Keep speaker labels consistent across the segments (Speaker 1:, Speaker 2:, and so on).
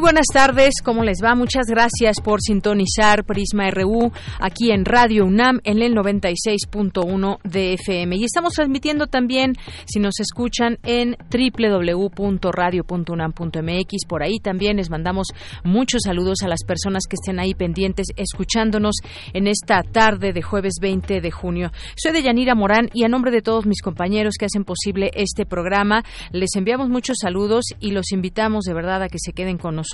Speaker 1: Muy buenas tardes, ¿cómo les va? Muchas gracias por sintonizar Prisma RU aquí en Radio UNAM en el 96.1 de FM. Y estamos transmitiendo también, si nos escuchan, en www.radio.unam.mx. Por ahí también les mandamos muchos saludos a las personas que estén ahí pendientes escuchándonos en esta tarde de jueves 20 de junio. Soy de Yanira Morán y a nombre de todos mis compañeros que hacen posible este programa, les enviamos muchos saludos y los invitamos de verdad a que se queden con nosotros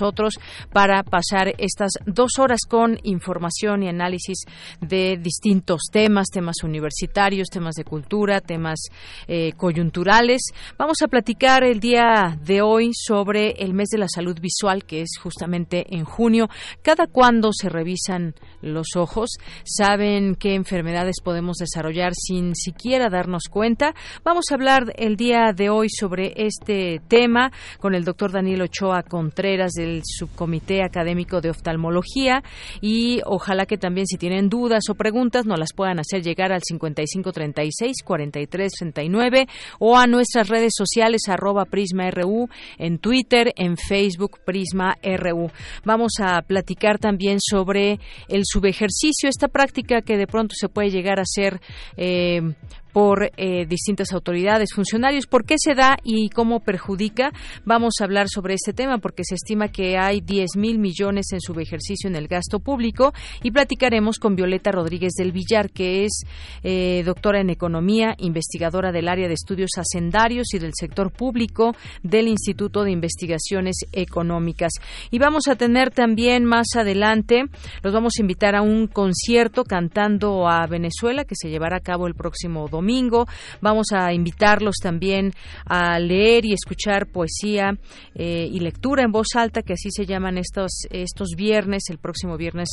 Speaker 1: para pasar estas dos horas con información y análisis de distintos temas, temas universitarios, temas de cultura, temas eh, coyunturales. Vamos a platicar el día de hoy sobre el mes de la salud visual, que es justamente en junio. Cada cuando se revisan los ojos, saben qué enfermedades podemos desarrollar sin siquiera darnos cuenta. Vamos a hablar el día de hoy sobre este tema con el doctor Daniel Ochoa Contreras del Subcomité Académico de Oftalmología y ojalá que también si tienen dudas o preguntas nos las puedan hacer llegar al 5536 4339 o a nuestras redes sociales arroba Prisma RU en Twitter, en Facebook Prisma RU. Vamos a platicar también sobre el subejercicio, esta práctica que de pronto se puede llegar a hacer eh, por eh, distintas autoridades, funcionarios. ¿Por qué se da y cómo perjudica? Vamos a hablar sobre este tema porque se estima que hay 10 mil millones en subejercicio en el gasto público y platicaremos con Violeta Rodríguez del Villar, que es eh, doctora en economía, investigadora del área de estudios hacendarios y del sector público del Instituto de Investigaciones Económicas. Y vamos a tener también más adelante, los vamos a invitar a un concierto cantando a Venezuela que se llevará a cabo el próximo domingo domingo. Vamos a invitarlos también a leer y escuchar poesía eh, y lectura en voz alta, que así se llaman estos, estos viernes, el próximo viernes,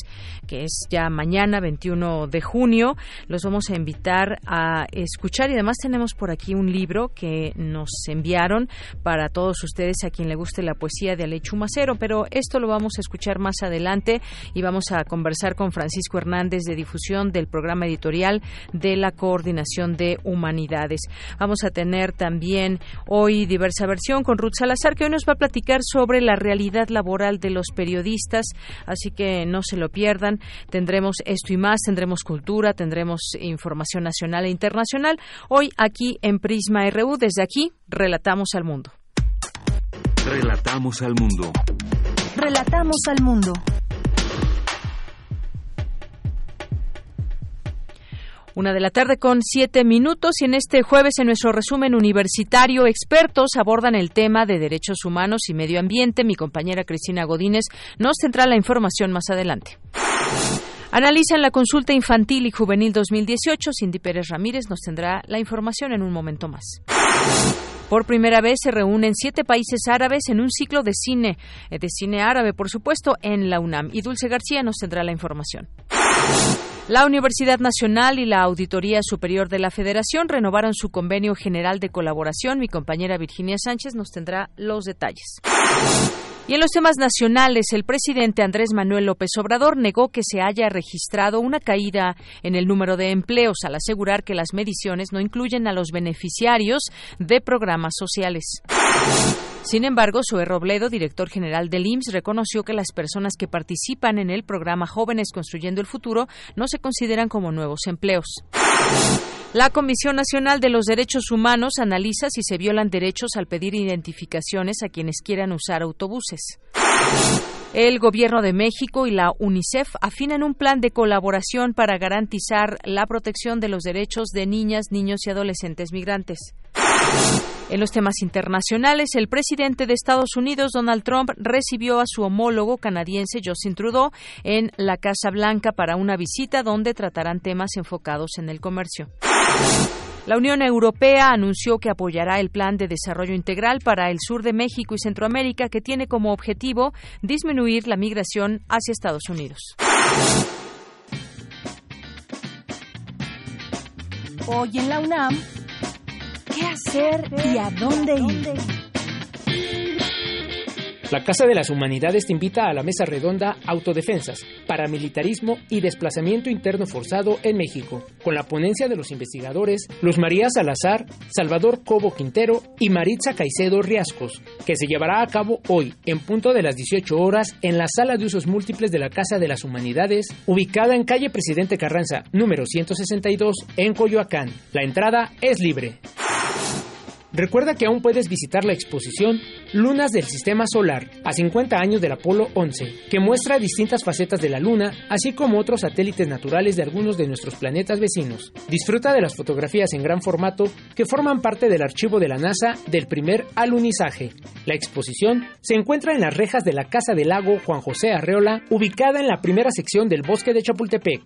Speaker 1: que es ya mañana, 21 de junio. Los vamos a invitar a escuchar y además tenemos por aquí un libro que nos enviaron para todos ustedes a quien le guste la poesía de Alechu Macero, pero esto lo vamos a escuchar más adelante y vamos a conversar con Francisco Hernández de difusión del programa editorial de la coordinación de Humanidades. Vamos a tener también hoy diversa versión con Ruth Salazar, que hoy nos va a platicar sobre la realidad laboral de los periodistas, así que no se lo pierdan. Tendremos esto y más, tendremos cultura, tendremos información nacional e internacional. Hoy aquí en Prisma RU, desde aquí, relatamos al mundo.
Speaker 2: Relatamos al mundo.
Speaker 3: Relatamos al mundo.
Speaker 1: Una de la tarde con siete minutos y en este jueves en nuestro resumen universitario expertos abordan el tema de derechos humanos y medio ambiente. Mi compañera Cristina Godínez nos tendrá la información más adelante. Analizan la consulta infantil y juvenil 2018. Cindy Pérez Ramírez nos tendrá la información en un momento más. Por primera vez se reúnen siete países árabes en un ciclo de cine, eh, de cine árabe, por supuesto, en la UNAM. Y Dulce García nos tendrá la información. La Universidad Nacional y la Auditoría Superior de la Federación renovaron su convenio general de colaboración. Mi compañera Virginia Sánchez nos tendrá los detalles. Y en los temas nacionales, el presidente Andrés Manuel López Obrador negó que se haya registrado una caída en el número de empleos al asegurar que las mediciones no incluyen a los beneficiarios de programas sociales. Sin embargo, Zoe Robledo, director general del IMSS, reconoció que las personas que participan en el programa Jóvenes Construyendo el Futuro no se consideran como nuevos empleos. La Comisión Nacional de los Derechos Humanos analiza si se violan derechos al pedir identificaciones a quienes quieran usar autobuses. El Gobierno de México y la UNICEF afinan un plan de colaboración para garantizar la protección de los derechos de niñas, niños y adolescentes migrantes. En los temas internacionales, el presidente de Estados Unidos, Donald Trump, recibió a su homólogo canadiense Justin Trudeau en la Casa Blanca para una visita donde tratarán temas enfocados en el comercio. La Unión Europea anunció que apoyará el Plan de Desarrollo Integral para el sur de México y Centroamérica que tiene como objetivo disminuir la migración hacia Estados Unidos.
Speaker 3: Hoy en la UNAM, ¿qué hacer y a dónde ir?
Speaker 4: La Casa de las Humanidades te invita a la mesa redonda Autodefensas, Paramilitarismo y Desplazamiento Interno Forzado en México, con la ponencia de los investigadores Luz María Salazar, Salvador Cobo Quintero y Maritza Caicedo Riascos, que se llevará a cabo hoy, en punto de las 18 horas, en la Sala de Usos Múltiples de la Casa de las Humanidades, ubicada en calle Presidente Carranza, número 162, en Coyoacán. La entrada es libre. Recuerda que aún puedes visitar la exposición Lunas del Sistema Solar, a 50 años del Apolo 11, que muestra distintas facetas de la Luna, así como otros satélites naturales de algunos de nuestros planetas vecinos. Disfruta de las fotografías en gran formato que forman parte del archivo de la NASA del primer alunizaje. La exposición se encuentra en las rejas de la Casa del Lago Juan José Arreola, ubicada en la primera sección del bosque de Chapultepec.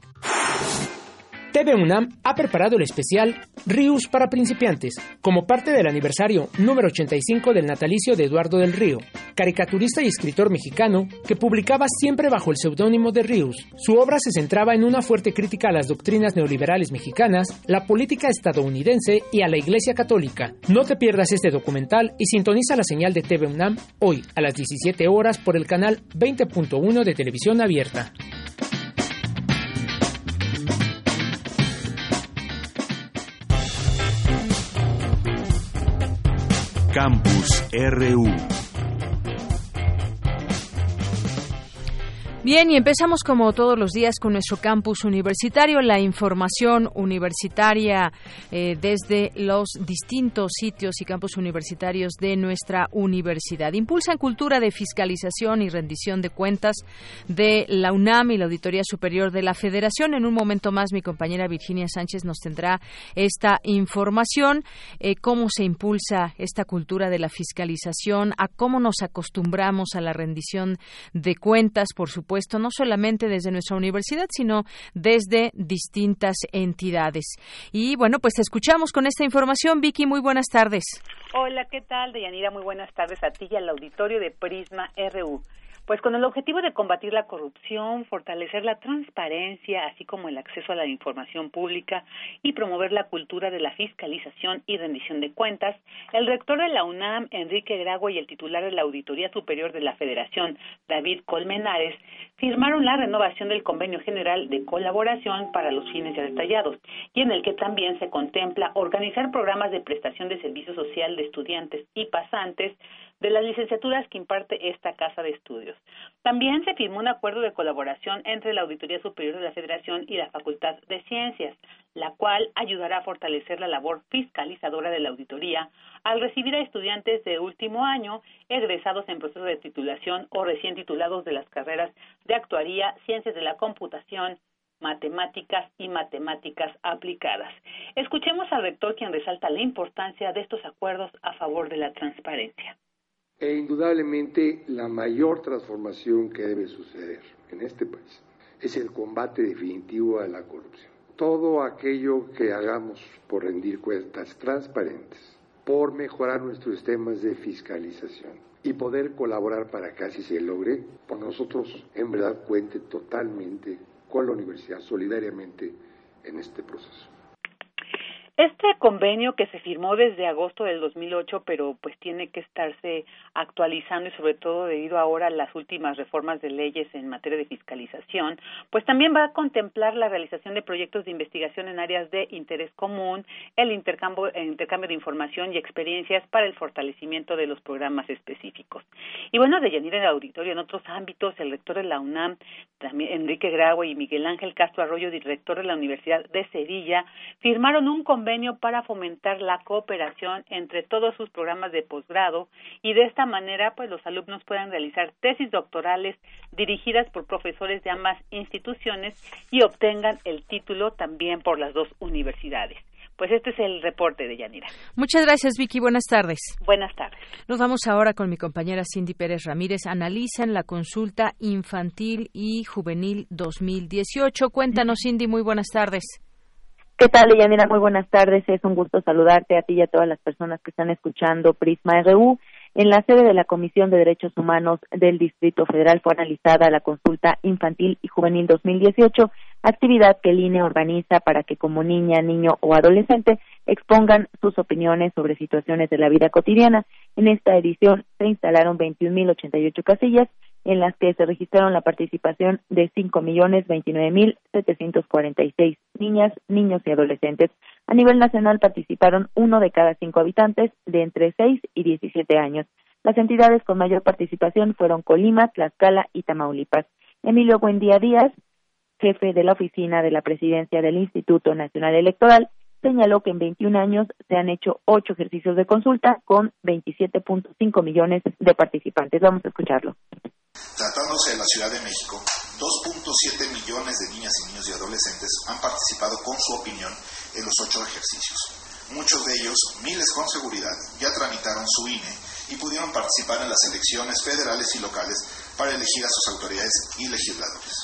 Speaker 4: TV UNAM ha preparado el especial Ríos para principiantes, como parte del aniversario número 85 del natalicio de Eduardo del Río, caricaturista y escritor mexicano que publicaba siempre bajo el seudónimo de Ríos. Su obra se centraba en una fuerte crítica a las doctrinas neoliberales mexicanas, la política estadounidense y a la Iglesia Católica. No te pierdas este documental y sintoniza la señal de TV UNAM hoy a las 17 horas por el canal 20.1 de televisión abierta.
Speaker 5: Campus RU.
Speaker 1: Bien, y empezamos como todos los días con nuestro campus universitario, la información universitaria eh, desde los distintos sitios y campus universitarios de nuestra universidad. Impulsan cultura de fiscalización y rendición de cuentas de la UNAM y la Auditoría Superior de la Federación. En un momento más, mi compañera Virginia Sánchez nos tendrá esta información, eh, cómo se impulsa esta cultura de la fiscalización, a cómo nos acostumbramos a la rendición de cuentas, por supuesto no solamente desde nuestra universidad, sino desde distintas entidades. Y bueno, pues te escuchamos con esta información. Vicky, muy buenas tardes.
Speaker 6: Hola, ¿qué tal, Deyanira? Muy buenas tardes a ti y al auditorio de Prisma RU. Pues con el objetivo de combatir la corrupción, fortalecer la transparencia, así como el acceso a la información pública y promover la cultura de la fiscalización y rendición de cuentas, el rector de la UNAM, Enrique Grago, y el titular de la Auditoría Superior de la Federación, David Colmenares, firmaron la renovación del Convenio General de Colaboración para los fines ya detallados, y en el que también se contempla organizar programas de prestación de servicio social de estudiantes y pasantes de las licenciaturas que imparte esta Casa de Estudios. También se firmó un acuerdo de colaboración entre la Auditoría Superior de la Federación y la Facultad de Ciencias, la cual ayudará a fortalecer la labor fiscalizadora de la auditoría al recibir a estudiantes de último año egresados en proceso de titulación o recién titulados de las carreras de actuaría, ciencias de la computación, matemáticas y matemáticas aplicadas. Escuchemos al rector quien resalta la importancia de estos acuerdos a favor de la transparencia.
Speaker 7: E indudablemente la mayor transformación que debe suceder en este país es el combate definitivo a la corrupción. Todo aquello que hagamos por rendir cuentas transparentes, por mejorar nuestros sistemas de fiscalización y poder colaborar para que así se logre, por nosotros en verdad cuente totalmente con la universidad solidariamente en este proceso.
Speaker 6: Este convenio que se firmó desde agosto del 2008, pero pues tiene que estarse actualizando y sobre todo debido ahora a las últimas reformas de leyes en materia de fiscalización, pues también va a contemplar la realización de proyectos de investigación en áreas de interés común, el intercambio, el intercambio de información y experiencias para el fortalecimiento de los programas específicos. Y bueno, de en el auditorio, en otros ámbitos, el rector de la UNAM, también Enrique Grau y Miguel Ángel Castro Arroyo, director de la Universidad de Sevilla, firmaron un convenio para fomentar la cooperación entre todos sus programas de posgrado y de esta manera pues los alumnos puedan realizar tesis doctorales dirigidas por profesores de ambas instituciones y obtengan el título también por las dos universidades. Pues este es el reporte de Yanira.
Speaker 1: Muchas gracias, Vicky. Buenas tardes.
Speaker 6: Buenas tardes.
Speaker 1: Nos vamos ahora con mi compañera Cindy Pérez Ramírez. Analizan la consulta infantil y juvenil 2018. Cuéntanos, Cindy. Muy buenas tardes.
Speaker 8: ¿Qué tal, Yanira? Muy buenas tardes. Es un gusto saludarte a ti y a todas las personas que están escuchando Prisma RU. En la sede de la Comisión de Derechos Humanos del Distrito Federal fue analizada la consulta infantil y juvenil 2018 actividad que el INE organiza para que como niña, niño o adolescente expongan sus opiniones sobre situaciones de la vida cotidiana. En esta edición se instalaron 21.088 casillas en las que se registraron la participación de 5.029.746 niñas, niños y adolescentes. A nivel nacional participaron uno de cada cinco habitantes de entre 6 y 17 años. Las entidades con mayor participación fueron Colima, Tlaxcala y Tamaulipas. Emilio Buendía Díaz, jefe de la oficina de la presidencia del Instituto Nacional Electoral, señaló que en 21 años se han hecho ocho ejercicios de consulta con 27.5 millones de participantes. Vamos a escucharlo.
Speaker 9: Tratándose de la Ciudad de México, 2.7 millones de niñas y niños y adolescentes han participado con su opinión en los ocho ejercicios. Muchos de ellos, miles con seguridad, ya tramitaron su INE y pudieron participar en las elecciones federales y locales para elegir a sus autoridades y legisladores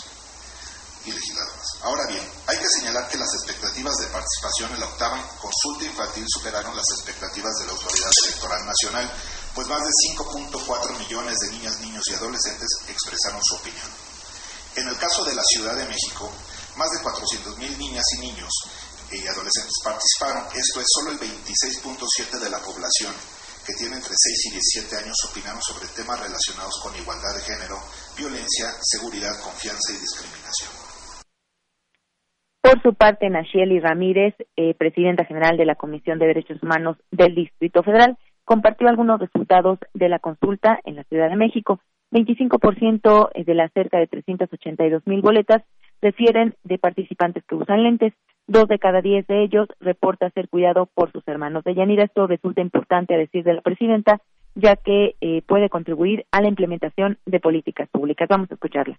Speaker 9: y legisladoras. Ahora bien, hay que señalar que las expectativas de participación en la octava consulta infantil superaron las expectativas de la Autoridad Electoral Nacional, pues más de 5.4 millones de niñas, niños y adolescentes expresaron su opinión. En el caso de la Ciudad de México, más de 400.000 niñas y niños y adolescentes participaron, esto es solo el 26.7 de la población que tiene entre 6 y 17 años opinaron sobre temas relacionados con igualdad de género, violencia, seguridad, confianza y discriminación.
Speaker 8: Por su parte, Nachieli Ramírez, eh, presidenta general de la Comisión de Derechos Humanos del Distrito Federal, compartió algunos resultados de la consulta en la Ciudad de México. 25% de las cerca de 382 mil boletas refieren de participantes que usan lentes. Dos de cada diez de ellos reporta ser cuidado por sus hermanos. De Yanira, esto resulta importante a decir de la presidenta, ya que eh, puede contribuir a la implementación de políticas públicas. Vamos a escucharla.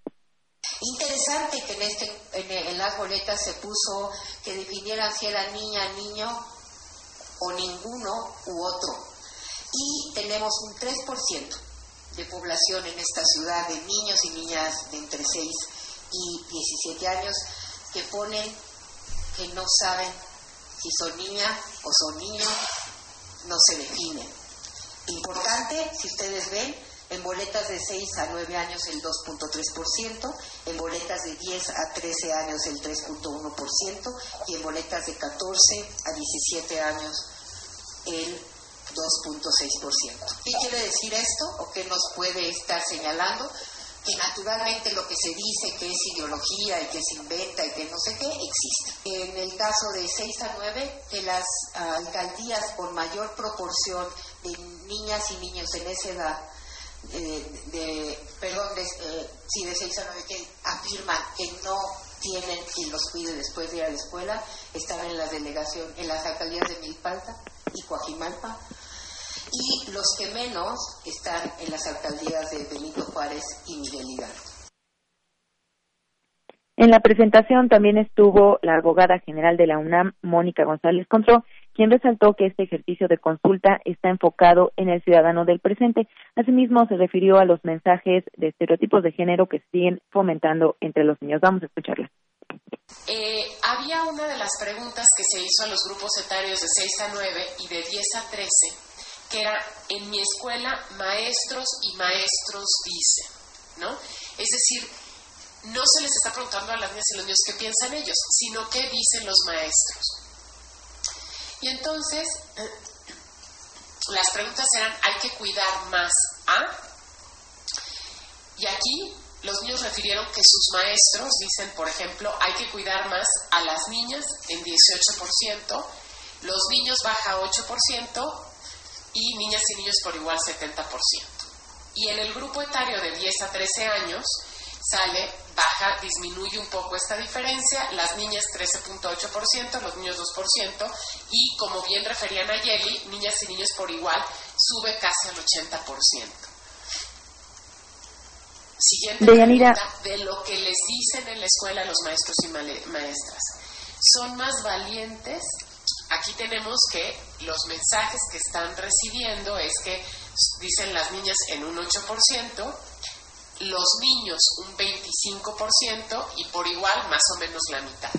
Speaker 10: Interesante que en, este, en, las boletas se puso que definieran si era niña, niño o ninguno u otro. Y tenemos un 3% de población en esta ciudad de niños y niñas de entre 6 y 17 años que ponen que no saben si son niña o son niños, no se definen. Importante, si ustedes ven, en boletas de 6 a 9 años el 2.3%, en boletas de 10 a 13 años el 3.1% y en boletas de 14 a 17 años el 2.6%. ¿Qué quiere decir esto o qué nos puede estar señalando? Que naturalmente lo que se dice que es ideología y que se inventa y que no sé qué existe. En el caso de 6 a 9, que las alcaldías con mayor proporción de niñas y niños en esa edad eh, de, perdón, de, eh, sí, de 6 a 9 que afirman que no tienen quien los cuide después de ir a la escuela, están en la delegación, en las alcaldías de Milpalta y Coajimalpa, y los que menos están en las alcaldías de Benito Juárez y Miguel Hidalgo.
Speaker 8: En la presentación también estuvo la abogada general de la UNAM, Mónica González Contró, quien resaltó que este ejercicio de consulta está enfocado en el ciudadano del presente. Asimismo, se refirió a los mensajes de estereotipos de género que siguen fomentando entre los niños. Vamos a escucharla.
Speaker 11: Eh, había una de las preguntas que se hizo a los grupos etarios de 6 a 9 y de 10 a 13, era, en mi escuela, maestros y maestros dicen, ¿no? Es decir, no se les está preguntando a las niñas y los niños qué piensan ellos, sino qué dicen los maestros. Y entonces, las preguntas eran, ¿hay que cuidar más a? Y aquí los niños refirieron que sus maestros dicen, por ejemplo, hay que cuidar más a las niñas en 18%, los niños baja 8% y niñas y niños por igual 70%. Y en el grupo etario de 10 a 13 años, sale, baja, disminuye un poco esta diferencia, las niñas 13.8%, los niños 2%, y como bien referían a Yeli, niñas y niños por igual, sube casi al 80%. Siguiente pregunta, de lo que les dicen en la escuela los maestros y maestras. ¿Son más valientes aquí tenemos que los mensajes que están recibiendo es que dicen las niñas en un 8%, los niños un 25% y por igual más o menos la mitad.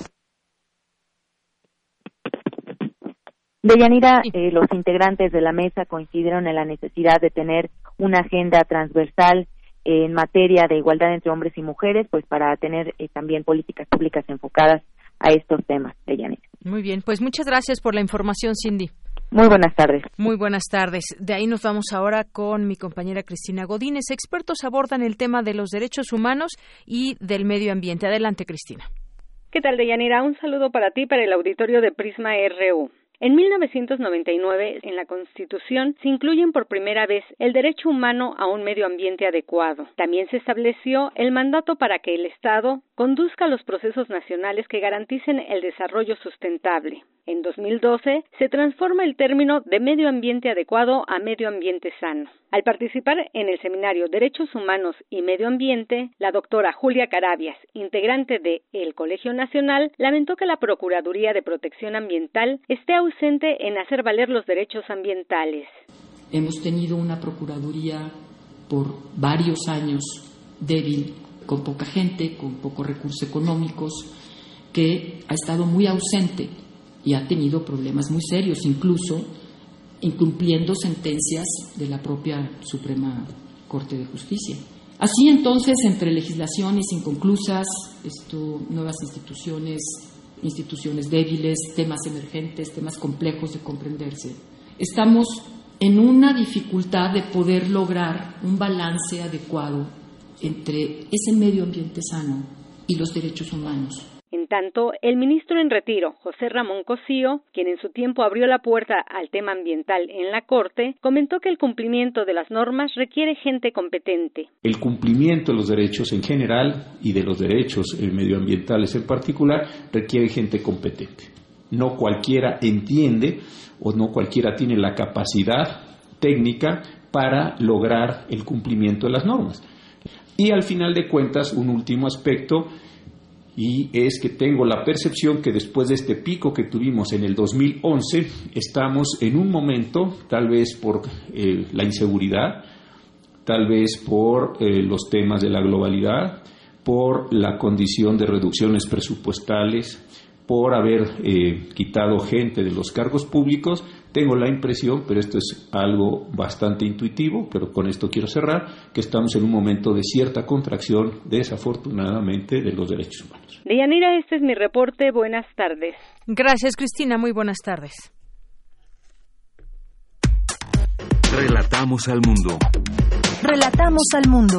Speaker 8: Deyanira, eh, los integrantes de la mesa coincidieron en la necesidad de tener una agenda transversal en materia de igualdad entre hombres y mujeres, pues para tener eh, también políticas públicas enfocadas a estos temas, Deyanira.
Speaker 1: Muy bien, pues muchas gracias por la información, Cindy.
Speaker 8: Muy buenas tardes.
Speaker 1: Muy buenas tardes. De ahí nos vamos ahora con mi compañera Cristina Godínez. Expertos abordan el tema de los derechos humanos y del medio ambiente. Adelante, Cristina.
Speaker 12: ¿Qué tal, Deyanira? Un saludo para ti, para el auditorio de Prisma RU. En 1999, en la Constitución, se incluyen por primera vez el derecho humano a un medio ambiente adecuado. También se estableció el mandato para que el Estado conduzca los procesos nacionales que garanticen el desarrollo sustentable. En 2012 se transforma el término de medio ambiente adecuado a medio ambiente sano. Al participar en el seminario Derechos Humanos y Medio Ambiente, la doctora Julia Carabias, integrante de El Colegio Nacional, lamentó que la Procuraduría de Protección Ambiental esté ausente en hacer valer los derechos ambientales.
Speaker 13: Hemos tenido una Procuraduría por varios años débil, con poca gente, con pocos recursos económicos, que ha estado muy ausente y ha tenido problemas muy serios, incluso incumpliendo sentencias de la propia Suprema Corte de Justicia. Así entonces, entre legislaciones inconclusas, esto, nuevas instituciones, instituciones débiles, temas emergentes, temas complejos de comprenderse, estamos en una dificultad de poder lograr un balance adecuado entre ese medio ambiente sano y los derechos humanos.
Speaker 12: En tanto, el ministro en retiro, José Ramón Cosío, quien en su tiempo abrió la puerta al tema ambiental en la Corte, comentó que el cumplimiento de las normas requiere gente competente.
Speaker 14: El cumplimiento de los derechos en general y de los derechos medioambientales en particular requiere gente competente. No cualquiera entiende o no cualquiera tiene la capacidad técnica para lograr el cumplimiento de las normas. Y al final de cuentas, un último aspecto y es que tengo la percepción que después de este pico que tuvimos en el 2011, estamos en un momento, tal vez por eh, la inseguridad, tal vez por eh, los temas de la globalidad, por la condición de reducciones presupuestales, por haber eh, quitado gente de los cargos públicos, tengo la impresión, pero esto es algo bastante intuitivo, pero con esto quiero cerrar, que estamos en un momento de cierta contracción, desafortunadamente, de los derechos humanos.
Speaker 12: Deyanira, este es mi reporte. Buenas tardes.
Speaker 1: Gracias, Cristina. Muy buenas tardes.
Speaker 5: Relatamos al mundo.
Speaker 3: Relatamos al mundo.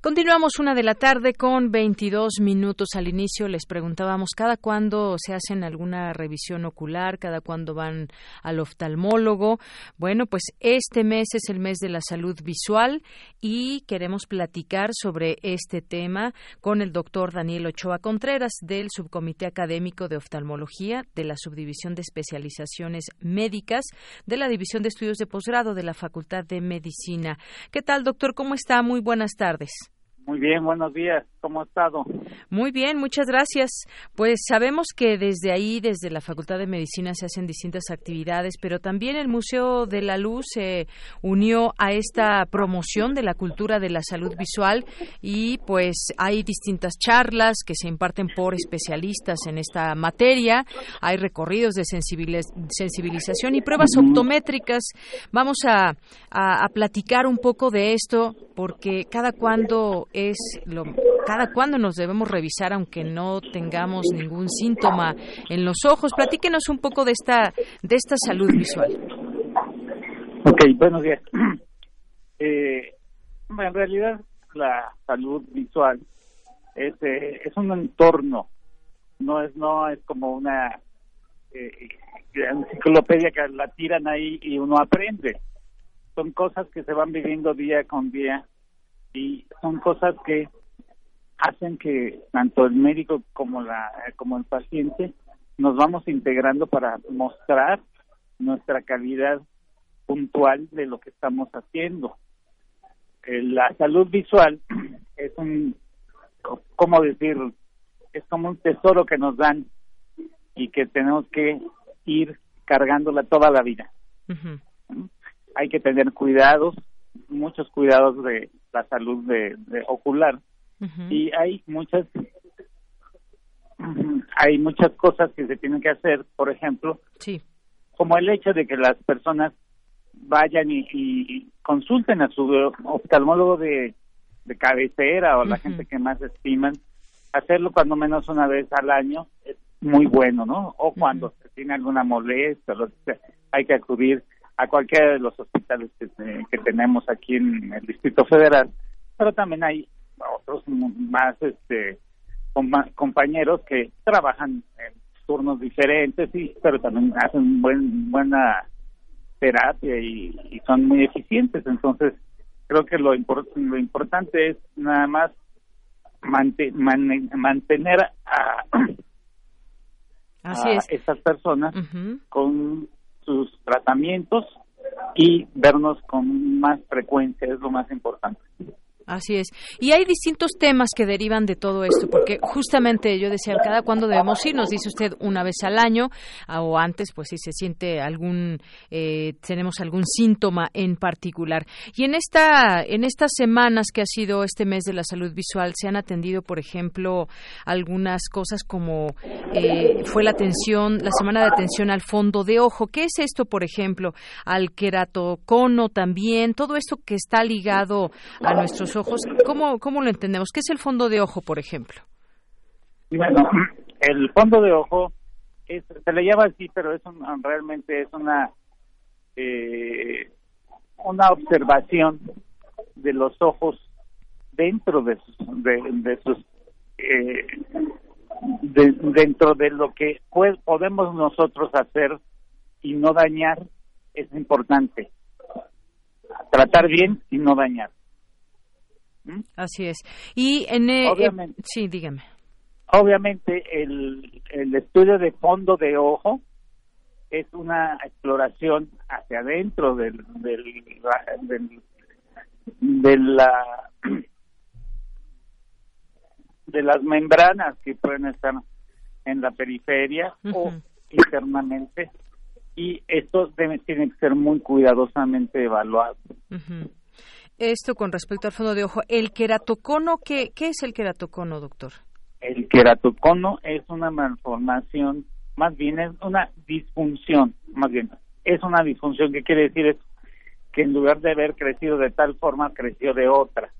Speaker 1: Continuamos una de la tarde con 22 minutos al inicio. Les preguntábamos cada cuándo se hacen alguna revisión ocular, cada cuándo van al oftalmólogo. Bueno, pues este mes es el mes de la salud visual y queremos platicar sobre este tema con el doctor Daniel Ochoa Contreras del Subcomité Académico de Oftalmología de la Subdivisión de Especializaciones Médicas de la División de Estudios de Posgrado de la Facultad de Medicina. ¿Qué tal, doctor? ¿Cómo está? Muy buenas tardes.
Speaker 15: Muy bien, buenos días. ¿Cómo ha estado?
Speaker 1: Muy bien, muchas gracias. Pues sabemos que desde ahí, desde la Facultad de Medicina, se hacen distintas actividades, pero también el Museo de la Luz se unió a esta promoción de la cultura de la salud visual y pues hay distintas charlas que se imparten por especialistas en esta materia, hay recorridos de sensibilización y pruebas optométricas. Vamos a, a platicar un poco de esto porque cada cuando es lo cada cuándo nos debemos revisar aunque no tengamos ningún síntoma en los ojos. Platíquenos un poco de esta de esta salud visual.
Speaker 15: Ok, buenos días. Eh, en realidad la salud visual es, eh, es un entorno, no es no es como una eh, enciclopedia que la tiran ahí y uno aprende. Son cosas que se van viviendo día con día y son cosas que hacen que tanto el médico como la como el paciente nos vamos integrando para mostrar nuestra calidad puntual de lo que estamos haciendo. Eh, la salud visual es un, ¿cómo decir? Es como un tesoro que nos dan y que tenemos que ir cargándola toda la vida. Hay que tener cuidados, muchos cuidados de la salud de, ocular y hay muchas hay muchas cosas que se tienen que hacer, por ejemplo,
Speaker 1: sí.
Speaker 15: como el hecho de que las personas vayan y, consulten a su oftalmólogo de, de cabecera o la gente que más estiman, hacerlo cuando menos una vez al año es muy bueno, ¿no? O cuando se tiene alguna molestia, hay que acudir a cualquiera de los hospitales que, que tenemos aquí en el Distrito Federal, pero también hay otros más este compañeros que trabajan en turnos diferentes y pero también hacen buen buena terapia y, son muy eficientes. Entonces creo que lo lo importante es nada más mantener a,
Speaker 1: Así
Speaker 15: estas personas con sus tratamientos y vernos con más frecuencia es lo más importante.
Speaker 1: Así es. Y hay distintos temas que derivan de todo esto, porque justamente yo decía, cada cuándo debemos ir, nos dice usted una vez al año o antes, pues si se siente algún, eh, tenemos algún síntoma en particular. Y en esta, en estas semanas que ha sido este mes de la salud visual, se han atendido, por ejemplo, algunas cosas como eh, fue la atención, la semana de atención al fondo de ojo. ¿Qué es esto, por ejemplo? Al queratocono también, todo esto que está ligado a nuestros ojos. ¿Cómo, ¿Cómo lo entendemos? ¿Qué es el fondo de ojo, por ejemplo?
Speaker 15: El fondo de ojo es, se le llama así, pero es realmente es una eh, una observación de los ojos dentro de sus, de, sus eh, dentro de lo que podemos nosotros hacer y no dañar es importante tratar bien y no dañar
Speaker 1: Así es. Y en eh,
Speaker 15: eh,
Speaker 1: sí, dígame.
Speaker 15: Obviamente el, el estudio de fondo de ojo es una exploración hacia adentro del, del, de la de las membranas que pueden estar en la periferia o internamente y esto debe, tiene que ser muy cuidadosamente evaluado.
Speaker 1: Esto con respecto al fondo de ojo. ¿El queratocono, qué, qué es el queratocono, doctor?
Speaker 15: El queratocono es una malformación, más bien es una disfunción, más bien es una disfunción que quiere decir es que en lugar de haber crecido de tal forma, creció de otra,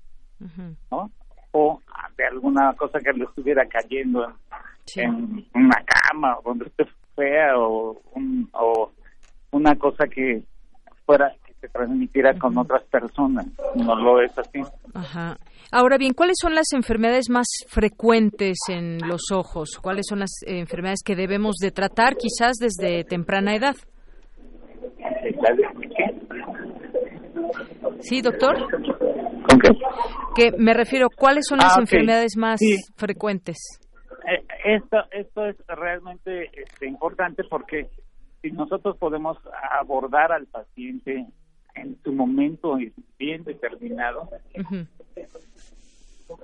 Speaker 15: ¿no? O de alguna cosa que le estuviera cayendo en, una cama, o donde esté fea, o, o una cosa que fuera se transmitiera con otras personas. No lo es así.
Speaker 1: Ajá. Ahora bien, ¿cuáles son las enfermedades más frecuentes en los ojos? ¿Cuáles son las eh, enfermedades que debemos de tratar quizás desde temprana edad? Sí, doctor.
Speaker 15: ¿Con qué?
Speaker 1: Que me refiero, ¿cuáles son las ah, enfermedades más frecuentes?
Speaker 15: Eh, esto, esto es realmente este, importante porque si nosotros podemos abordar al paciente en su momento bien determinado.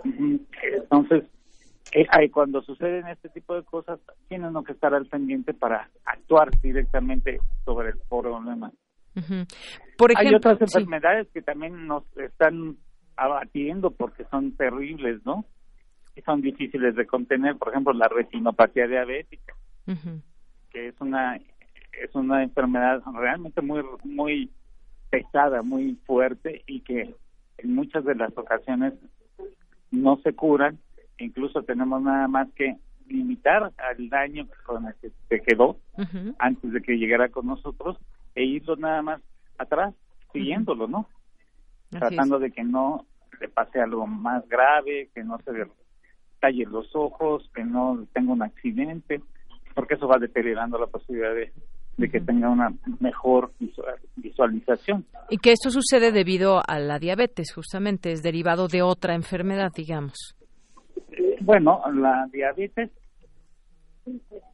Speaker 15: Entonces, eh, cuando suceden este tipo de cosas, tiene uno que estar al pendiente para actuar directamente sobre el problema.
Speaker 1: Por ejemplo,
Speaker 15: Hay otras enfermedades que también nos están abatiendo porque son terribles, ¿no? Y son difíciles de contener, por ejemplo, la retinopatía diabética, que es una es una enfermedad realmente muy muy pesada, muy fuerte y que en muchas de las ocasiones no se curan, incluso tenemos nada más que limitar al daño con el que se quedó antes de que llegara con nosotros e irlo nada más atrás, siguiéndolo, ¿no? Tratando de que no le pase algo más grave, que no se le talle los ojos, que no tenga un accidente, porque eso va deteriorando la posibilidad de de que tenga una mejor visualización.
Speaker 1: Y que esto sucede debido a la diabetes, justamente, es derivado de otra enfermedad, digamos.
Speaker 15: Eh, bueno, la diabetes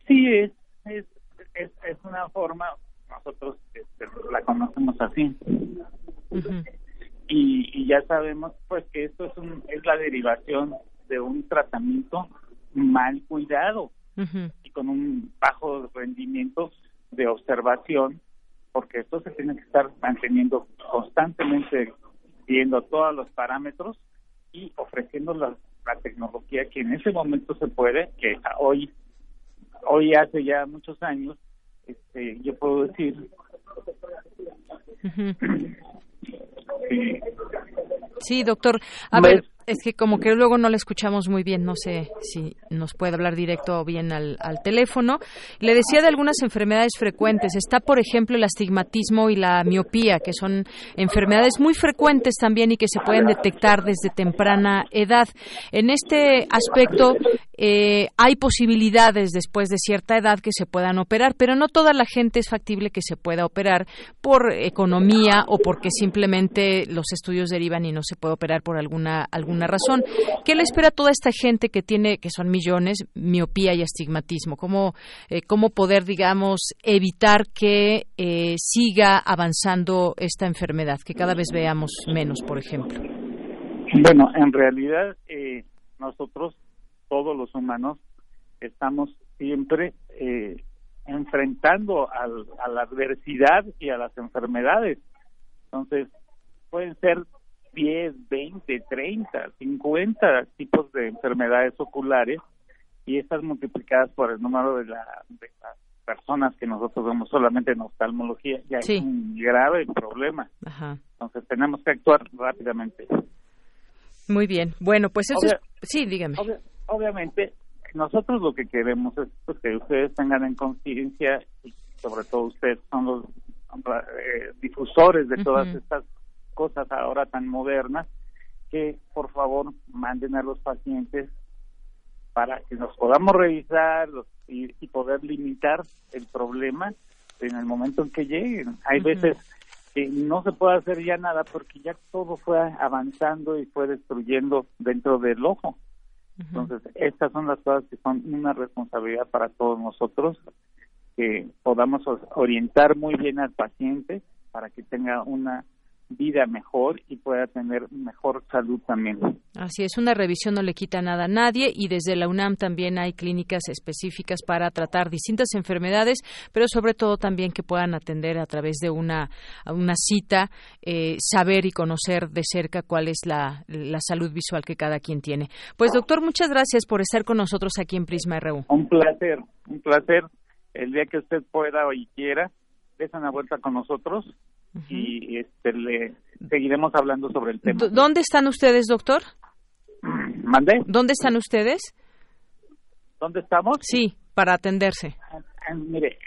Speaker 15: sí es, es, es, una forma nosotros este, la conocemos así. y, y ya sabemos pues que esto es, un, es la derivación de un tratamiento mal cuidado y con un bajo rendimiento de observación, porque esto se tiene que estar manteniendo constantemente, viendo todos los parámetros y ofreciendo la, tecnología que en ese momento se puede, que hoy, hoy hace ya muchos años, este, yo puedo decir
Speaker 1: Sí, doctor. A ver, es que como que luego no le escuchamos muy bien, no sé si nos puede hablar directo o bien al, al, teléfono. Le decía de algunas enfermedades frecuentes. Está, por ejemplo, el astigmatismo y la miopía, que son enfermedades muy frecuentes también y que se pueden detectar desde temprana edad. En este aspecto, eh, hay posibilidades después de cierta edad que se puedan operar, pero no toda la gente es factible que se pueda operar por economía o porque simplemente los estudios derivan y no se puede operar por alguna alguna razón. ¿Qué le espera a toda esta gente que tiene, que son millones, miopía y astigmatismo? ¿Cómo, eh, cómo poder, digamos, evitar que eh, siga avanzando esta enfermedad, que cada vez veamos menos, por ejemplo?
Speaker 15: Bueno, en realidad nosotros todos los humanos estamos siempre eh, enfrentando a la adversidad y a las enfermedades. Entonces, pueden ser 10, 20, 30, 50 tipos de enfermedades oculares y estas multiplicadas por el número de, las personas que nosotros vemos solamente en oftalmología ya es un grave problema. Entonces tenemos que actuar rápidamente.
Speaker 1: Muy bien. Bueno, pues eso Sí, dígame
Speaker 15: obviamente nosotros lo que queremos es pues, que ustedes tengan en conciencia y sobre todo ustedes son los eh, difusores de todas estas cosas ahora tan modernas que por favor manden a los pacientes para que nos podamos revisar y, poder limitar el problema en el momento en que lleguen. Hay veces que no se puede hacer ya nada porque ya todo fue avanzando y fue destruyendo dentro del ojo. Entonces, estas son las cosas que son una responsabilidad para todos nosotros, que podamos orientar muy bien al paciente para que tenga una vida mejor y pueda tener mejor salud también.
Speaker 1: Así es, una revisión no le quita nada a nadie y desde la UNAM también hay clínicas específicas para tratar distintas enfermedades, pero sobre todo también que puedan atender a través de una, una cita, eh, saber y conocer de cerca cuál es la, la salud visual que cada quien tiene. Pues doctor, muchas gracias por estar con nosotros aquí en Prisma RU.
Speaker 15: Un placer, un placer. El día que usted pueda y quiera, des una vuelta con nosotros y este, le seguiremos hablando sobre el tema.
Speaker 1: ¿Dónde están ustedes, doctor?
Speaker 15: ¿Mande?
Speaker 1: ¿Dónde están ustedes?
Speaker 15: ¿Dónde estamos?
Speaker 1: Sí, para atenderse.
Speaker 15: Ah, ah, mire,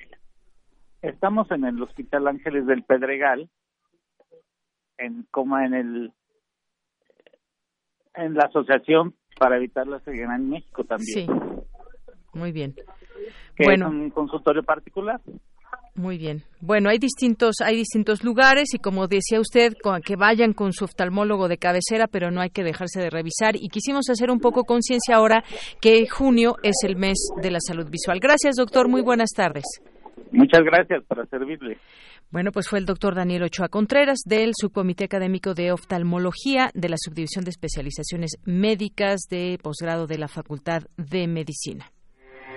Speaker 15: estamos en el Hospital Ángeles del Pedregal, en como en el en la asociación para evitar la ceguera en México también.
Speaker 1: Sí. Muy bien.
Speaker 15: bueno, es un consultorio particular.
Speaker 1: Muy bien. Bueno, hay distintos, hay distintos lugares y como decía usted, que vayan con su oftalmólogo de cabecera, pero no hay que dejarse de revisar. Y quisimos hacer un poco conciencia ahora que junio es el mes de la salud visual. Gracias, doctor. Muy buenas tardes.
Speaker 15: Muchas gracias para servirle.
Speaker 1: Bueno, pues fue el doctor Daniel Ochoa Contreras del Subcomité Académico de Oftalmología de la Subdivisión de Especializaciones Médicas de posgrado de la Facultad de Medicina.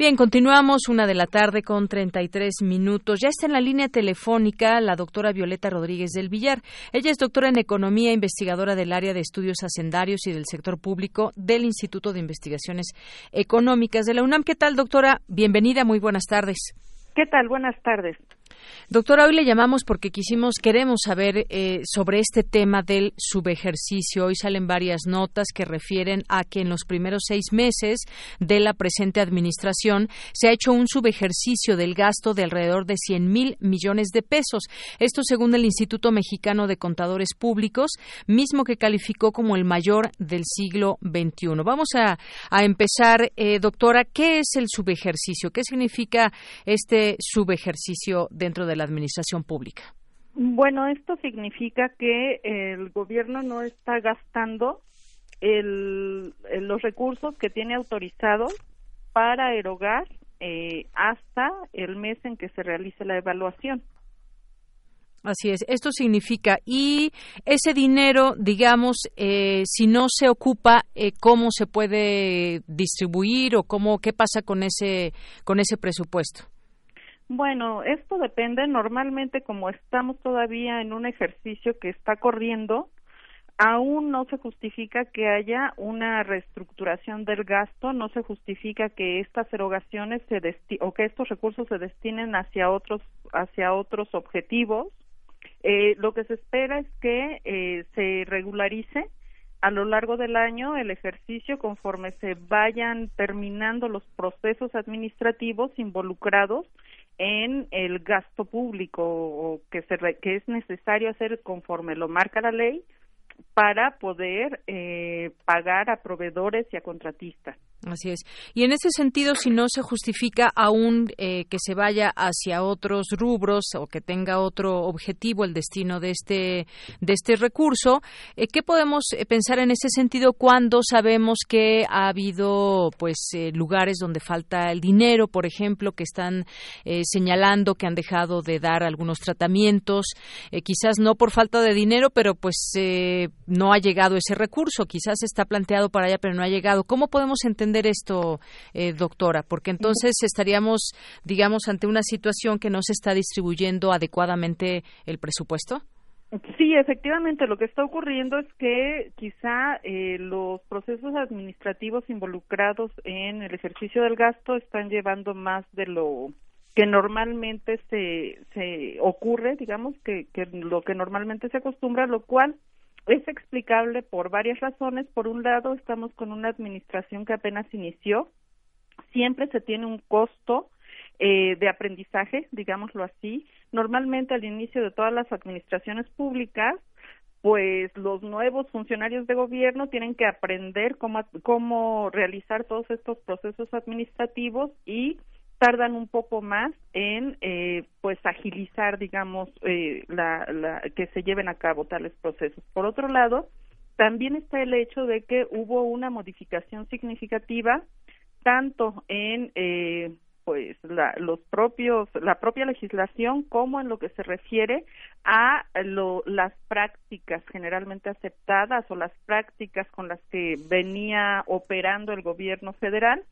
Speaker 1: Bien, continuamos una de la tarde con 33 minutos. Ya está en la línea telefónica la doctora Violeta Rodríguez del Villar. Ella es doctora en Economía, investigadora del área de estudios hacendarios y del sector público del Instituto de Investigaciones Económicas de la UNAM. ¿Qué tal, doctora? Bienvenida, muy buenas tardes.
Speaker 16: ¿Qué tal? Buenas tardes.
Speaker 1: Doctora, hoy le llamamos porque quisimos, queremos saber eh, sobre este tema del subejercicio. Hoy salen varias notas que refieren a que en los primeros seis meses de la presente administración se ha hecho un subejercicio del gasto de alrededor de 100 mil millones de pesos. Esto según el Instituto Mexicano de Contadores Públicos, mismo que calificó como el mayor del siglo XXI. Vamos a, empezar, eh, doctora, ¿qué es el subejercicio? ¿Qué significa este subejercicio dentro de la administración pública?
Speaker 16: Bueno, esto significa que el gobierno no está gastando los recursos que tiene autorizados para erogar eh, hasta el mes en que se realice la evaluación.
Speaker 1: Así es, esto significa, y ese dinero, digamos, eh, si no se ocupa, eh, ¿cómo se puede distribuir o cómo, qué pasa con ese, con ese presupuesto?
Speaker 16: Bueno, esto depende. Normalmente, como estamos todavía en un ejercicio que está corriendo, aún no se justifica que haya una reestructuración del gasto, no se justifica que estas erogaciones se o que estos recursos se destinen hacia otros hacia otros objetivos eh, lo que se espera es que eh, se regularice a lo largo del año el ejercicio conforme se vayan terminando los procesos administrativos involucrados en el gasto público que, se que es necesario hacer conforme lo marca la ley para poder eh, pagar a proveedores y a contratistas.
Speaker 1: Así es. Y en ese sentido, si no se justifica aún eh, que se vaya hacia otros rubros o que tenga otro objetivo el destino de este de este recurso, eh, ¿qué podemos eh, pensar en ese sentido cuando sabemos que ha habido pues lugares donde falta el dinero, por ejemplo, que están señalando que han dejado de dar algunos tratamientos, quizás no por falta de dinero, pero pues no ha llegado ese recurso, quizás está planteado para allá, pero no ha llegado. ¿Cómo podemos entender esto, eh, doctora? Porque entonces estaríamos, digamos, ante una situación que no se está distribuyendo adecuadamente el presupuesto.
Speaker 16: Sí, efectivamente, lo que está ocurriendo es que quizá eh, los procesos administrativos involucrados en el ejercicio del gasto están llevando más de lo que normalmente se, se ocurre, digamos, que, que lo que normalmente se acostumbra, lo cual es explicable por varias razones. Por un lado, estamos con una administración que apenas inició. Siempre se tiene un costo eh, de aprendizaje, digámoslo así. Normalmente al inicio de todas las administraciones públicas, pues los nuevos funcionarios de gobierno tienen que aprender cómo, cómo realizar todos estos procesos administrativos y tardan un poco más en eh, pues agilizar digamos eh, la, la, que se lleven a cabo tales procesos. Por otro lado también está el hecho de que hubo una modificación significativa tanto en eh, pues la, los propios la propia legislación como en lo que se refiere a lo, las prácticas generalmente aceptadas o las prácticas con las que venía operando el gobierno federal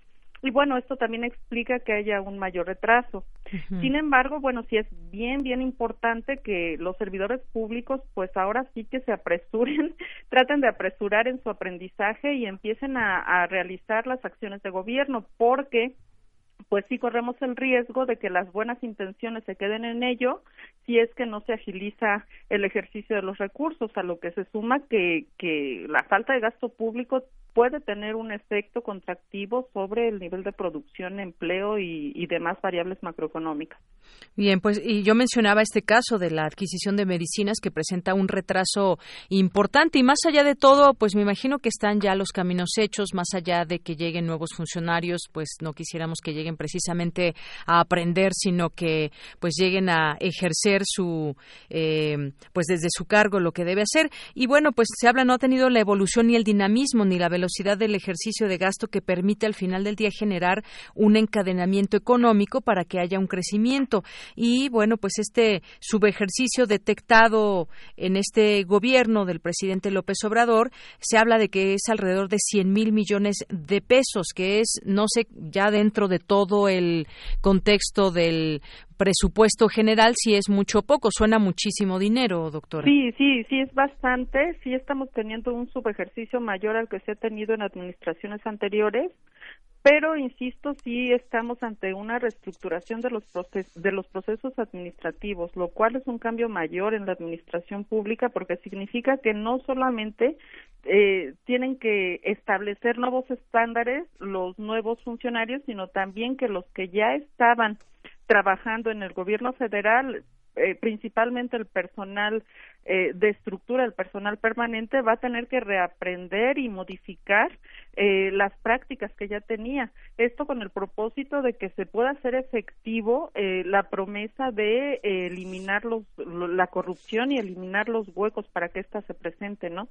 Speaker 16: y bueno, esto también explica que haya un mayor retraso. Sin embargo, bueno, sí es bien, bien importante que los servidores públicos, pues ahora sí que se apresuren, traten de apresurar en su aprendizaje y empiecen a, a realizar las acciones de gobierno, porque pues sí corremos el riesgo de que las buenas intenciones se queden en ello si es que no se agiliza el ejercicio de los recursos, a lo que se suma que, que la falta de gasto público puede tener un efecto contractivo sobre el nivel de producción, empleo y, demás variables macroeconómicas.
Speaker 1: Bien, pues y yo mencionaba este caso de la adquisición de medicinas que presenta un retraso importante y más allá de todo, pues me imagino que están ya los caminos hechos, más allá de que lleguen nuevos funcionarios, pues no quisiéramos que lleguen precisamente a aprender, sino que pues lleguen a ejercer su, eh, pues desde su cargo lo que debe hacer. Y bueno, pues se habla, no ha tenido la evolución ni el dinamismo ni la velocidad del ejercicio de gasto que permite al final del día generar un encadenamiento económico para que haya un crecimiento. Y bueno, pues este subejercicio detectado en este gobierno del presidente López Obrador, se habla de que es alrededor de 100 mil millones de pesos, que es, no sé, ya dentro de todo el contexto del presupuesto general si es mucho o poco. Suena muchísimo dinero, doctora.
Speaker 16: Sí, sí, sí es bastante. Sí estamos teniendo un subejercicio mayor al que se ha tenido en administraciones anteriores pero insisto, sí estamos ante una reestructuración de los, de los procesos administrativos, lo cual es un cambio mayor en la administración pública porque significa que no solamente eh, tienen que establecer nuevos estándares los nuevos funcionarios, sino también que los que ya estaban trabajando en el gobierno federal eh, principalmente el personal eh, de estructura, el personal permanente, va a tener que reaprender y modificar eh, las prácticas que ya tenía. Esto con el propósito de que se pueda hacer efectivo la promesa de eliminar los, la corrupción y eliminar los huecos para que ésta se presente, ¿no?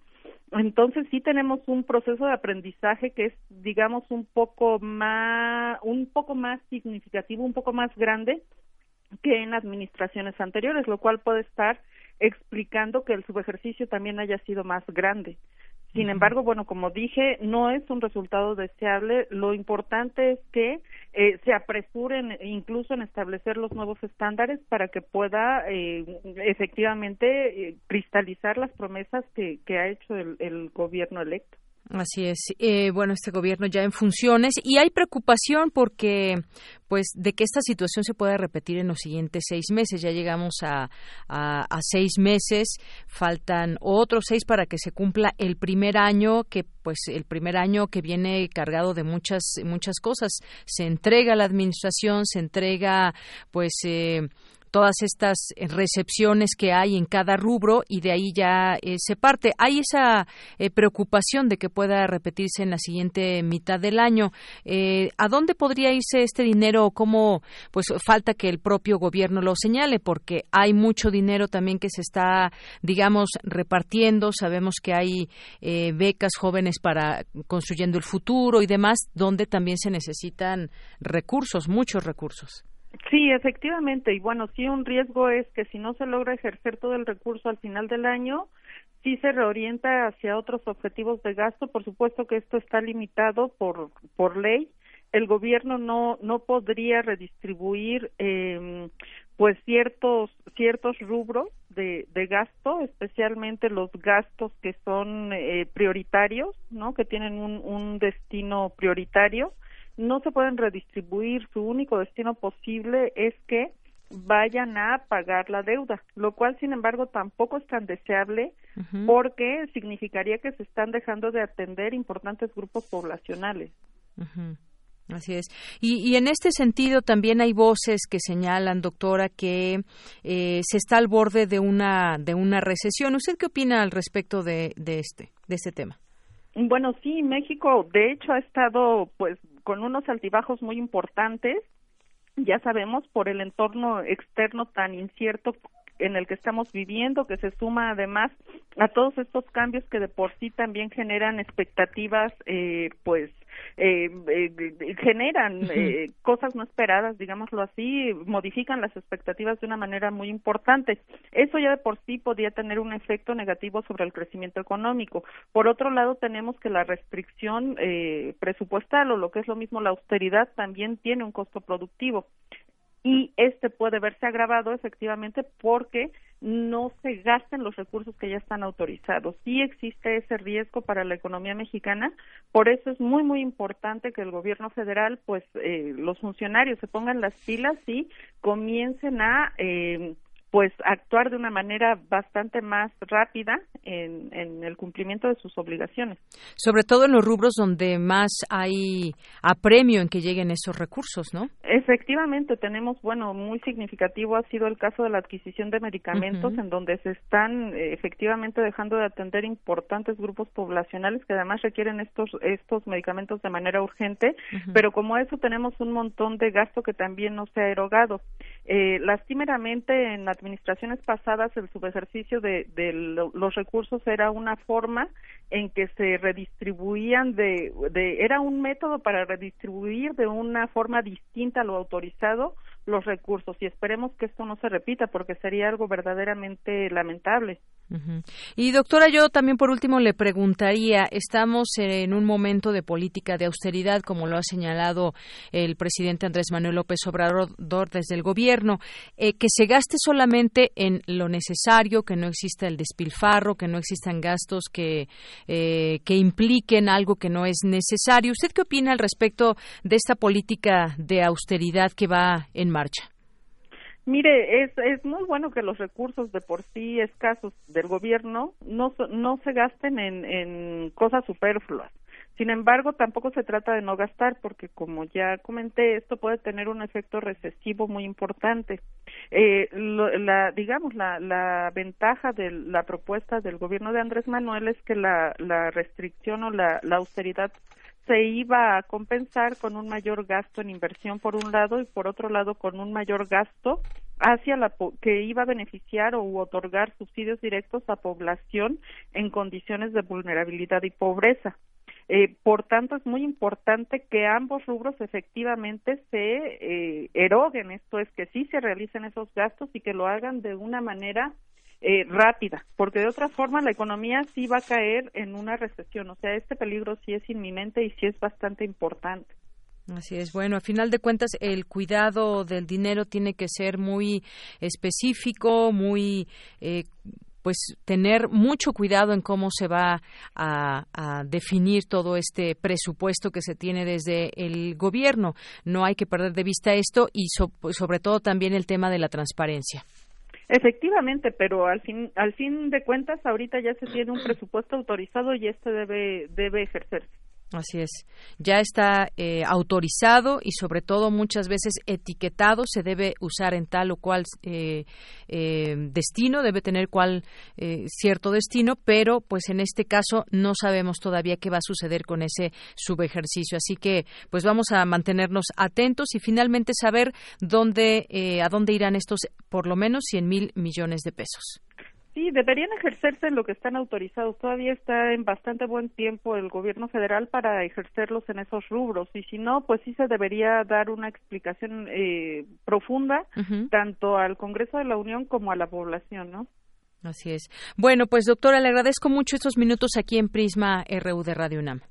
Speaker 16: Entonces sí tenemos un proceso de aprendizaje que es, digamos, un poco más, un poco más significativo, un poco más grande que en administraciones anteriores, lo cual puede estar explicando que el subejercicio también haya sido más grande. Sin embargo, bueno, como dije, no es un resultado deseable. Lo importante es que eh, se apresuren incluso en establecer los nuevos estándares para que pueda eh, efectivamente eh, cristalizar las promesas que, que ha hecho el, el gobierno electo.
Speaker 1: Así es. Eh, bueno, este gobierno ya en funciones y hay preocupación porque, pues, de que esta situación se pueda repetir en los siguientes seis meses. Ya llegamos a, a, seis meses, faltan otros seis para que se cumpla el primer año que, pues, el primer año que viene cargado de muchas muchas cosas. Se entrega la administración, se entrega, pues. Eh, todas estas eh, recepciones que hay en cada rubro y de ahí ya eh, se parte. Hay esa eh, preocupación de que pueda repetirse en la siguiente mitad del año. ¿A dónde podría irse este dinero? ¿Cómo? Pues falta que el propio gobierno lo señale porque hay mucho dinero también que se está, digamos, repartiendo. Sabemos que hay becas jóvenes para construyendo el futuro y demás, donde también se necesitan recursos, muchos recursos.
Speaker 16: Sí, efectivamente. Y bueno, sí, un riesgo es que si no se logra ejercer todo el recurso al final del año, sí se reorienta hacia otros objetivos de gasto. Por supuesto que esto está limitado por, por ley. El gobierno no, no podría redistribuir eh, pues ciertos, ciertos rubros de, de gasto, especialmente los gastos que son eh, prioritarios, ¿no? Que tienen un, un destino prioritario no se pueden redistribuir, su único destino posible es que vayan a pagar la deuda, lo cual sin embargo tampoco es tan deseable porque significaría que se están dejando de atender importantes grupos poblacionales.
Speaker 1: Así es. Y, en este sentido también hay voces que señalan, doctora, que eh, se está al borde de una de una recesión. ¿Usted qué opina al respecto de, de este de este tema?
Speaker 16: Bueno, sí, México de hecho ha estado pues con unos altibajos muy importantes, ya sabemos, por el entorno externo tan incierto en el que estamos viviendo, que se suma además a todos estos cambios que de por sí también generan expectativas, eh, pues eh, eh, generan eh, cosas no esperadas, digámoslo así, modifican las expectativas de una manera muy importante. Eso ya de por sí podría tener un efecto negativo sobre el crecimiento económico. Por otro lado, tenemos que la restricción eh, presupuestal o lo que es lo mismo la austeridad también tiene un costo productivo y este puede verse agravado efectivamente porque no se gasten los recursos que ya están autorizados. Sí existe ese riesgo para la economía mexicana, por eso es muy muy importante que el gobierno federal, pues eh, los funcionarios se pongan las pilas y comiencen a eh, pues actuar de una manera bastante más rápida en, en, el cumplimiento de sus obligaciones.
Speaker 1: Sobre todo en los rubros donde más hay apremio en que lleguen esos recursos, ¿no?
Speaker 16: Efectivamente, tenemos, bueno, muy significativo ha sido el caso de la adquisición de medicamentos, en donde se están eh, efectivamente dejando de atender importantes grupos poblacionales que además requieren estos, estos medicamentos de manera urgente, pero como eso tenemos un montón de gasto que también no se ha erogado. Eh, lastimeramente en la administraciones pasadas el subejercicio de, de los recursos era una forma en que se redistribuían de, de era un método para redistribuir de una forma distinta a lo autorizado los recursos y esperemos que esto no se repita porque sería algo verdaderamente lamentable.
Speaker 1: Y doctora, yo también por último le preguntaría, estamos en un momento de política de austeridad, como lo ha señalado el presidente Andrés Manuel López Obrador desde el gobierno, eh, que se gaste solamente en lo necesario, que no exista el despilfarro, que no existan gastos que, eh, que impliquen algo que no es necesario. ¿Usted qué opina al respecto de esta política de austeridad que va en marcha?
Speaker 16: Mire, es, es muy bueno que los recursos de por sí escasos del gobierno no, no se gasten en, en cosas superfluas. Sin embargo, tampoco se trata de no gastar porque, como ya comenté, esto puede tener un efecto recesivo muy importante. Eh, la, digamos, la, la ventaja de la propuesta del gobierno de Andrés Manuel es que la, la restricción o la, la austeridad se iba a compensar con un mayor gasto en inversión por un lado y por otro lado con un mayor gasto hacia la que iba a beneficiar o otorgar subsidios directos a población en condiciones de vulnerabilidad y pobreza. Eh, por tanto, es muy importante que ambos rubros efectivamente se eh, eroguen, esto es, que sí se realicen esos gastos y que lo hagan de una manera eh, rápida, porque de otra forma la economía sí va a caer en una recesión. O sea, este peligro sí es inminente y sí es bastante importante.
Speaker 1: Así es. Bueno, a final de cuentas, el cuidado del dinero tiene que ser muy específico, muy eh, pues tener mucho cuidado en cómo se va a, definir todo este presupuesto que se tiene desde el gobierno. No hay que perder de vista esto y sobre todo también el tema de la transparencia.
Speaker 16: Efectivamente, pero al fin, al fin de cuentas, ahorita ya se tiene un presupuesto autorizado y este debe, debe ejercerse.
Speaker 1: Así es. Ya está eh, autorizado y sobre todo muchas veces etiquetado. Se debe usar en tal o cual eh, eh, destino, debe tener cual cierto destino, pero pues en este caso no sabemos todavía qué va a suceder con ese subejercicio. Así que pues vamos a mantenernos atentos y finalmente saber dónde, a dónde irán estos por lo menos 100 mil millones de pesos.
Speaker 16: Sí, deberían ejercerse en lo que están autorizados. Todavía está en bastante buen tiempo el gobierno federal para ejercerlos en esos rubros. Y si no, pues sí se debería dar una explicación eh, profunda tanto al Congreso de la Unión como a la población, ¿no?
Speaker 1: Así es. Bueno, pues doctora, le agradezco mucho estos minutos aquí en Prisma RU de Radio UNAM.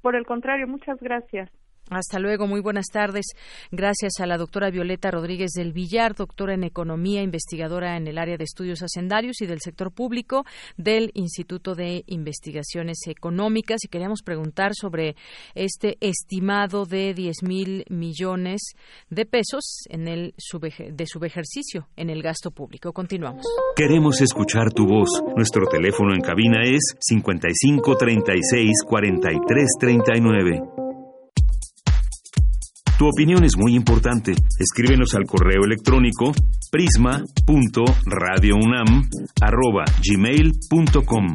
Speaker 16: Por el contrario, muchas gracias.
Speaker 1: Hasta luego, muy buenas tardes. Gracias a la doctora Violeta Rodríguez del Villar, doctora en Economía, investigadora en el área de estudios hacendarios y del sector público del Instituto de Investigaciones Económicas. Y queríamos preguntar sobre este estimado de 10 mil millones de pesos en el de subejercicio en el gasto público. Continuamos.
Speaker 5: Queremos escuchar tu voz. Nuestro teléfono en cabina es 55 36 43 39. Tu opinión es muy importante. Escríbenos al correo electrónico prisma.radiounam@gmail.com.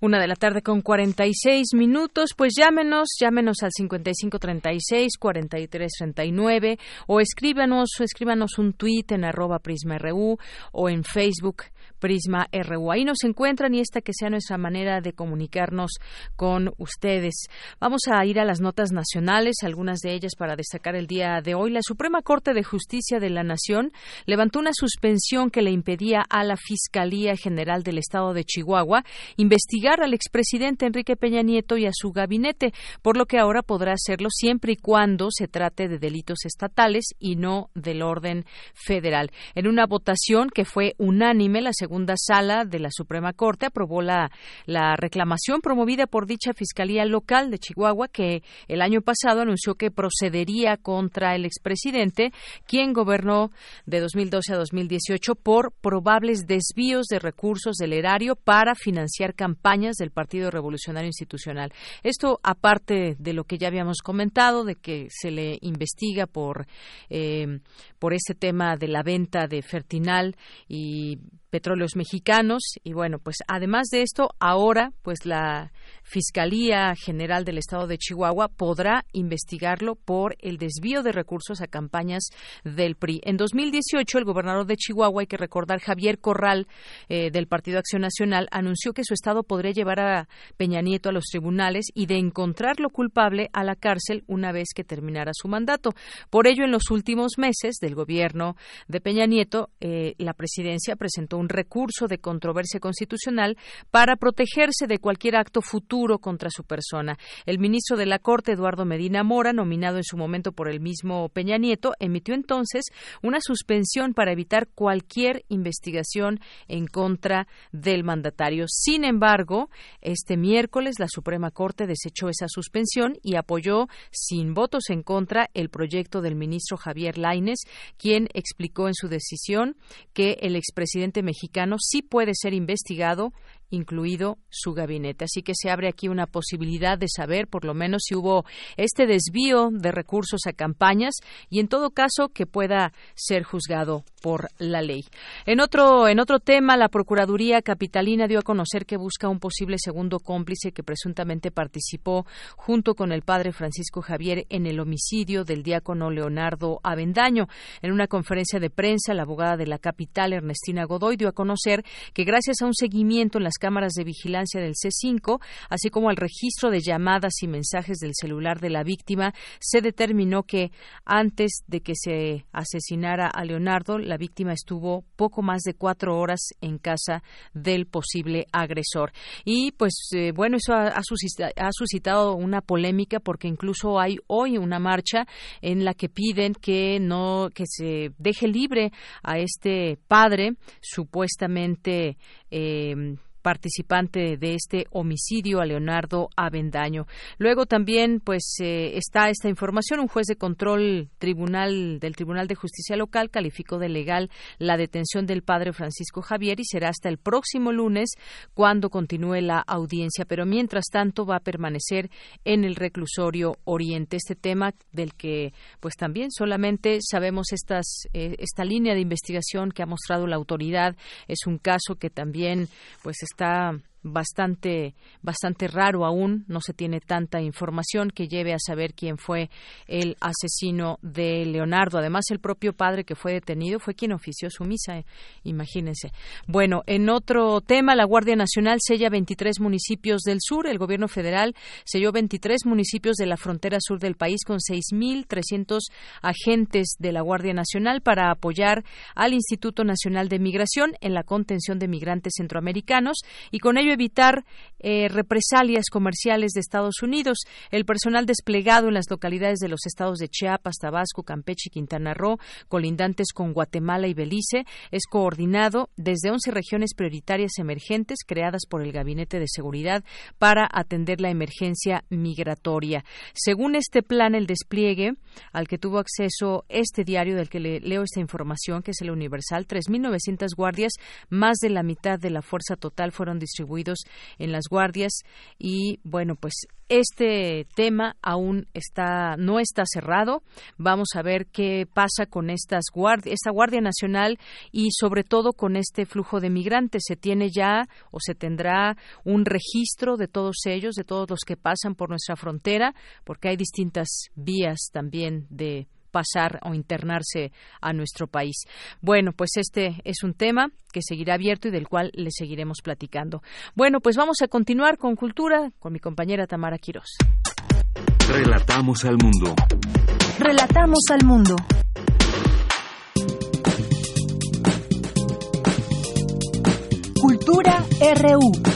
Speaker 1: Una de la tarde con 46 minutos, pues llámenos, llámenos al 5536-4339 o escríbanos, o escríbanos un tweet en arroba prisma.ru o en Facebook Prisma RU. Ahí nos encuentran y esta que sea nuestra manera de comunicarnos con ustedes. Vamos a ir a las notas nacionales, algunas de ellas para destacar el día de hoy. La Suprema Corte de Justicia de la Nación levantó una suspensión que le impedía a la Fiscalía General del Estado de Chihuahua investigar al expresidente Enrique Peña Nieto y a su gabinete, por lo que ahora podrá hacerlo siempre y cuando se trate de delitos estatales y no del orden federal. En una votación que fue unánime, la segunda sala de la Suprema Corte aprobó la, la reclamación promovida por dicha Fiscalía Local de Chihuahua, que el año pasado anunció que procedería contra el expresidente, quien gobernó de 2012 a 2018 por probables desvíos de recursos del erario para financiar campañas del Partido Revolucionario Institucional. Esto, aparte de lo que ya habíamos comentado, de que se le investiga por, eh, por ese tema de la venta de Fertinal y petróleos mexicanos. Y bueno, pues además de esto, ahora pues la Fiscalía General del Estado de Chihuahua podrá investigarlo por el desvío de recursos a campañas del PRI. En 2018, el gobernador de Chihuahua, hay que recordar, Javier Corral, eh, del Partido Acción Nacional, anunció que su Estado podría llevar a Peña Nieto a los tribunales y de encontrarlo culpable a la cárcel una vez que terminara su mandato. Por ello, en los últimos meses del gobierno de Peña Nieto, eh, la presidencia presentó un recurso de controversia constitucional para protegerse de cualquier acto futuro contra su persona. El ministro de la Corte, Eduardo Medina Mora, nominado en su momento por el mismo Peña Nieto, emitió entonces una suspensión para evitar cualquier investigación en contra del mandatario. Sin embargo, este miércoles la Suprema Corte desechó esa suspensión y apoyó sin votos en contra el proyecto del ministro Javier Laines, quien explicó en su decisión que el expresidente mexicano sí puede ser investigado incluido su gabinete. Así que se abre aquí una posibilidad de saber, por lo menos, si hubo este desvío de recursos a campañas y, en todo caso, que pueda ser juzgado por la ley. En otro, en otro tema, la Procuraduría Capitalina dio a conocer que busca un posible segundo cómplice que presuntamente participó junto con el padre Francisco Javier en el homicidio del diácono Leonardo Avendaño. En una conferencia de prensa, la abogada de la capital, Ernestina Godoy, dio a conocer que gracias a un seguimiento en las cámaras de vigilancia del C5, así como al registro de llamadas y mensajes del celular de la víctima, se determinó que antes de que se asesinara a Leonardo, la víctima estuvo poco más de cuatro horas en casa del posible agresor. Y pues eh, bueno, eso ha, ha suscitado una polémica porque incluso hay hoy una marcha en la que piden que no que se deje libre a este padre supuestamente eh, participante de este homicidio a Leonardo Avendaño. Luego también pues eh, está esta información, un juez de control tribunal del Tribunal de Justicia local calificó de legal la detención del padre Francisco Javier y será hasta el próximo lunes cuando continúe la audiencia, pero mientras tanto va a permanecer en el reclusorio Oriente. Este tema del que pues también solamente sabemos estas eh, esta línea de investigación que ha mostrado la autoridad es un caso que también pues está bastante bastante raro aún no se tiene tanta información que lleve a saber quién fue el asesino de Leonardo. Además el propio padre que fue detenido fue quien ofició su misa imagínense. Bueno en otro tema la Guardia Nacional sella 23 municipios del sur. El gobierno federal selló 23 municipios de la frontera sur del país con 6.300 agentes de la Guardia Nacional para apoyar al Instituto Nacional de Migración en la contención de migrantes centroamericanos y con ello evitar eh, represalias comerciales de Estados Unidos. El personal desplegado en las localidades de los estados de Chiapas, Tabasco, Campeche y Quintana Roo, colindantes con Guatemala y Belice, es coordinado desde 11 regiones prioritarias emergentes creadas por el Gabinete de Seguridad para atender la emergencia migratoria. Según este plan, el despliegue al que tuvo acceso este diario del que le leo esta información, que es el Universal, 3.900 guardias, más de la mitad de la fuerza total fueron en las guardias y bueno, pues este tema aún está no está cerrado. Vamos a ver qué pasa con estas guardia, esta Guardia Nacional y sobre todo con este flujo de migrantes. Se tiene ya o se tendrá un registro de todos ellos, de todos los que pasan por nuestra frontera, porque hay distintas vías también de pasar o internarse a nuestro país. Bueno, pues este es un tema que seguirá abierto y del cual le seguiremos platicando. Bueno, pues vamos a continuar con cultura con mi compañera Tamara Quirós.
Speaker 5: Relatamos al mundo.
Speaker 3: Relatamos al mundo. Cultura RU.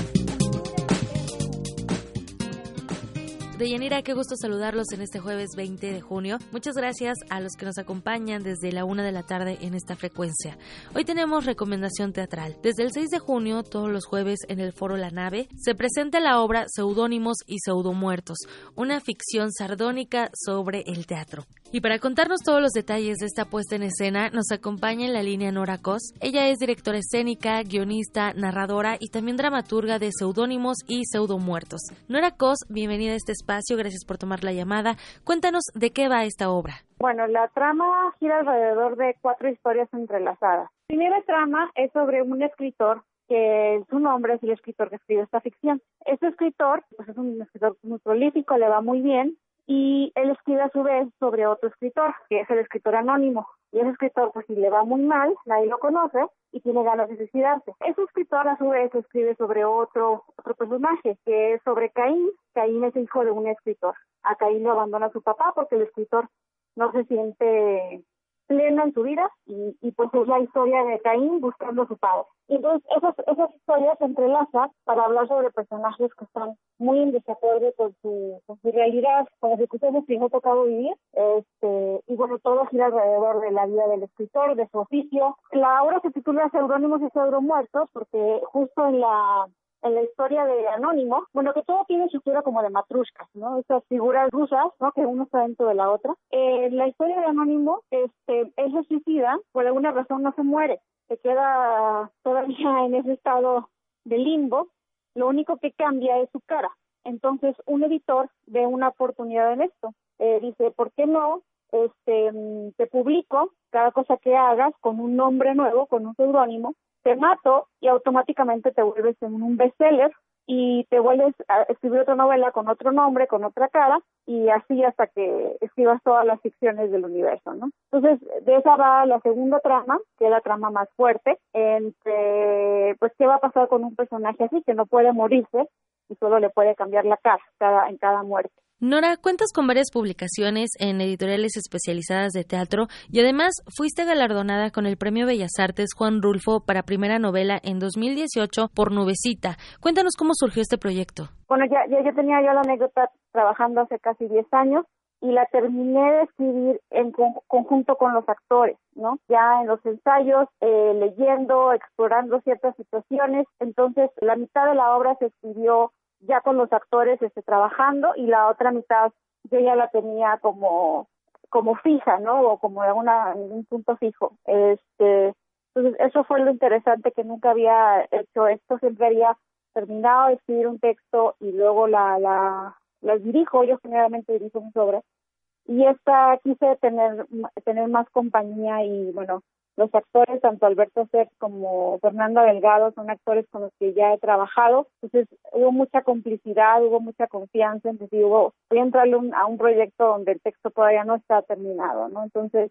Speaker 17: Deyanira, qué gusto saludarlos en este jueves 20 de junio. Muchas gracias a los que nos acompañan desde la una de la tarde en esta frecuencia. Hoy tenemos recomendación teatral. Desde el 6 de junio, todos los jueves en el Foro La Nave, se presenta la obra Seudónimos y Pseudomuertos, una ficción sardónica sobre el teatro. Y para contarnos todos los detalles de esta puesta en escena, nos acompaña en la línea Nora Cos. Ella es directora escénica, guionista, narradora y también dramaturga de Seudónimos y Pseudomuertos. Nora Cos, bienvenida a este espacio gracias por tomar la llamada. Cuéntanos de qué va esta obra.
Speaker 18: Bueno, la trama gira alrededor de cuatro historias entrelazadas. Primera trama es sobre un escritor que su nombre es el escritor que escribe esta ficción. Este escritor pues es un escritor muy prolífico, le va muy bien y él escribe a su vez sobre otro escritor, que es el escritor anónimo. Y ese escritor, pues si le va muy mal, nadie lo conoce y tiene ganas de suicidarse. Ese escritor a su vez escribe sobre otro, otro personaje, que es sobre Caín. Caín es hijo de un escritor. A Caín lo abandona su papá porque el escritor no se siente pleno en su vida y, y, pues es la historia de Caín buscando a su padre. Y entonces esas, esas historias se entrelazan para hablar sobre personajes que están muy en desacuerdo con su, con su realidad, con las circunstancias que les ha tocado vivir. Este, y bueno, todo gira alrededor de la vida del escritor, de su oficio. La obra se titula Seudónimos y Muertos porque justo en la en la historia de Anónimo, bueno, que todo tiene estructura como de matrushkas, ¿no? Esas figuras rusas, ¿no? Que uno está dentro de la otra. En la historia de Anónimo, este, él se suicida, por alguna razón no se muere, se queda todavía en ese estado de limbo, lo único que cambia es su cara. Entonces, un editor ve una oportunidad en esto. Eh, dice, ¿por qué no este, mm, te publico cada cosa que hagas con un nombre nuevo, con un seudónimo, te mato y automáticamente te vuelves en un bestseller y te vuelves a escribir otra novela con otro nombre, con otra cara, y así hasta que escribas todas las ficciones del universo, ¿no? Entonces, de esa va la segunda trama, que es la trama más fuerte, entre, pues, qué va a pasar con un personaje así, que no puede morirse y solo le puede cambiar la cara cada, en cada muerte.
Speaker 17: Nora, cuentas con varias publicaciones en editoriales especializadas de teatro y además fuiste galardonada con el Premio Bellas Artes Juan Rulfo para primera novela en 2018 por Nubecita. Cuéntanos cómo surgió este proyecto.
Speaker 18: Bueno, ya, ya yo tenía yo la anécdota trabajando hace casi 10 años y la terminé de escribir en conjunto con los actores, ¿no? Ya en los ensayos, eh, leyendo, explorando ciertas situaciones. Entonces, la mitad de la obra se escribió ya con los actores este, trabajando y la otra mitad yo ya la tenía como como fija, ¿no? O como una, un punto fijo. Este, entonces eso fue lo interesante que nunca había hecho esto, siempre había terminado de escribir un texto y luego la, la, las dirijo, yo generalmente dirijo mis obras y esta quise tener tener más compañía y bueno los actores, tanto Alberto Sex como Fernando Delgado, son actores con los que ya he trabajado. Entonces hubo mucha complicidad, hubo mucha confianza. Entonces hubo, voy a entrarle a un proyecto donde el texto todavía no está terminado, ¿no? Entonces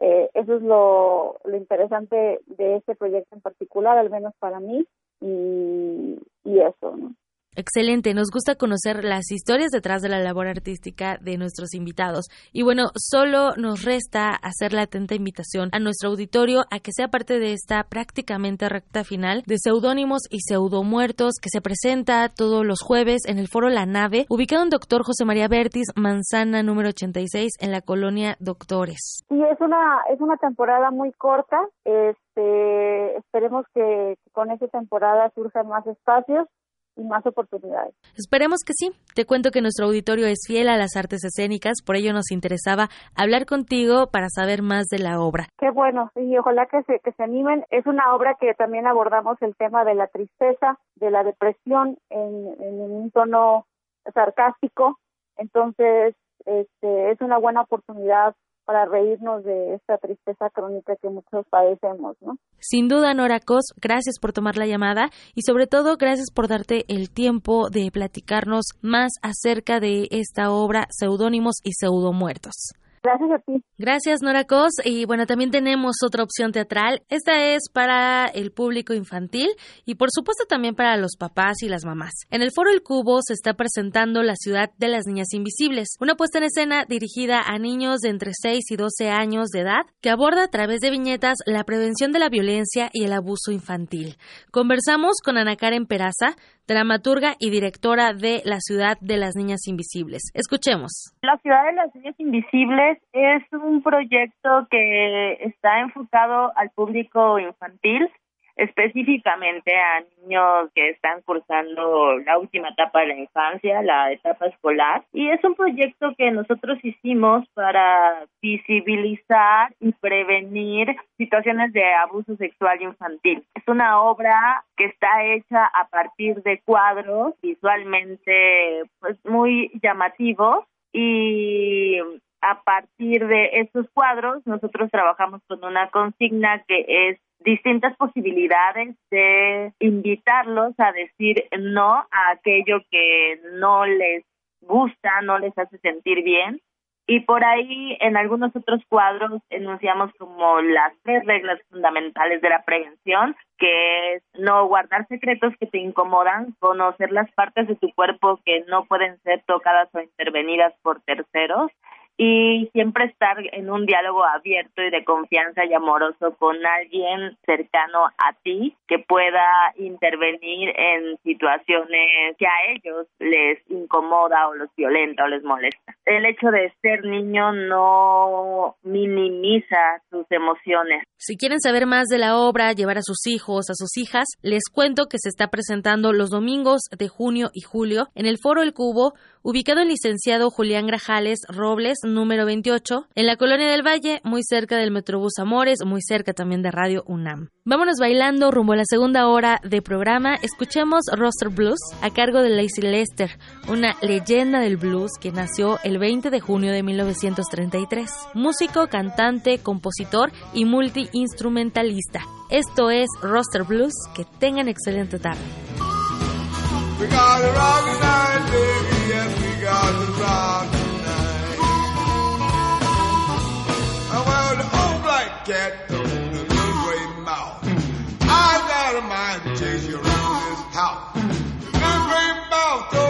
Speaker 18: eh, eso es lo, lo interesante de este proyecto en particular, al menos para mí, y, y eso, ¿no?
Speaker 17: Excelente, nos gusta conocer las historias detrás de la labor artística de nuestros invitados. Y bueno, solo nos resta hacer la atenta invitación a nuestro auditorio a que sea parte de esta prácticamente recta final de seudónimos y pseudomuertos que se presenta todos los jueves en el foro La Nave, ubicado en Doctor José María Bertis, Manzana número 86, en la colonia Doctores.
Speaker 18: Sí, es una, es una temporada muy corta. Este, esperemos que con esta temporada surjan más espacios y más oportunidades.
Speaker 17: Esperemos que sí. Te cuento que nuestro auditorio es fiel a las artes escénicas, por ello nos interesaba hablar contigo para saber más de la obra.
Speaker 18: Qué bueno, y ojalá que se, que se animen. Es una obra que también abordamos el tema de la tristeza, de la depresión en, en un tono sarcástico, entonces este, es una buena oportunidad para reírnos de esta tristeza crónica que muchos padecemos, ¿no?
Speaker 17: Sin duda, Nora Cos, gracias por tomar la llamada y sobre todo gracias por darte el tiempo de platicarnos más acerca de esta obra Seudónimos y Pseudomuertos.
Speaker 18: Gracias a ti.
Speaker 17: Gracias, Nora Cos. Y bueno, también tenemos otra opción teatral. Esta es para el público infantil y por supuesto también para los papás y las mamás. En el Foro El Cubo se está presentando La Ciudad de las Niñas Invisibles, una puesta en escena dirigida a niños de entre 6 y 12 años de edad que aborda a través de viñetas la prevención de la violencia y el abuso infantil. Conversamos con Ana Karen Peraza, dramaturga y directora de La Ciudad de las Niñas Invisibles. Escuchemos.
Speaker 19: La Ciudad de las Niñas Invisibles es un proyecto que está enfocado al público infantil específicamente a niños que están cursando la última etapa de la infancia, la etapa escolar. Y es un proyecto que nosotros hicimos para visibilizar y prevenir situaciones de abuso sexual infantil. Es una obra que está hecha a partir de cuadros visualmente pues muy llamativos y a partir de estos cuadros nosotros trabajamos con una consigna que es distintas posibilidades de invitarlos a decir no a aquello que no les gusta, no les hace sentir bien. Y por ahí en algunos otros cuadros enunciamos como las tres reglas fundamentales de la prevención, que es no guardar secretos que te incomodan, conocer las partes de tu cuerpo que no pueden ser tocadas o intervenidas por terceros y siempre estar en un diálogo abierto y de confianza y amoroso con alguien cercano a ti que pueda intervenir en situaciones que a ellos les incomoda o los violenta o les molesta. El hecho de ser niño no minimiza sus emociones.
Speaker 17: Si quieren saber más de la obra, llevar a sus hijos, a sus hijas, les cuento que se está presentando los domingos de junio y julio en el Foro El Cubo ubicado en licenciado Julián Grajales Robles, número 28, en la Colonia del Valle, muy cerca del Metrobús Amores, muy cerca también de Radio UNAM. Vámonos bailando rumbo a la segunda hora de programa. Escuchemos Roster Blues a cargo de Lacey Lester, una leyenda del blues que nació el 20 de junio de 1933. Músico, cantante, compositor y multiinstrumentalista. Esto es Roster Blues. Que tengan excelente tarde.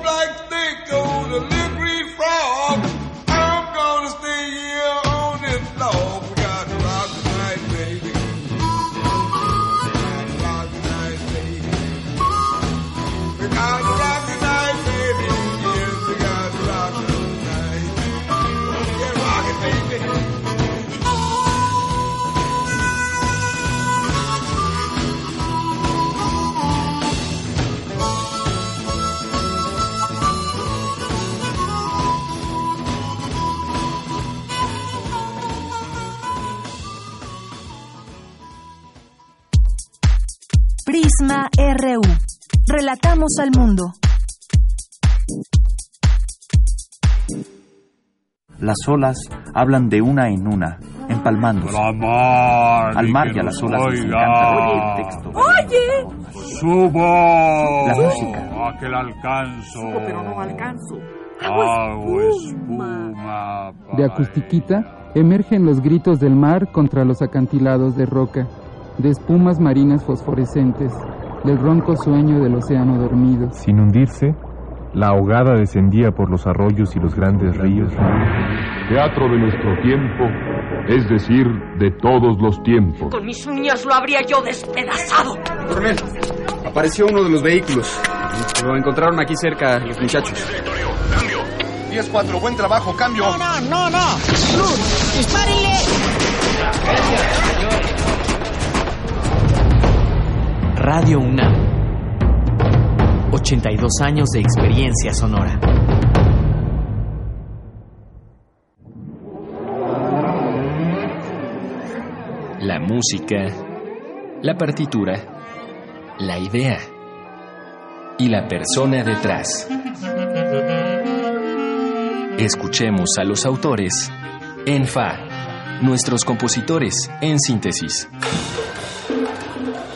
Speaker 17: like they go to Liberty Frog. I'm gonna stay here. RU. Relatamos al mundo.
Speaker 20: Las olas hablan de una en una, empalmándose. Al mar y a las olas les encanta el texto.
Speaker 21: ¡Oye! ¡Subo!
Speaker 20: La música.
Speaker 21: Alcanzo.
Speaker 22: Subo, pero no alcanzo.
Speaker 21: Agua espuma.
Speaker 23: De acustiquita emergen los gritos del mar contra los acantilados de roca de espumas marinas fosforescentes, del ronco sueño del océano dormido.
Speaker 24: Sin hundirse, la ahogada descendía por los arroyos y los grandes ríos.
Speaker 25: Teatro de nuestro tiempo, es decir, de todos los tiempos.
Speaker 22: Con mis uñas lo habría yo despedazado.
Speaker 26: Coronel, apareció uno de los vehículos. Lo encontraron aquí cerca los muchachos.
Speaker 27: 10-4, buen trabajo, cambio.
Speaker 28: No, no, no, no. Luz, dispárenle.
Speaker 29: Radio UNAM. 82 años de experiencia sonora. La música, la partitura, la idea y la persona detrás. Escuchemos a los autores en Fa, nuestros compositores en síntesis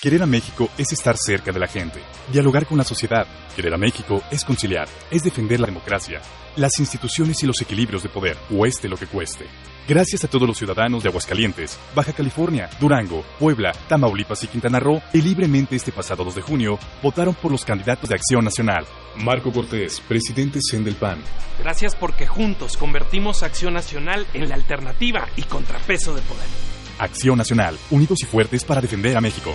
Speaker 30: Querer a México es estar cerca de la gente, dialogar con la sociedad. Querer a México es conciliar, es defender la democracia, las instituciones y los equilibrios de poder, cueste lo que cueste. Gracias a todos los ciudadanos de Aguascalientes, Baja California, Durango, Puebla, Tamaulipas y Quintana Roo que libremente este pasado 2 de junio votaron por los candidatos de Acción Nacional. Marco Cortés, presidente CEN del PAN.
Speaker 31: Gracias porque juntos convertimos Acción Nacional en la alternativa y contrapeso de poder.
Speaker 30: Acción Nacional, unidos y fuertes para defender a México.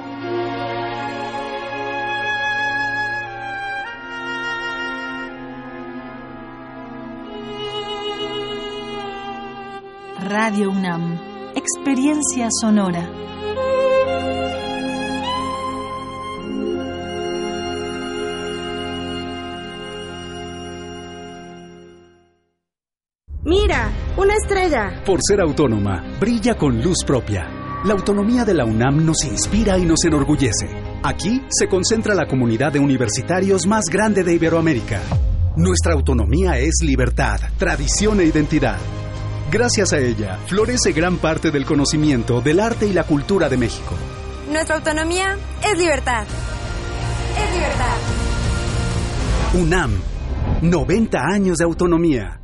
Speaker 3: Radio UNAM. Experiencia sonora.
Speaker 32: Mira, una estrella.
Speaker 33: Por ser autónoma, brilla con luz propia. La autonomía de la UNAM nos inspira y nos enorgullece. Aquí se concentra la comunidad de universitarios más grande de Iberoamérica. Nuestra autonomía es libertad, tradición e identidad. Gracias a ella, florece gran parte del conocimiento del arte y la cultura de México.
Speaker 32: Nuestra autonomía es libertad. Es libertad.
Speaker 33: UNAM, 90 años de autonomía.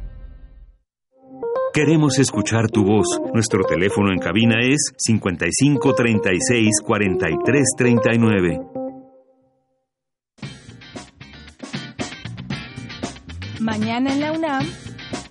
Speaker 5: Queremos escuchar tu voz. Nuestro teléfono en cabina es 55 36 43 39.
Speaker 3: Mañana en la UNAM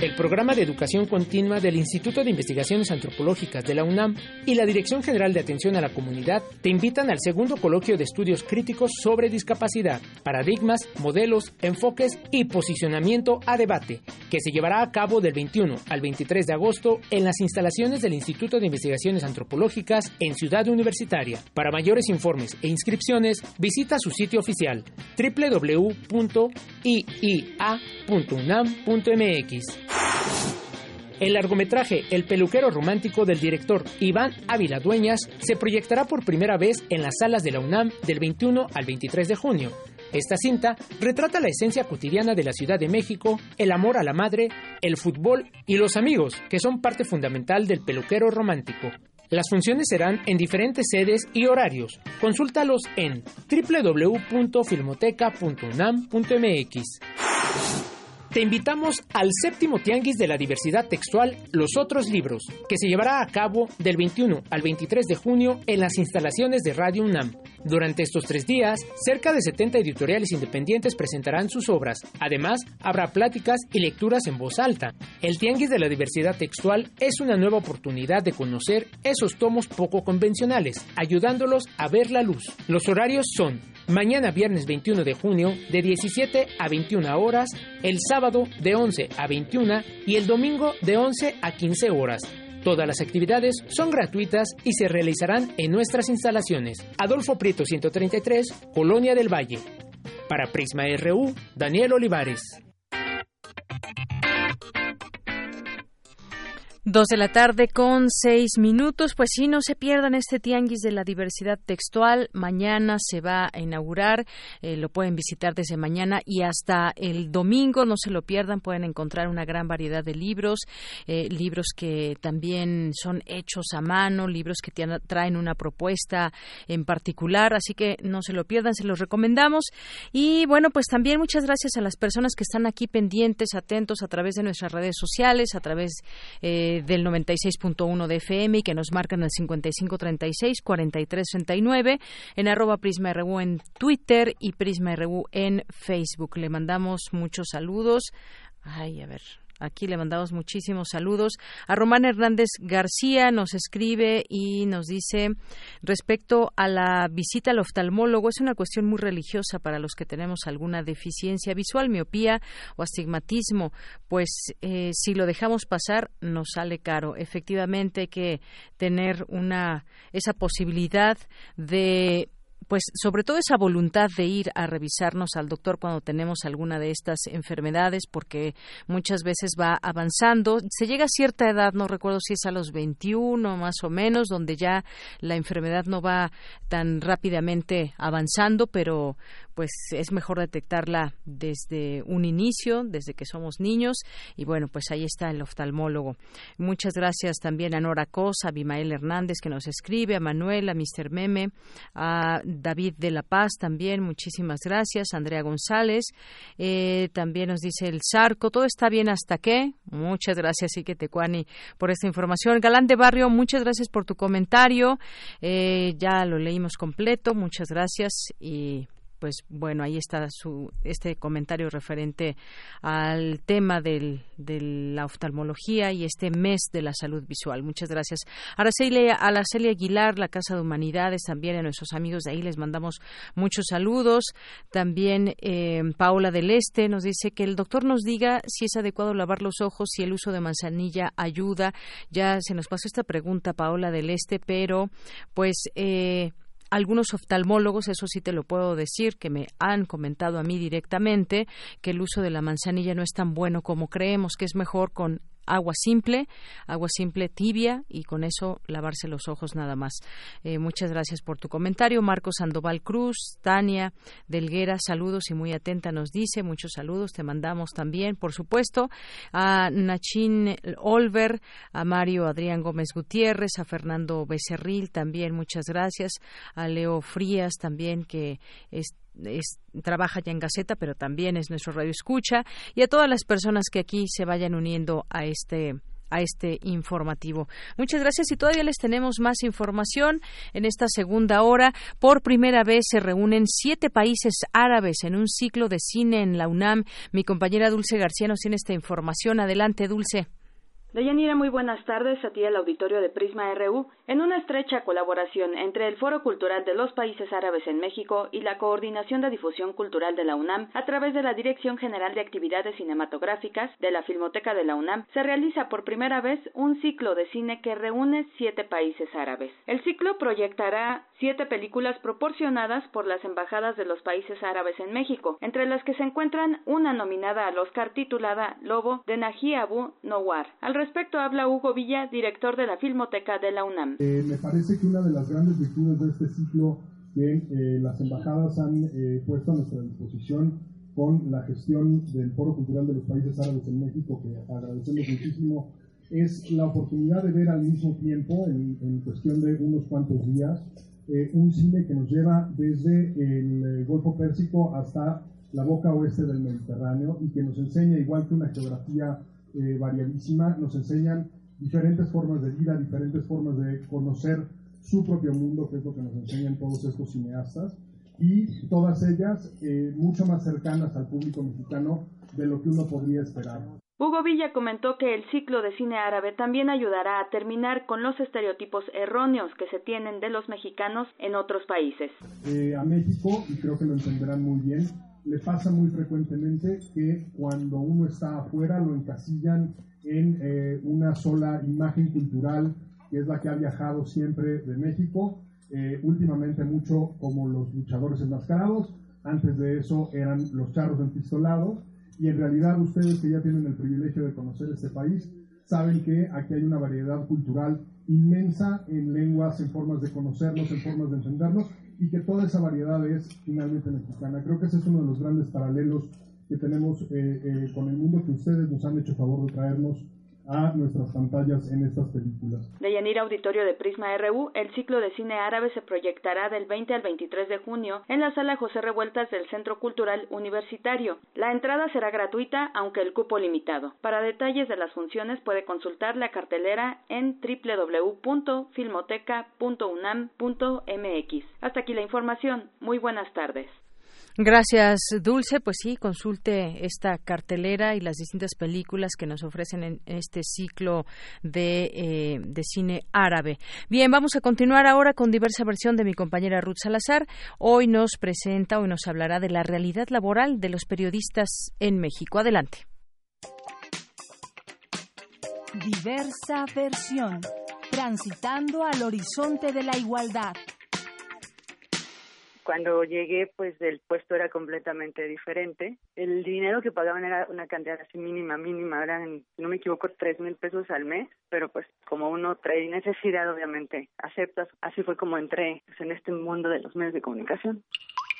Speaker 4: El programa de educación continua del Instituto de Investigaciones Antropológicas de la UNAM y la Dirección General de Atención a la Comunidad te invitan al segundo coloquio de estudios críticos sobre discapacidad, paradigmas, modelos, enfoques y posicionamiento a debate, que se llevará a cabo del 21 al 23 de agosto en las instalaciones del Instituto de Investigaciones Antropológicas en Ciudad Universitaria. Para mayores informes e inscripciones, visita su sitio oficial www.iia.unam.mx. El largometraje El peluquero romántico del director Iván Ávila Dueñas se proyectará por primera vez en las salas de la UNAM del 21 al 23 de junio. Esta cinta retrata la esencia cotidiana de la Ciudad de México, el amor a la madre, el fútbol y los amigos, que son parte fundamental del peluquero romántico. Las funciones serán en diferentes sedes y horarios. Consúltalos en www.filmoteca.unam.mx. Te invitamos al séptimo Tianguis de la Diversidad Textual Los Otros Libros, que se llevará a cabo del 21 al 23 de junio en las instalaciones de Radio UNAM. Durante estos tres días, cerca de 70 editoriales independientes presentarán sus obras. Además, habrá pláticas y lecturas en voz alta. El Tianguis de la Diversidad Textual es una nueva oportunidad de conocer esos tomos poco convencionales, ayudándolos a ver la luz. Los horarios son mañana viernes 21 de junio de 17 a 21 horas, el sábado de 11 a 21 y el domingo de 11 a 15 horas. Todas las actividades son gratuitas y se realizarán en nuestras instalaciones. Adolfo Prieto 133, Colonia del Valle. Para Prisma RU, Daniel Olivares.
Speaker 1: Dos de la tarde con seis minutos. Pues sí, no se pierdan este tianguis de la diversidad textual. Mañana se va a inaugurar. Eh, lo pueden visitar desde mañana y hasta el domingo. No se lo pierdan. Pueden encontrar una gran variedad de libros, eh, libros que también son hechos a mano, libros que traen una propuesta en particular. Así que no se lo pierdan. Se los recomendamos. Y bueno, pues también muchas gracias a las personas que están aquí pendientes, atentos a través de nuestras redes sociales, a través eh, del 96.1 de FM y que nos marcan el 5536-4369 en arroba Prisma RU en Twitter y Prisma RU en Facebook. Le mandamos muchos saludos. Ay, a ver, Aquí le mandamos muchísimos saludos. A Román Hernández García nos escribe y nos dice respecto a la visita al oftalmólogo, es una cuestión muy religiosa para los que tenemos alguna deficiencia visual, miopía o astigmatismo, pues eh, si lo dejamos pasar nos sale caro. Efectivamente hay que tener una esa posibilidad de pues sobre todo esa voluntad de ir a revisarnos al doctor cuando tenemos alguna de estas enfermedades, porque muchas veces va avanzando. Se llega a cierta edad, no recuerdo si es a los 21 más o menos, donde ya la enfermedad no va tan rápidamente avanzando, pero pues es mejor detectarla desde un inicio, desde que somos niños. Y bueno, pues ahí está el oftalmólogo. Muchas gracias también a Nora Cosa, a Bimael Hernández que nos escribe, a Manuel, a Mr. Meme, a David de la Paz también, muchísimas gracias. Andrea González, eh, también nos dice el Zarco, todo está bien hasta qué. Muchas gracias, Ike Tecuani, por esta información. Galán de Barrio, muchas gracias por tu comentario. Eh, ya lo leímos completo, muchas gracias y pues bueno, ahí está su, este comentario referente al tema del, de la oftalmología y este mes de la salud visual. Muchas gracias. Araceli, a la Celia Aguilar, la Casa de Humanidades, también a nuestros amigos de ahí les mandamos muchos saludos. También eh, Paola del Este nos dice que el doctor nos diga si es adecuado lavar los ojos, si el uso de manzanilla ayuda. Ya se nos pasó esta pregunta, Paola del Este, pero pues eh, algunos oftalmólogos, eso sí te lo puedo decir, que me han comentado a mí directamente que el uso de la manzanilla no es tan bueno como creemos, que es mejor con agua simple, agua simple tibia y con eso lavarse los ojos nada más. Eh, muchas gracias por tu comentario. Marcos Sandoval Cruz, Tania Delguera, saludos y muy atenta nos dice, muchos saludos, te mandamos también, por supuesto, a Nachin Olver, a Mario Adrián Gómez Gutiérrez, a Fernando Becerril también, muchas gracias, a Leo Frías también que es trabaja ya en Gaceta, pero también es nuestro radio escucha, y a todas las personas que aquí se vayan uniendo a este a este informativo. Muchas gracias y todavía les tenemos más información en esta segunda hora. Por primera vez se reúnen siete países árabes en un ciclo de cine en la UNAM. Mi compañera Dulce García nos tiene esta información. Adelante, Dulce.
Speaker 34: Deyanira, muy buenas tardes a ti al auditorio de Prisma RU. En una estrecha colaboración entre el Foro Cultural de los Países Árabes en México y la Coordinación de Difusión Cultural de la UNAM, a través de la Dirección General de Actividades Cinematográficas de la Filmoteca de la UNAM, se realiza por primera vez un ciclo de cine que reúne siete países árabes. El ciclo proyectará siete películas proporcionadas por las embajadas de los países árabes en México, entre las que se encuentran una nominada al Oscar titulada Lobo de Naji Abu Nowar respecto habla Hugo Villa, director de la Filmoteca de la UNAM.
Speaker 35: Eh, me parece que una de las grandes virtudes de este ciclo que eh, las embajadas han eh, puesto a nuestra disposición con la gestión del Foro Cultural de los Países Árabes en México, que agradecemos muchísimo, es la oportunidad de ver al mismo tiempo, en, en cuestión de unos cuantos días, un cine que nos lleva desde el Golfo Pérsico hasta la boca oeste del Mediterráneo y que nos enseña, igual que una geografía variadísima, nos enseñan diferentes formas de vida, diferentes formas de conocer su propio mundo, que es lo que nos enseñan todos estos cineastas, y todas ellas eh, mucho más cercanas al público mexicano de lo que uno podría esperar.
Speaker 34: Hugo Villa comentó que el ciclo de cine árabe también ayudará a terminar con los estereotipos erróneos que se tienen de los mexicanos en otros países.
Speaker 35: Eh, a México, y creo que lo entenderán muy bien, le pasa muy frecuentemente que cuando uno está afuera lo encasillan en eh, una sola imagen cultural que es la que ha viajado siempre de México, eh, últimamente mucho como los luchadores enmascarados, antes de eso eran los charros empistolados, y en realidad ustedes que ya tienen el privilegio de conocer este país, saben que aquí hay una variedad cultural inmensa en lenguas, en formas de conocernos, en formas de entendernos, y que toda esa variedad es finalmente mexicana. Creo que ese es uno de los grandes paralelos que tenemos eh, eh, con el mundo que ustedes nos han hecho favor de traernos a nuestras pantallas en estas películas.
Speaker 34: De Yanir Auditorio de Prisma RU, el ciclo de cine árabe se proyectará del 20 al 23 de junio en la sala José Revueltas del Centro Cultural Universitario. La entrada será gratuita, aunque el cupo limitado. Para detalles de las funciones puede consultar la cartelera en www.filmoteca.unam.mx. Hasta aquí la información. Muy buenas tardes.
Speaker 1: Gracias, Dulce. Pues sí, consulte esta cartelera y las distintas películas que nos ofrecen en este ciclo de, eh, de cine árabe. Bien, vamos a continuar ahora con diversa versión de mi compañera Ruth Salazar. Hoy nos presenta, hoy nos hablará de la realidad laboral de los periodistas en México. Adelante.
Speaker 3: Diversa versión. Transitando al horizonte de la igualdad
Speaker 36: cuando llegué, pues el puesto era completamente diferente. El dinero que pagaban era una cantidad así mínima, mínima, eran, no me equivoco, tres mil pesos al mes, pero pues como uno trae necesidad, obviamente aceptas. Así fue como entré pues, en este mundo de los medios de comunicación.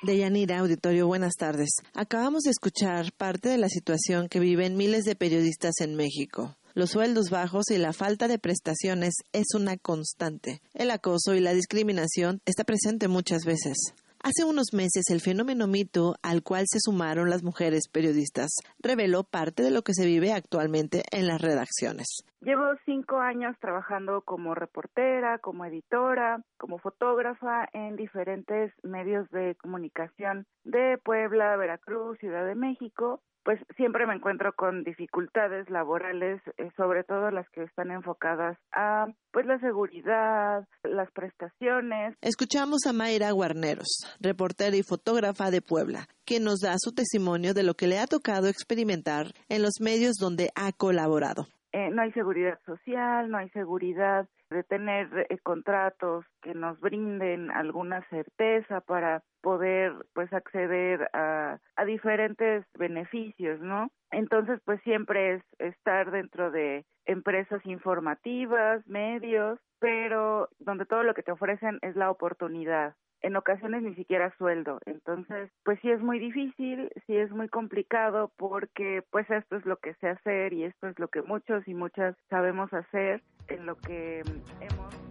Speaker 35: Deyanira, auditorio, buenas tardes. Acabamos de escuchar parte de la situación que viven miles de periodistas en México. Los sueldos bajos y la falta de prestaciones es una constante. El acoso y la discriminación está presente muchas veces. Hace unos meses el fenómeno mito al cual se sumaron las mujeres periodistas reveló parte de lo que se vive actualmente en las redacciones.
Speaker 37: Llevo cinco años trabajando como reportera, como editora, como fotógrafa en diferentes medios de comunicación de Puebla, Veracruz, Ciudad de México pues siempre me encuentro con dificultades laborales, eh, sobre todo las que están enfocadas a pues la seguridad, las prestaciones.
Speaker 35: Escuchamos a Mayra Guarneros, reportera y fotógrafa de Puebla, que nos da su testimonio de lo que le ha tocado experimentar en los medios donde ha colaborado.
Speaker 37: Eh, no hay seguridad social, no hay seguridad de tener eh, contratos que nos brinden alguna certeza para poder pues acceder a, a diferentes beneficios, ¿no? Entonces pues siempre es estar dentro de empresas informativas, medios, pero donde todo lo que te ofrecen es la oportunidad en ocasiones ni siquiera sueldo. Entonces, pues sí es muy difícil, sí es muy complicado porque pues esto es lo que sé hacer y esto es lo que muchos y muchas sabemos hacer, en lo que hemos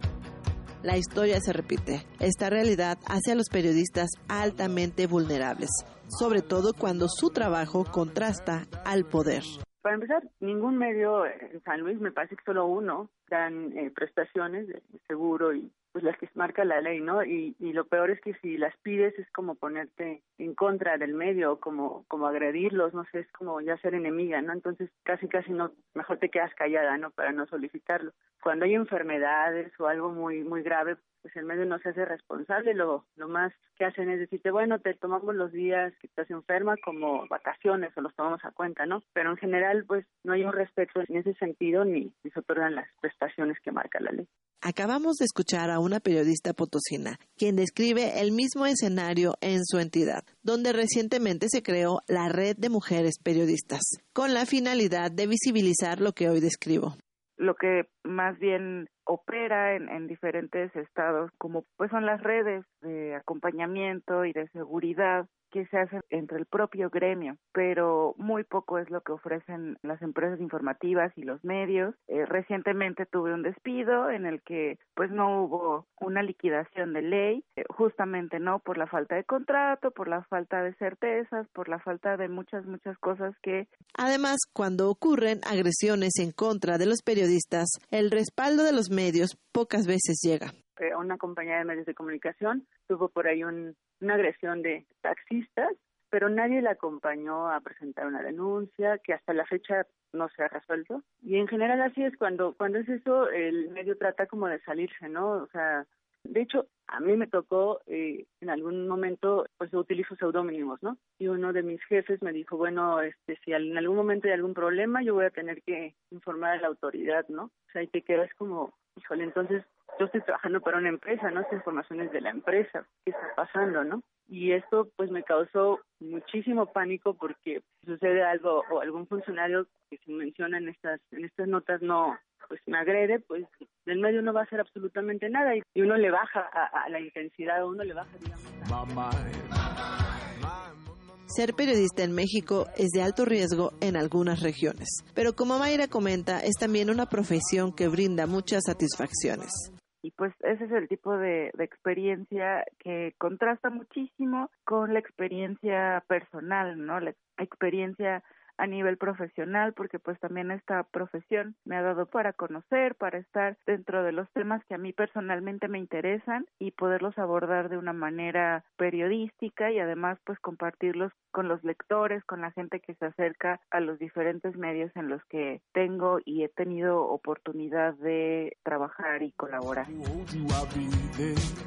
Speaker 35: la historia se repite. Esta realidad hace a los periodistas altamente vulnerables, sobre todo cuando su trabajo contrasta al poder.
Speaker 36: Para empezar, ningún medio en San Luis, me parece que solo uno, dan eh, prestaciones de seguro y pues las que marca la ley, ¿no? Y, y lo peor es que si las pides es como ponerte en contra del medio, como como agredirlos, no sé, es como ya ser enemiga, ¿no? Entonces casi casi no, mejor te quedas callada, ¿no? Para no solicitarlo. Cuando hay enfermedades o algo muy muy grave, pues el medio no se hace responsable, lo, lo más que hacen es decirte, bueno, te tomamos los días que estás enferma como vacaciones o los tomamos a cuenta, ¿no? Pero en general, pues no hay un respeto en ese sentido ni, ni se otorgan las prestaciones que marca la ley.
Speaker 35: Acabamos de escuchar a una periodista potosina, quien describe el mismo escenario en su entidad, donde recientemente se creó la Red de Mujeres Periodistas, con la finalidad de visibilizar lo que hoy describo.
Speaker 37: Lo que más bien opera en, en, diferentes estados, como pues son las redes de acompañamiento y de seguridad que se hace entre el propio gremio, pero muy poco es lo que ofrecen las empresas informativas y los medios. Eh, recientemente tuve un despido en el que pues no hubo una liquidación de ley, eh, justamente no por la falta de contrato, por la falta de certezas, por la falta de muchas, muchas cosas que...
Speaker 35: Además, cuando ocurren agresiones en contra de los periodistas, el respaldo de los medios pocas veces llega
Speaker 36: a una compañía de medios de comunicación tuvo por ahí un, una agresión de taxistas, pero nadie la acompañó a presentar una denuncia que hasta la fecha no se ha resuelto. Y en general así es cuando cuando es eso el medio trata como de salirse, ¿no? O sea, de hecho, a mí me tocó eh, en algún momento, pues utilizo seudónimos, ¿no? Y uno de mis jefes me dijo, bueno, este, si en algún momento hay algún problema, yo voy a tener que informar a la autoridad, ¿no? O sea, y te quedas como, híjole, entonces yo estoy trabajando para una empresa, ¿no? Esta información es de la empresa, ¿qué está pasando, no? Y esto pues me causó muchísimo pánico porque sucede algo o algún funcionario que se menciona en estas en estas notas no pues me agrede, pues del medio no va a hacer absolutamente nada y, uno le baja a, la intensidad, uno le baja, digamos.
Speaker 35: Ser periodista en México es de alto riesgo en algunas regiones, pero como Mayra comenta, es también una profesión que brinda muchas satisfacciones
Speaker 37: y pues ese es el tipo de, experiencia que contrasta muchísimo con la experiencia personal, ¿no? La experiencia a nivel profesional, porque pues también esta profesión me ha dado para conocer, para estar dentro de los temas que a mí personalmente me interesan y poderlos abordar de una manera periodística y además pues compartirlos con los lectores, con la gente que se acerca a los diferentes medios en los que tengo y he tenido oportunidad de trabajar y colaborar.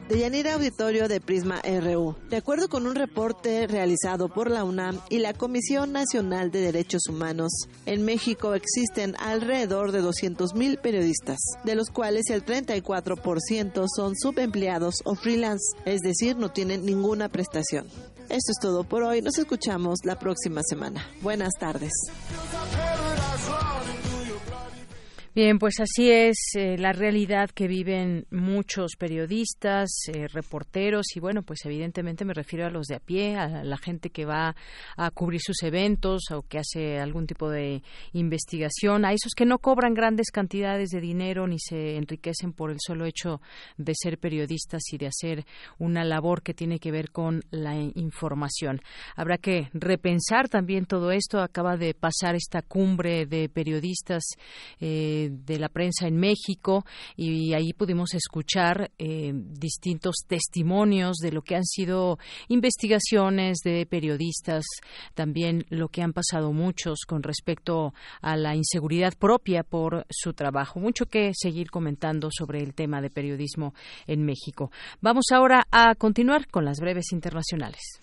Speaker 35: De Yanira Auditorio de Prisma RU. De acuerdo con un reporte realizado por la UNAM y la Comisión Nacional de Derechos Humanos, en México existen alrededor de 200.000 periodistas, de los cuales el 34% son subempleados o freelance, es decir, no tienen ninguna prestación. Esto es todo por hoy. Nos escuchamos la próxima semana. Buenas tardes.
Speaker 1: Bien, pues así es eh, la realidad que viven muchos periodistas, eh, reporteros y bueno, pues evidentemente me refiero a los de a pie, a la gente que va a cubrir sus eventos o que hace algún tipo de investigación, a esos que no cobran grandes cantidades de dinero ni se enriquecen por el solo hecho de ser periodistas y de hacer una labor que tiene que ver con la información. Habrá que repensar también todo esto. Acaba de pasar esta cumbre de periodistas. Eh, de la prensa en México y ahí pudimos escuchar eh, distintos testimonios de lo que han sido investigaciones de periodistas, también lo que han pasado muchos con respecto a la inseguridad propia por su trabajo. Mucho que seguir comentando sobre el tema de periodismo en México. Vamos ahora a continuar con las breves internacionales.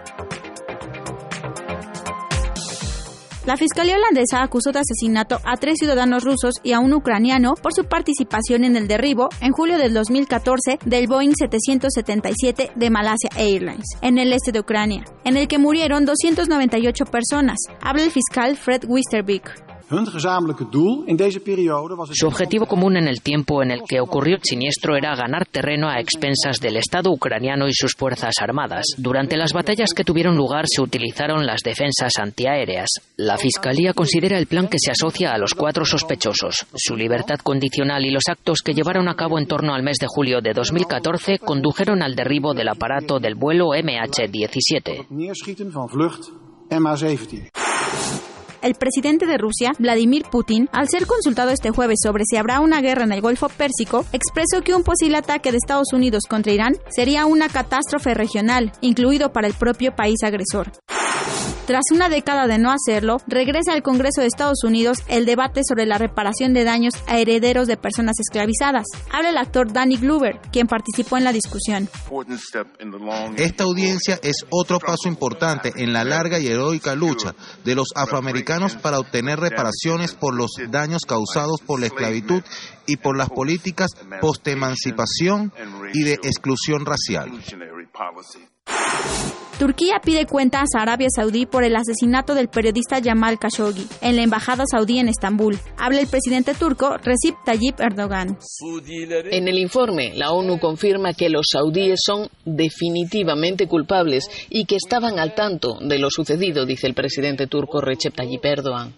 Speaker 38: La Fiscalía holandesa acusó de asesinato a tres ciudadanos rusos y a un ucraniano por su participación en el derribo, en julio del 2014, del Boeing 777 de Malasia Airlines, en el este de Ucrania, en el que murieron 298 personas. Habla el fiscal Fred Wisterbeek.
Speaker 39: Su objetivo común en el tiempo en el que ocurrió el siniestro era ganar terreno a expensas del Estado ucraniano y sus fuerzas armadas. Durante las batallas que tuvieron lugar se utilizaron las defensas antiaéreas. La Fiscalía considera el plan que se asocia a los cuatro sospechosos. Su libertad condicional y los actos que llevaron a cabo en torno al mes de julio de 2014 condujeron al derribo del aparato del vuelo MH17.
Speaker 38: El presidente de Rusia, Vladimir Putin, al ser consultado este jueves sobre si habrá una guerra en el Golfo Pérsico, expresó que un posible ataque de Estados Unidos contra Irán sería una catástrofe regional, incluido para el propio país agresor. Tras una década de no hacerlo, regresa al Congreso de Estados Unidos el debate sobre la reparación de daños a herederos de personas esclavizadas. Habla el actor Danny Glover, quien participó en la discusión.
Speaker 40: Esta audiencia es otro paso importante en la larga y heroica lucha de los afroamericanos para obtener reparaciones por los daños causados por la esclavitud y por las políticas post-emancipación y de exclusión racial.
Speaker 38: Turquía pide cuentas a Arabia Saudí por el asesinato del periodista Jamal Khashoggi en la embajada saudí en Estambul. Habla el presidente turco Recep Tayyip Erdogan.
Speaker 41: En el informe, la ONU confirma que los saudíes son definitivamente culpables y que estaban al tanto de lo sucedido, dice el presidente turco Recep Tayyip Erdogan.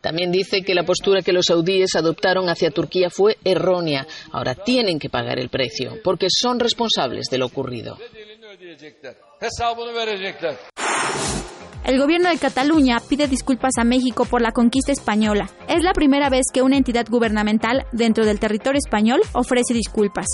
Speaker 41: También dice que la postura que los saudíes adoptaron hacia Turquía fue errónea. Ahora tienen que pagar el precio, porque son responsables de lo ocurrido.
Speaker 38: El gobierno de Cataluña pide disculpas a México por la conquista española. Es la primera vez que una entidad gubernamental dentro del territorio español ofrece disculpas.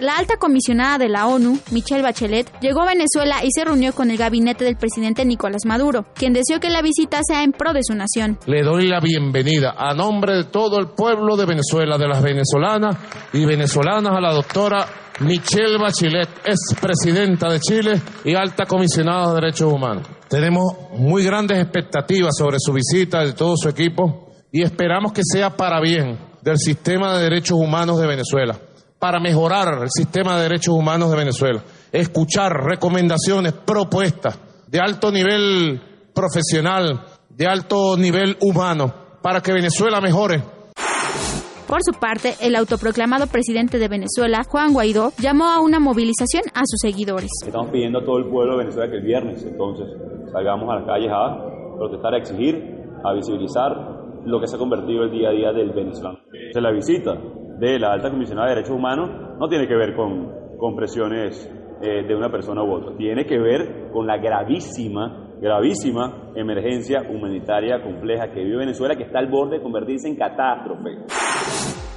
Speaker 38: La alta comisionada de la ONU, Michelle Bachelet, llegó a Venezuela y se reunió con el gabinete del presidente Nicolás Maduro, quien deseó que la visita sea en pro de su nación.
Speaker 42: Le doy la bienvenida a nombre de todo el pueblo de Venezuela, de las venezolanas y venezolanas, a la doctora Michelle Bachelet, ex presidenta de Chile y alta comisionada de Derechos Humanos. Tenemos muy grandes expectativas sobre su visita de todo su equipo y esperamos que sea para bien del sistema de derechos humanos de Venezuela para mejorar el sistema de derechos humanos de Venezuela, escuchar recomendaciones, propuestas de alto nivel profesional, de alto nivel humano, para que Venezuela mejore.
Speaker 38: Por su parte, el autoproclamado presidente de Venezuela, Juan Guaidó, llamó a una movilización a sus seguidores.
Speaker 43: Estamos pidiendo a todo el pueblo de Venezuela que el viernes entonces salgamos a las calles a protestar, a exigir a visibilizar lo que se ha convertido el día a día del venezolano. Entonces, la visita de la alta comisionada de derechos humanos no tiene que ver con, con presiones eh, de una persona u otra, tiene que ver con la gravísima, gravísima emergencia humanitaria compleja que vive Venezuela, que está al borde de convertirse en catástrofe.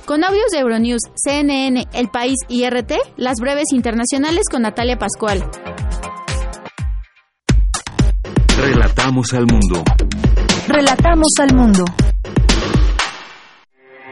Speaker 38: Con audios de Euronews, CNN, El País y RT, las breves internacionales con Natalia Pascual.
Speaker 5: Relatamos al mundo.
Speaker 3: Relatamos al mundo.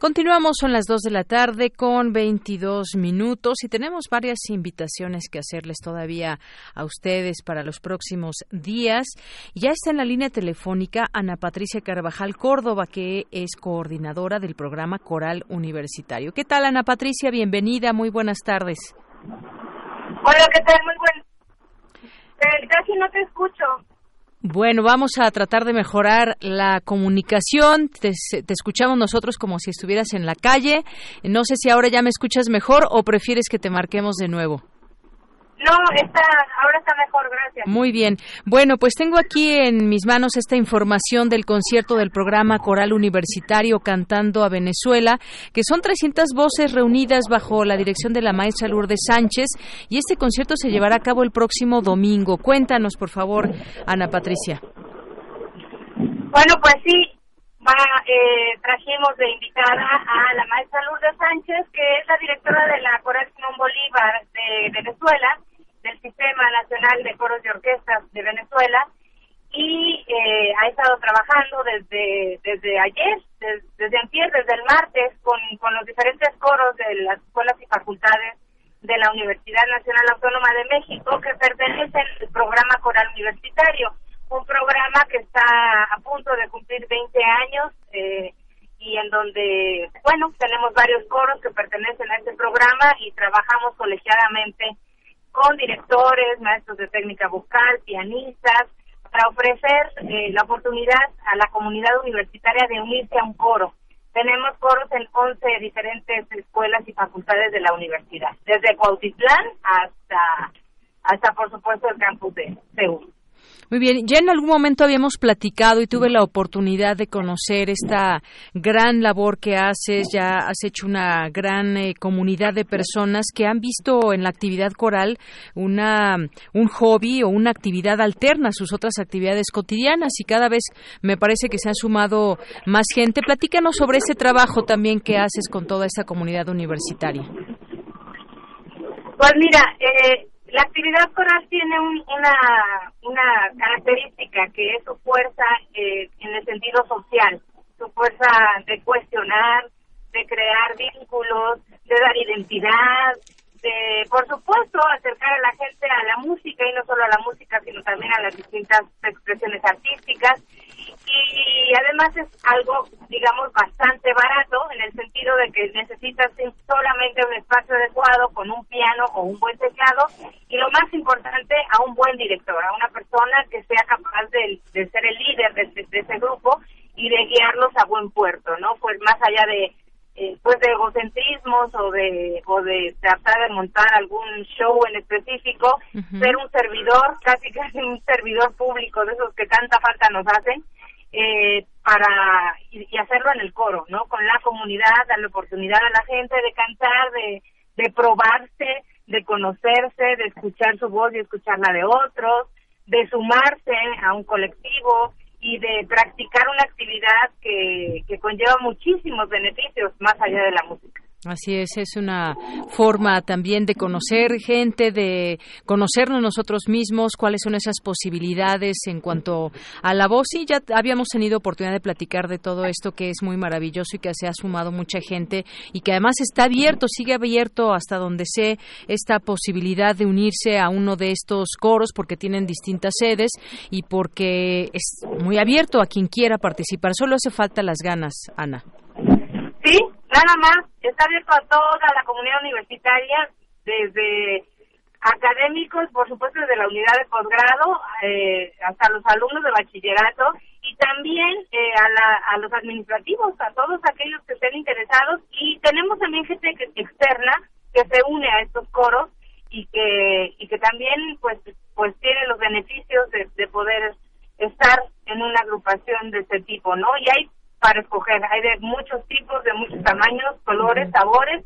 Speaker 1: Continuamos, son las 2 de la tarde con 22 minutos y tenemos varias invitaciones que hacerles todavía a ustedes para los próximos días. Ya está en la línea telefónica Ana Patricia Carvajal Córdoba, que es coordinadora del programa Coral Universitario. ¿Qué tal, Ana Patricia? Bienvenida, muy buenas tardes.
Speaker 44: Hola, ¿qué tal? Muy buenas. Eh, casi no te escucho.
Speaker 1: Bueno, vamos a tratar de mejorar la comunicación. Te, te, escuchamos nosotros como si estuvieras en la calle. No sé si ahora ya me escuchas mejor o prefieres que te marquemos de nuevo.
Speaker 44: No, está, ahora está mejor, gracias.
Speaker 1: Muy bien. Bueno, pues tengo aquí en mis manos esta información del concierto del programa Coral Universitario Cantando a Venezuela, que son 300 voces reunidas bajo la dirección de la maestra Lourdes Sánchez, y este concierto se llevará a cabo el próximo domingo. Cuéntanos, por favor, Ana Patricia.
Speaker 44: Bueno, pues sí, va, eh, trajimos de invitada a la maestra Lourdes Sánchez, que es la directora de la Coral Simón Bolívar de Venezuela, del Sistema Nacional de Coros y Orquestas de Venezuela y eh, ha estado trabajando desde desde ayer, desde, desde antier, desde el martes, con, con los diferentes coros de las escuelas y facultades de la Universidad Nacional Autónoma de México que pertenecen al programa coral universitario, un programa que está a punto de cumplir 20 años eh, y en donde, bueno, tenemos varios coros que pertenecen a este programa y trabajamos colegiadamente con directores, maestros de técnica vocal, pianistas, para ofrecer eh, la oportunidad a la comunidad universitaria de unirse a un coro. Tenemos coros en 11 diferentes escuelas y facultades de la universidad, desde Cuautitlán hasta, hasta por supuesto, el campus de Seúl.
Speaker 1: Muy bien, ya en algún momento habíamos platicado y tuve la oportunidad de conocer esta gran labor que haces, ya has hecho una gran eh, comunidad de personas que han visto en la actividad coral una un hobby o una actividad alterna a sus otras actividades cotidianas y cada vez me parece que se han sumado más gente. Platícanos sobre ese trabajo también que haces con toda esa comunidad universitaria.
Speaker 44: Pues mira, eh, la actividad coral tiene una, una característica que es su fuerza eh, en el sentido social, su fuerza de cuestionar, de crear vínculos, de dar identidad, de, por supuesto, acercar a la gente a la música y no solo a la música, sino también a las distintas expresiones artísticas y además es algo, digamos, bastante barato en el sentido de que necesitas solamente un espacio adecuado con un piano o un buen teclado y lo más importante, a un buen director, a una persona que sea capaz de, ser el líder de, ese grupo y de guiarlos a buen puerto, ¿no? Pues más allá de eh, pues de egocentrismos o de o de tratar de montar algún show en específico, ser un servidor, casi casi un servidor público de esos que tanta falta nos hacen eh, para y, hacerlo en el coro, ¿no? Con la comunidad, darle oportunidad a la gente de cantar, de, de probarse, de conocerse, de escuchar su voz y escuchar la de otros, de sumarse a un colectivo y de practicar una actividad que, que conlleva muchísimos beneficios más allá de la música.
Speaker 1: Así es, es una forma también de conocer gente, de conocernos nosotros mismos, cuáles son esas posibilidades en cuanto a la voz. Y ya habíamos tenido oportunidad de platicar de todo esto que es muy maravilloso y que se ha sumado mucha gente y que además está abierto, sigue abierto hasta donde sé esta posibilidad de unirse a uno de estos coros porque tienen distintas sedes y porque es muy abierto a quien quiera participar. Solo hace falta las ganas, Ana.
Speaker 44: Nada más, está abierto a toda la comunidad universitaria, desde académicos, por supuesto, desde la unidad de posgrado, eh, hasta los alumnos de bachillerato, y también eh, a, a los administrativos, a todos aquellos que estén interesados y tenemos también gente externa que se une a estos coros y que y que también pues pues tiene los beneficios de, de poder estar en una agrupación de este tipo, ¿no? Y hay para escoger, hay de muchos tipos, de muchos tamaños, colores, sabores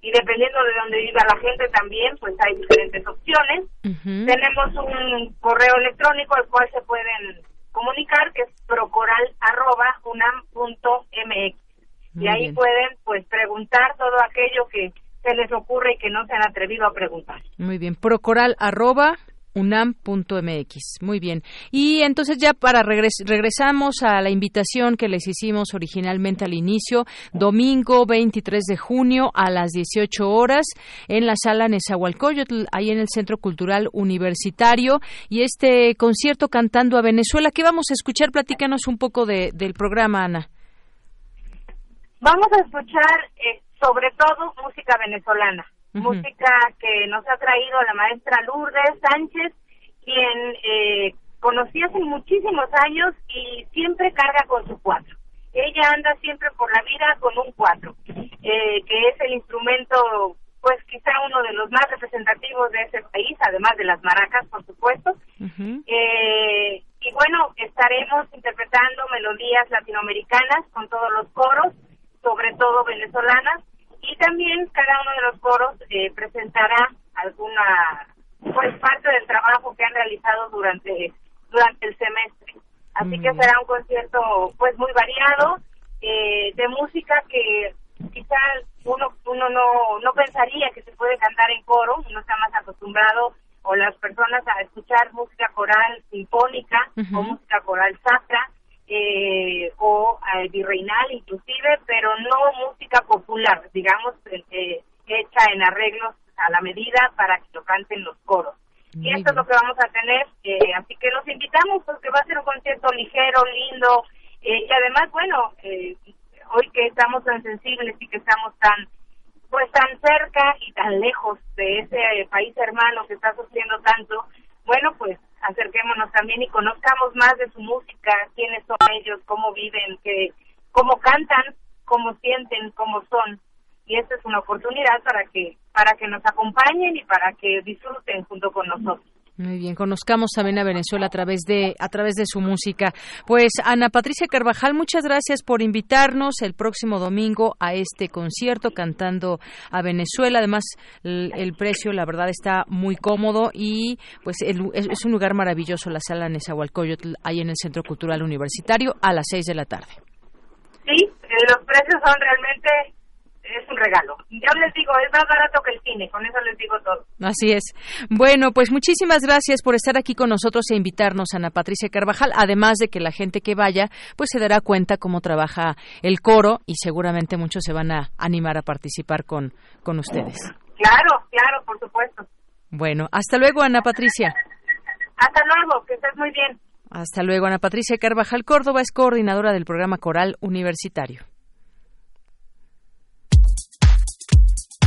Speaker 44: y dependiendo de dónde viva la gente también, pues hay diferentes opciones. Tenemos un correo electrónico al cual se pueden comunicar que es procoral@unam.mx y ahí pueden pues preguntar todo aquello que se les ocurre y que no se han atrevido a preguntar.
Speaker 1: Muy bien, procoral arroba unam.mx. Muy bien. Y entonces ya para regresamos a la invitación que les hicimos originalmente al inicio, domingo 23 de junio a las 18 horas en la sala Nezahualcóyotl, ahí en el Centro Cultural Universitario y este concierto cantando a Venezuela. ¿Qué vamos a escuchar? Platícanos un poco de, del programa, Ana.
Speaker 44: Vamos a escuchar eh, sobre todo música venezolana música que nos ha traído la maestra Lourdes Sánchez, quien eh, conocí hace muchísimos años y siempre carga con su cuatro. Ella anda siempre por la vida con un cuatro, eh, que es el instrumento, pues quizá uno de los más representativos de ese país, además de las maracas, por supuesto. eh, y bueno, estaremos interpretando melodías latinoamericanas con todos los coros, sobre todo venezolanas, y también cada uno de los coros eh, presentará alguna pues parte del trabajo que han realizado durante durante el semestre. Así que será un concierto pues muy variado eh, de música que quizás uno uno no no pensaría que se puede cantar en coro uno está más acostumbrado o las personas a escuchar música coral sinfónica o música coral sacra eh, o eh, virreinal inclusive, pero no música popular, digamos, eh, hecha en arreglos a la medida para que lo canten los coros. y esto es lo que vamos a tener, eh, así que los invitamos porque va a ser un concierto ligero, lindo, y además, bueno, hoy que estamos tan sensibles y que estamos tan pues tan cerca y tan lejos de ese país hermano que está sufriendo tanto, bueno, pues acerquémonos también y conozcamos más de su música, quiénes son ellos, cómo viven, que, cómo cantan, cómo sienten, cómo son. Y esta es una oportunidad para que, para que nos acompañen y para que disfruten junto con nosotros.
Speaker 1: Muy bien, conozcamos también a Venezuela a través de a través de su música. Pues Ana Patricia Carvajal, muchas gracias por invitarnos el próximo domingo a este concierto cantando a Venezuela. Además, el, precio, la verdad, está muy cómodo y pues es, un lugar maravilloso la sala Nezahualcóyotl ahí en el Centro Cultural Universitario a las seis de la tarde.
Speaker 44: Sí, los precios son realmente es un regalo. Ya les digo, es más barato que el cine, con eso les digo todo.
Speaker 1: Así es. Bueno, pues muchísimas gracias por estar aquí con nosotros e invitarnos, Ana Patricia Carvajal, además de que la gente que vaya, pues se dará cuenta cómo trabaja el coro y seguramente muchos se van a animar a participar con, con ustedes.
Speaker 44: Claro, claro, por supuesto.
Speaker 1: Bueno, hasta luego, Ana Patricia.
Speaker 44: Hasta luego, que estés muy bien.
Speaker 1: Hasta luego, Ana Patricia Carvajal Córdoba es coordinadora del programa Coral Universitario.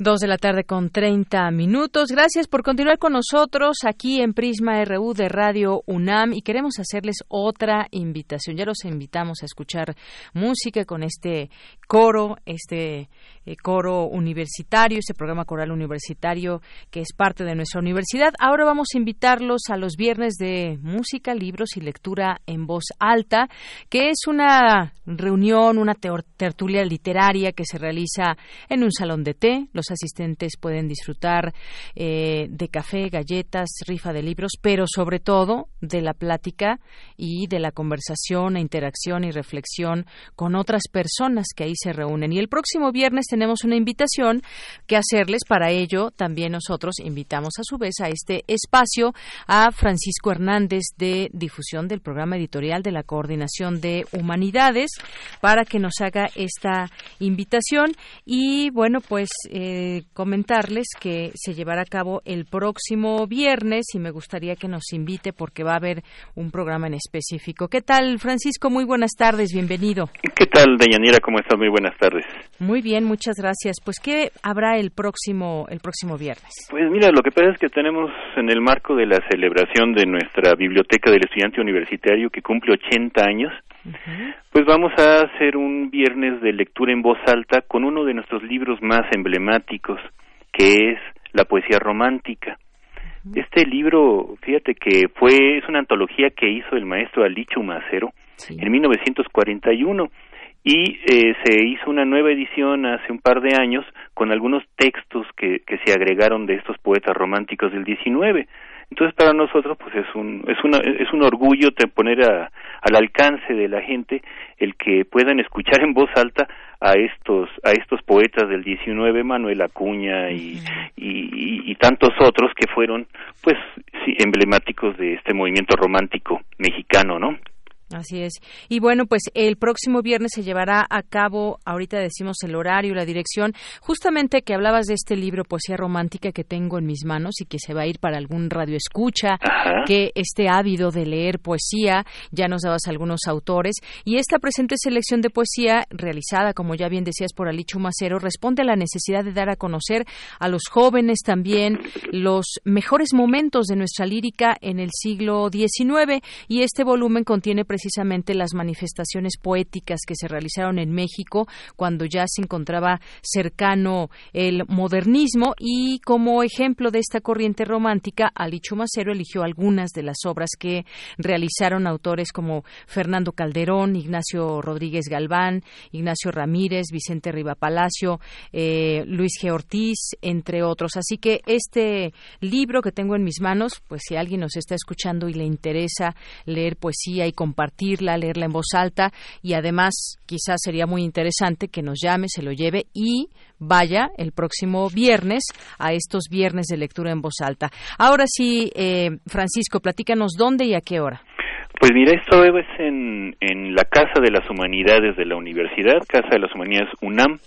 Speaker 1: Dos de la tarde con treinta minutos. Gracias por continuar con nosotros aquí en Prisma RU de Radio UNAM y queremos hacerles otra invitación. Ya los invitamos a escuchar música con este coro, este eh, coro universitario, este programa coral universitario que es parte de nuestra universidad. Ahora vamos a invitarlos a los viernes de música, libros y lectura en voz alta, que es una reunión, una tertulia literaria que se realiza en un salón de té. Los asistentes pueden disfrutar eh, de café, galletas, rifa de libros, pero sobre todo de la plática y de la conversación, e interacción y reflexión con otras personas que ahí se reúnen. Y el próximo viernes tenemos una invitación que hacerles. Para ello, también nosotros invitamos a su vez a este espacio a Francisco Hernández de difusión del programa editorial de la Coordinación de Humanidades para que nos haga esta invitación y bueno pues eh, comentarles que se llevará a cabo el próximo viernes y me gustaría que nos invite porque va a haber un programa en específico. ¿Qué tal Francisco? Muy buenas tardes, bienvenido.
Speaker 45: ¿Qué tal Deyanira? ¿Cómo estás? Muy buenas tardes.
Speaker 1: Muy bien, muchas gracias. Pues ¿qué habrá el próximo el próximo viernes?
Speaker 45: Pues mira, lo que pasa es que tenemos en el marco de la celebración de nuestra biblioteca del estudiante universitario que cumple 80 años, pues vamos a hacer un viernes de lectura en voz alta con uno de nuestros libros más emblemáticos, que es la poesía romántica. Este libro, fíjate que fue es una antología que hizo el maestro Alicho Macero en 1941 y eh, se hizo una nueva edición hace un par de años con algunos textos que, que se agregaron de estos poetas románticos del 19. Entonces para nosotros pues es un es una es un orgullo poner a, al alcance de la gente el que puedan escuchar en voz alta a estos a estos poetas del 19 Manuel Acuña y, y, y, tantos otros que fueron pues sí, emblemáticos de este movimiento romántico mexicano, ¿no?
Speaker 1: Así es. Y bueno, pues el próximo viernes se llevará a cabo, ahorita decimos el horario, la dirección, justamente que hablabas de este libro Poesía Romántica que tengo en mis manos y que se va a ir para algún radio escucha, que esté ávido de leer poesía, ya nos dabas algunos autores, y esta presente selección de poesía, realizada, como ya bien decías, por Alichu Macero, responde a la necesidad de dar a conocer a los jóvenes también los mejores momentos de nuestra lírica en el siglo XIX, y este volumen contiene precisamente las manifestaciones poéticas que se realizaron en México cuando ya se encontraba cercano el modernismo y como ejemplo de esta corriente romántica, Ali Chumacero eligió algunas de las obras que realizaron autores como Fernando Calderón, Ignacio Rodríguez Galván, Ignacio Ramírez, Vicente Riva Palacio, eh, Luis G. Ortiz, entre otros. Así que este libro que tengo en mis manos, pues si alguien nos está escuchando y le interesa leer poesía y compartir compartirla, leerla en voz alta y además quizás sería muy interesante que nos llame, se lo lleve y vaya el próximo viernes a estos viernes de lectura en voz alta. Ahora sí, eh, Francisco, platícanos dónde y a qué hora.
Speaker 45: Pues mira, esto es en, en la Casa de las Humanidades de la Universidad, Casa de las Humanidades UNAM,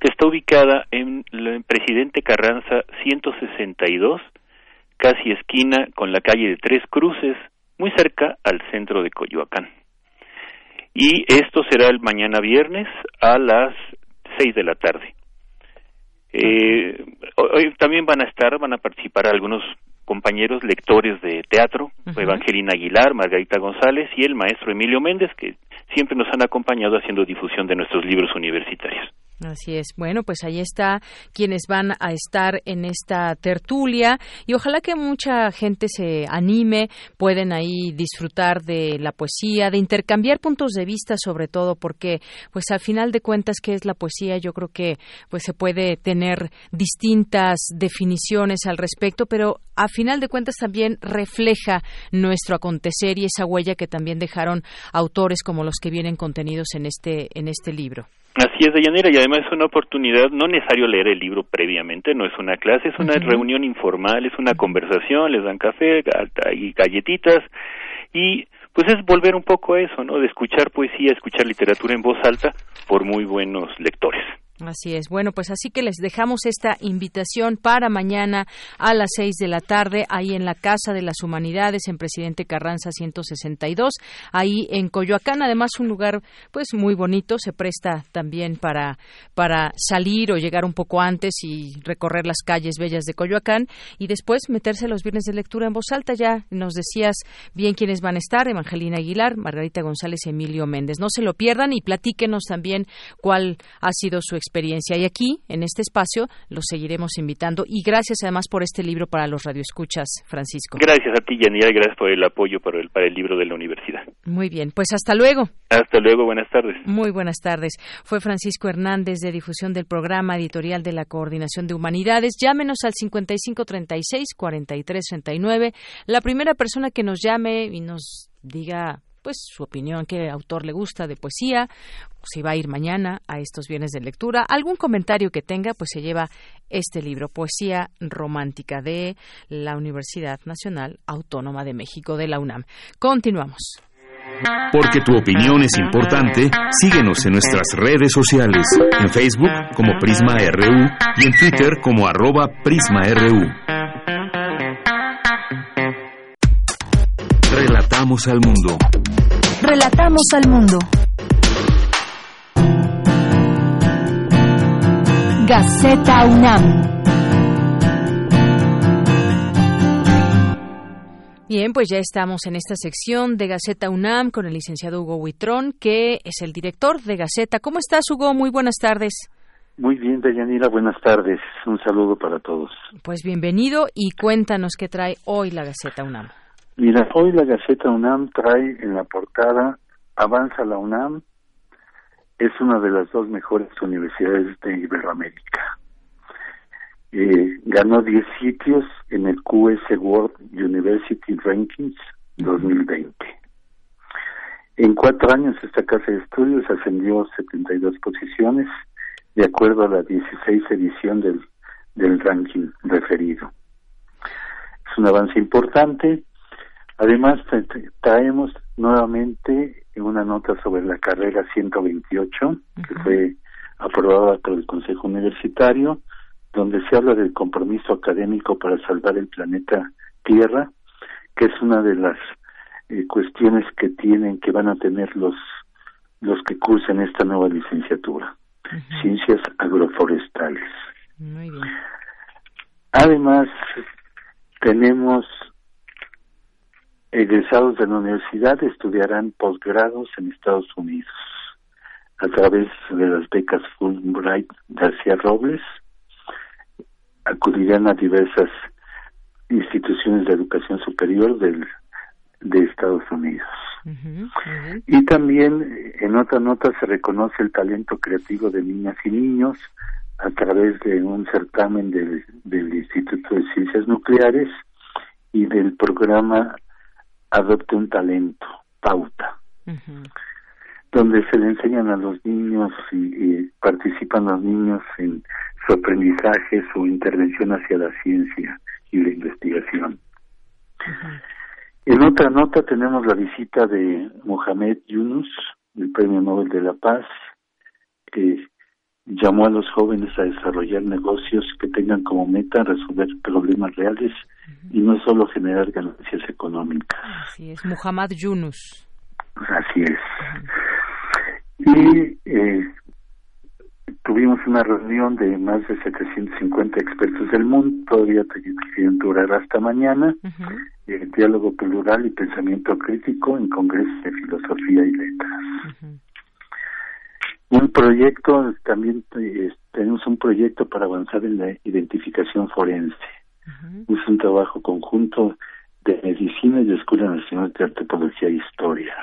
Speaker 45: que está ubicada en el Presidente Carranza 162, casi esquina con la calle de Tres Cruces, muy cerca al centro de Coyoacán. Y esto será el mañana viernes a las seis de la tarde. Eh, hoy también van a estar, van a participar algunos compañeros lectores de teatro, Evangelina Aguilar, Margarita González y el maestro Emilio Méndez, que siempre nos han acompañado haciendo difusión de nuestros libros universitarios.
Speaker 1: Así es. Bueno, pues ahí está quienes van a estar en esta tertulia y ojalá que mucha gente se anime, pueden ahí disfrutar de la poesía, de intercambiar puntos de vista sobre todo porque pues al final de cuentas qué es la poesía, yo creo que pues se puede tener distintas definiciones al respecto, pero a final de cuentas también refleja nuestro acontecer y esa huella que también dejaron autores como los que vienen contenidos en este en este libro.
Speaker 45: Así es, Deyanira, y además es una oportunidad, no necesario leer el libro previamente, no es una clase, es una reunión informal, es una conversación, les dan café y galletitas, y pues es volver un poco a eso, ¿no? De escuchar poesía, escuchar literatura en voz alta por muy buenos lectores.
Speaker 1: Así es. Bueno, pues así que les dejamos esta invitación para mañana a las seis de la tarde, ahí en la Casa de las Humanidades, en Presidente Carranza 162, ahí en Coyoacán. Además, un lugar, pues, muy bonito. Se presta también para, para salir o llegar un poco antes y recorrer las calles bellas de Coyoacán y después meterse los viernes de lectura en voz alta. Ya nos decías bien quiénes van a estar: Evangelina Aguilar, Margarita González Emilio Méndez. No se lo pierdan y platíquenos también cuál ha sido su experiencia experiencia. Y aquí, en este espacio, los seguiremos invitando. Y gracias además por este libro para los radioescuchas, Francisco.
Speaker 45: Gracias a ti, Yanira, y gracias por el apoyo para el, para el libro de la universidad.
Speaker 1: Muy bien, pues hasta luego.
Speaker 45: Hasta luego, buenas tardes.
Speaker 1: Muy buenas tardes. Fue Francisco Hernández de difusión del programa editorial de la Coordinación de Humanidades. Llámenos al 5536-4339. La primera persona que nos llame y nos diga pues su opinión, qué autor le gusta de poesía, si va a ir mañana a estos bienes de lectura, algún comentario que tenga, pues se lleva este libro, Poesía Romántica de la Universidad Nacional Autónoma de México, de la UNAM. Continuamos.
Speaker 5: Porque tu opinión es importante, síguenos en nuestras redes sociales, en Facebook como Prisma RU y en Twitter como arroba PrismaRU. Relatamos al mundo.
Speaker 3: Relatamos al mundo. Gaceta UNAM.
Speaker 1: Bien, pues ya estamos en esta sección de Gaceta UNAM con el licenciado Hugo Huitrón, que es el director de Gaceta. ¿Cómo estás, Hugo? Muy buenas tardes.
Speaker 46: Muy bien, Deyanira, buenas tardes. Un saludo para todos.
Speaker 1: Pues bienvenido y cuéntanos qué trae hoy la Gaceta UNAM.
Speaker 46: Mira, hoy la Gaceta UNAM trae en la portada Avanza la UNAM, es una de las dos mejores universidades de Iberoamérica. Eh, ganó 10 sitios en el QS World University Rankings 2020. En cuatro años esta casa de estudios ascendió 72 posiciones de acuerdo a la 16 edición del, del ranking referido. Es un avance importante. Además, traemos nuevamente una nota sobre la carrera 128 que fue aprobada por el Consejo Universitario donde se habla del compromiso académico para salvar el planeta Tierra, que es una de las eh, cuestiones que tienen, que van a tener los los que cursen esta nueva licenciatura, ciencias agroforestales.
Speaker 1: Muy bien.
Speaker 46: Además, tenemos egresados de la universidad estudiarán posgrados en Estados Unidos a través de las becas Fulbright García Robles acudirán a diversas instituciones de educación superior del, de Estados Unidos. Y también en otra nota se reconoce el talento creativo de niñas y niños a través de un certamen del, del Instituto de Ciencias Nucleares y del programa Adopte un Talento, Pauta, donde se le enseñan a los niños y participan los niños en su aprendizaje, su intervención hacia la ciencia y la investigación. En otra nota tenemos la visita de Mohamed Yunus, el Premio Nobel de la Paz, que llamó a los jóvenes a desarrollar negocios que tengan como meta resolver problemas reales y no solo generar ganancias económicas.
Speaker 1: Así es, Muhammad Yunus.
Speaker 46: Así es. Y eh, tuvimos una reunión de más de 750 expertos del mundo, todavía quieren durar hasta mañana, el diálogo plural y pensamiento crítico en Congreso de Filosofía y Letras. Un proyecto, también eh, tenemos un proyecto para avanzar en la identificación forense. Es un trabajo conjunto de Medicina y Escuela Nacional de Antropología e Historia.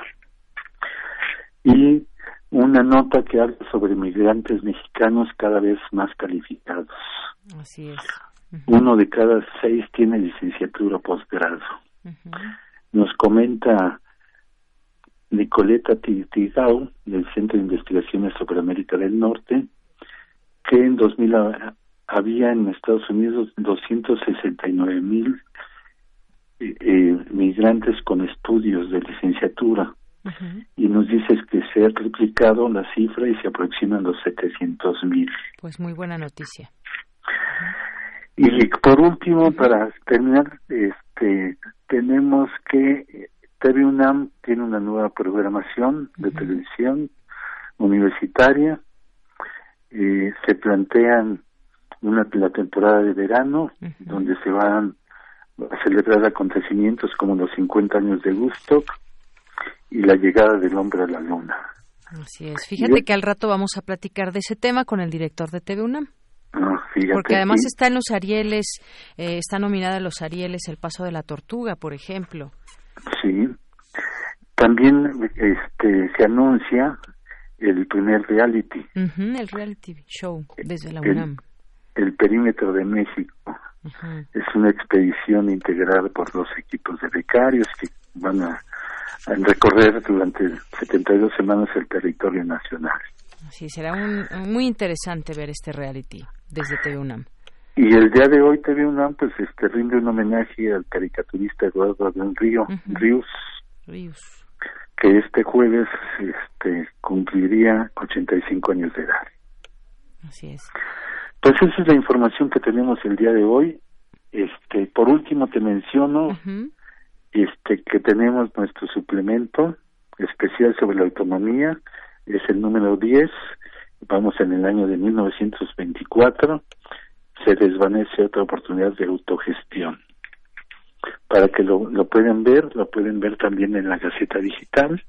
Speaker 46: Y una nota que habla sobre migrantes mexicanos cada vez más calificados.
Speaker 1: Así es.
Speaker 46: Uno de cada seis tiene licenciatura posgrado. Nos comenta Nicoleta Tigao, del Centro de Investigaciones sobre América del Norte, que en 2000 había en Estados Unidos 269 mil eh, eh, migrantes con estudios de licenciatura y nos dices que se ha triplicado la cifra y se aproximan los 700 mil.
Speaker 1: Pues muy buena noticia.
Speaker 46: Y por último, para terminar, este, tenemos que TV UNAM tiene una nueva programación de televisión universitaria. Eh, se plantean una la temporada de verano donde se van a celebrar acontecimientos como los 50 años de Gusto y la llegada del hombre a la luna.
Speaker 1: Así es. Fíjate que al rato vamos a platicar de ese tema con el director de TV UNAM.
Speaker 46: Ah,
Speaker 1: Porque además está en los Arieles, eh, está nominada en los Arieles El Paso de la Tortuga, por ejemplo.
Speaker 46: Sí. También este, se anuncia el primer reality.
Speaker 1: el reality show desde la UNAM.
Speaker 46: El, perímetro de México. Es una expedición integrada por dos equipos de becarios que van a, recorrer durante 72 semanas el territorio nacional.
Speaker 1: Sí, será muy interesante ver este reality desde TV UNAM.
Speaker 46: Y el día de hoy TV UNAM pues este rinde un homenaje al caricaturista Eduardo de Río, Ríos, que este jueves este cumpliría 85 años de edad.
Speaker 1: Así es.
Speaker 46: Pues esa es la información que tenemos el día de hoy. Este, por último te menciono este que tenemos nuestro suplemento especial sobre la autonomía, es el número 10, vamos en el año de 1924, se desvanece otra oportunidad de autogestión. Para que lo, lo pueden ver, lo pueden ver también en la Gaceta Digital.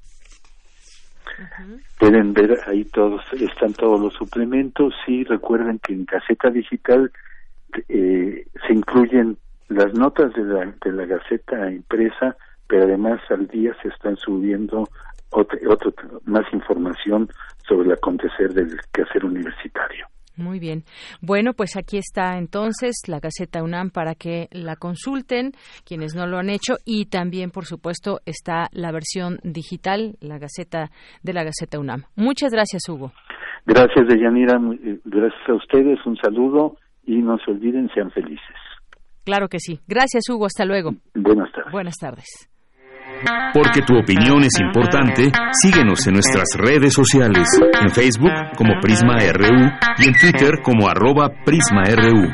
Speaker 46: Pueden ver ahí todos, están todos los suplementos y recuerden que en Gaceta Digital eh, se incluyen las notas de la, de la Gaceta impresa, pero además al día se están subiendo otra, más información sobre el acontecer del quehacer universitario.
Speaker 1: Muy bien. Bueno, pues aquí está entonces la Gaceta UNAM para que la consulten quienes no lo han hecho y también, por supuesto, está la versión digital, la Gaceta de la Gaceta UNAM. Muchas gracias, Hugo.
Speaker 46: Gracias, Deyanira. Eh, gracias a ustedes. Un saludo y no se olviden, sean felices.
Speaker 1: Claro que sí. Gracias, Hugo. Hasta luego.
Speaker 46: Buenas tardes.
Speaker 1: Buenas tardes.
Speaker 5: Porque tu opinión es importante, síguenos en nuestras redes sociales, en Facebook como Prisma RU y en Twitter como arroba PrismaRU.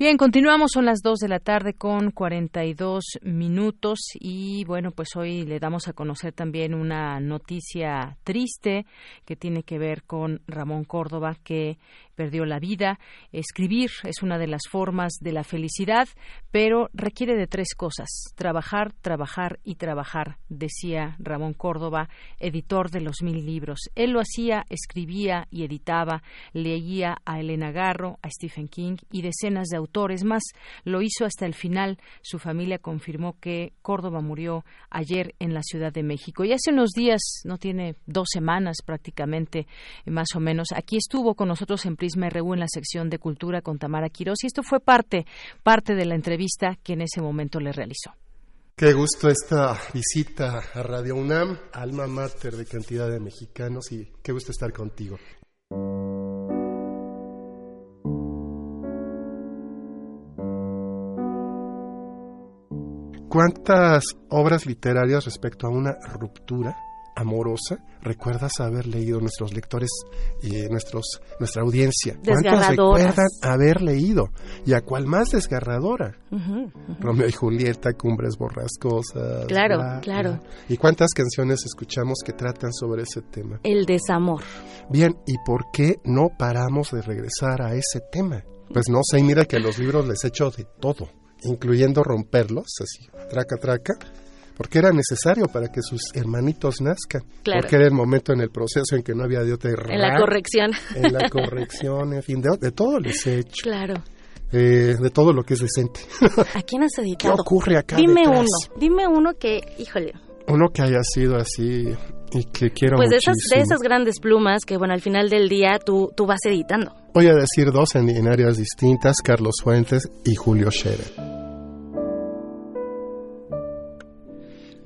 Speaker 1: Bien, continuamos, son las 2 de la tarde con 42 minutos y bueno, pues hoy le damos a conocer también una noticia triste que tiene que ver con Ramón Córdoba, que perdió la vida. Escribir es una de las formas de la felicidad, pero requiere de tres cosas. Trabajar, trabajar y trabajar, decía Ramón Córdoba, editor de los mil libros. Él lo hacía, escribía y editaba, leía a Elena Garro, a Stephen King y decenas de autores más. Lo hizo hasta el final. Su familia confirmó que Córdoba murió ayer en la Ciudad de México. Y hace unos días, no tiene dos semanas prácticamente, más o menos, aquí estuvo con nosotros en me RU en la sección de Cultura con Tamara Quirós y esto fue parte, parte de la entrevista que en ese momento le realizó.
Speaker 47: Qué gusto esta visita a Radio UNAM, alma mater de cantidad de mexicanos y qué gusto estar contigo. ¿Cuántas obras literarias respecto a una ruptura amorosa, recuerdas haber leído nuestros lectores y nuestros nuestra audiencia. ¿Cuántas recuerdan haber leído? Y a cuál más desgarradora. Romeo y Julieta, Cumbres Borrascosas.
Speaker 48: Claro, claro.
Speaker 47: ¿Y cuántas canciones escuchamos que tratan sobre ese tema?
Speaker 48: El desamor.
Speaker 47: Bien, ¿y por qué no paramos de regresar a ese tema? Pues no sé, mira que los libros les hecho de todo, incluyendo romperlos, así, traca, traca, porque era necesario para que sus hermanitos nazcan. Porque era el momento en el proceso en que no había de otra
Speaker 48: En la corrección.
Speaker 47: En la corrección, en fin, de, todo les he hecho.
Speaker 48: Claro.
Speaker 47: Eh, de todo lo que es decente.
Speaker 48: ¿A quién has editado?
Speaker 47: ¿Qué ocurre acá?
Speaker 48: Dime uno, dime uno que, híjole.
Speaker 47: Uno que haya sido así y que quiero
Speaker 48: Pues de esas, de esas grandes plumas que, bueno, al final del día tú, tú vas editando.
Speaker 47: Voy a decir dos en, en áreas distintas, Carlos Fuentes y Julio Scherer.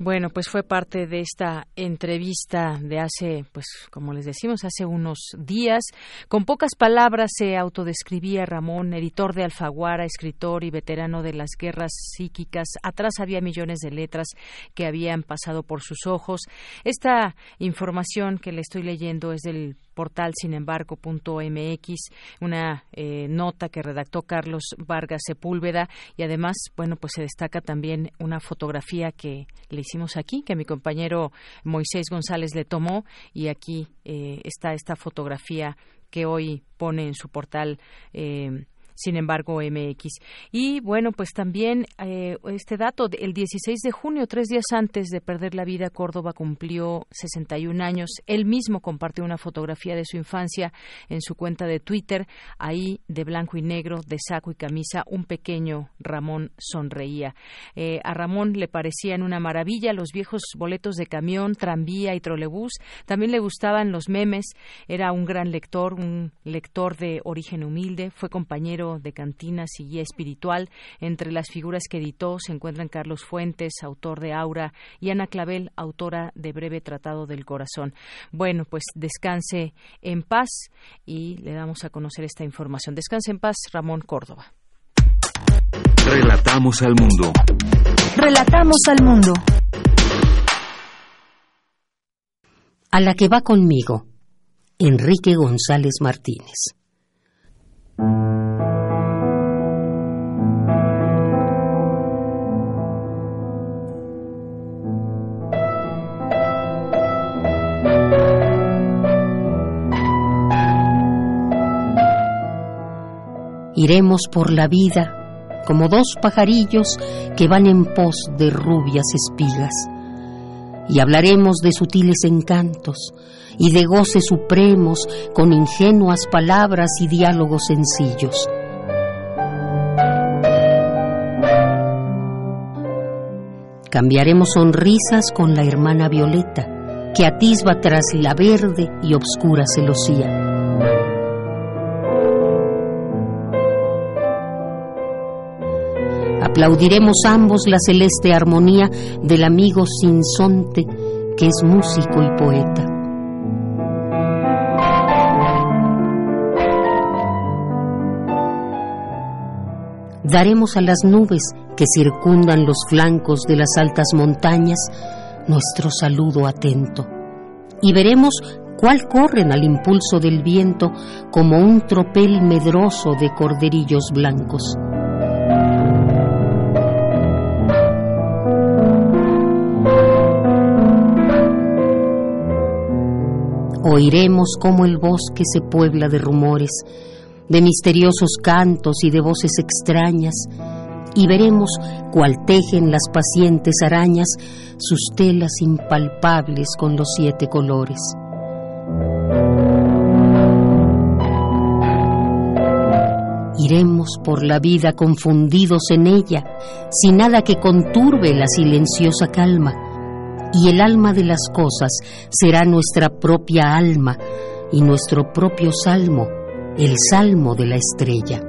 Speaker 1: Bueno, pues fue parte de esta entrevista de hace, pues como les decimos, hace unos días. Con pocas palabras se autodescribía Ramón, editor de Alfaguara, escritor y veterano de las guerras psíquicas. Atrás había millones de letras que habían pasado por sus ojos. Esta información que le estoy leyendo es del portal sinembargo.mx, una eh, nota que redactó Carlos Vargas Sepúlveda y además, bueno, pues se destaca también una fotografía que le hicimos aquí, que mi compañero Moisés González le tomó y aquí eh, está esta fotografía que hoy pone en su portal eh, sin embargo, MX. Y bueno, pues también eh, este dato, el 16 de junio, tres días antes de perder la vida, Córdoba cumplió 61 años. Él mismo compartió una fotografía de su infancia en su cuenta de Twitter, ahí de blanco y negro, de saco y camisa, un pequeño Ramón sonreía. Eh, a Ramón le parecían una maravilla los viejos boletos de camión, tranvía y trolebús. También le gustaban los memes. Era un gran lector, un lector de origen humilde. Fue compañero de cantinas y guía espiritual. Entre las figuras que editó se encuentran Carlos Fuentes, autor de Aura, y Ana Clavel, autora de Breve Tratado del Corazón. Bueno, pues descanse en paz y le damos a conocer esta información. Descanse en paz, Ramón Córdoba.
Speaker 5: Relatamos al mundo.
Speaker 3: Relatamos al mundo.
Speaker 49: A la que va conmigo, Enrique González Martínez. Iremos por la vida como dos pajarillos que van en pos de rubias espigas. Y hablaremos de sutiles encantos y de goces supremos con ingenuas palabras y diálogos sencillos. Cambiaremos sonrisas con la hermana Violeta, que atisba tras la verde y obscura celosía. Aplaudiremos ambos la celeste armonía del amigo sinsonte que es músico y poeta. Daremos a las nubes que circundan los flancos de las altas montañas nuestro saludo atento y veremos cuál corren al impulso del viento como un tropel medroso de corderillos blancos. Oiremos cómo el bosque se puebla de rumores, de misteriosos cantos y de voces extrañas, y veremos cuál tejen las pacientes arañas sus telas impalpables con los siete colores. Iremos por la vida confundidos en ella, sin nada que conturbe la silenciosa calma y el alma de las cosas será nuestra propia alma y nuestro propio salmo, el salmo de la estrella.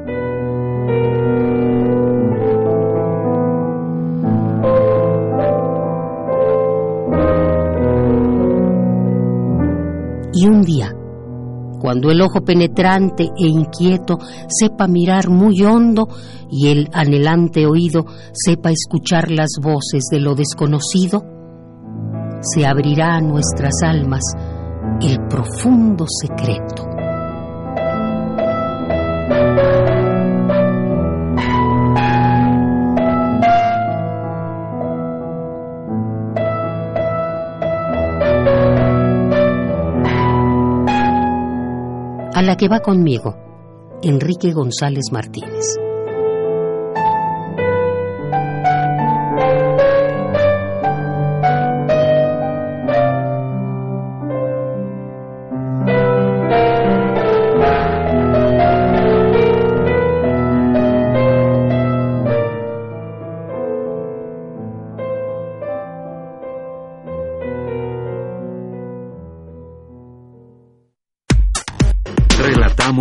Speaker 49: Y un día, cuando el ojo penetrante e inquieto sepa mirar muy hondo y el anhelante oído sepa escuchar las voces de lo desconocido, se abrirá a nuestras almas el profundo secreto. A la que va conmigo, Enrique González Martínez.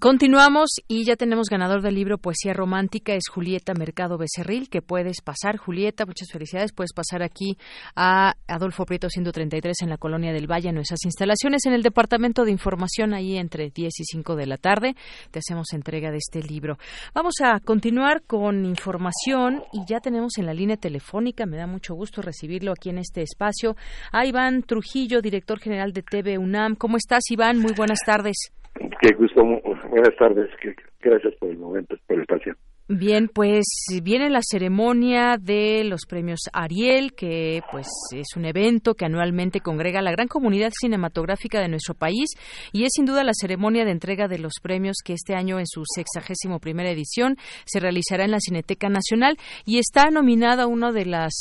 Speaker 1: Continuamos y ya tenemos ganador del libro Poesía Romántica, es Julieta Mercado Becerril, que puedes pasar, Julieta, muchas felicidades, puedes pasar aquí a Adolfo Prieto 133 en la Colonia del Valle, en nuestras instalaciones en el Departamento de Información, ahí entre 10 y 5 de la tarde, te hacemos entrega de este libro. Vamos a continuar con información y ya tenemos en la línea telefónica, me da mucho gusto recibirlo aquí en este espacio, a Iván Trujillo, director general de TV UNAM. ¿Cómo estás, Iván? Muy buenas tardes.
Speaker 50: Qué gusto, buenas tardes, gracias por el momento, por el espacio.
Speaker 1: Bien, pues viene la ceremonia de los premios Ariel, que pues es un evento que anualmente congrega a la gran comunidad cinematográfica de nuestro país y es sin duda la ceremonia de entrega de los premios que este año en su sexagésimo primera edición se realizará en la Cineteca Nacional y está nominada uno de las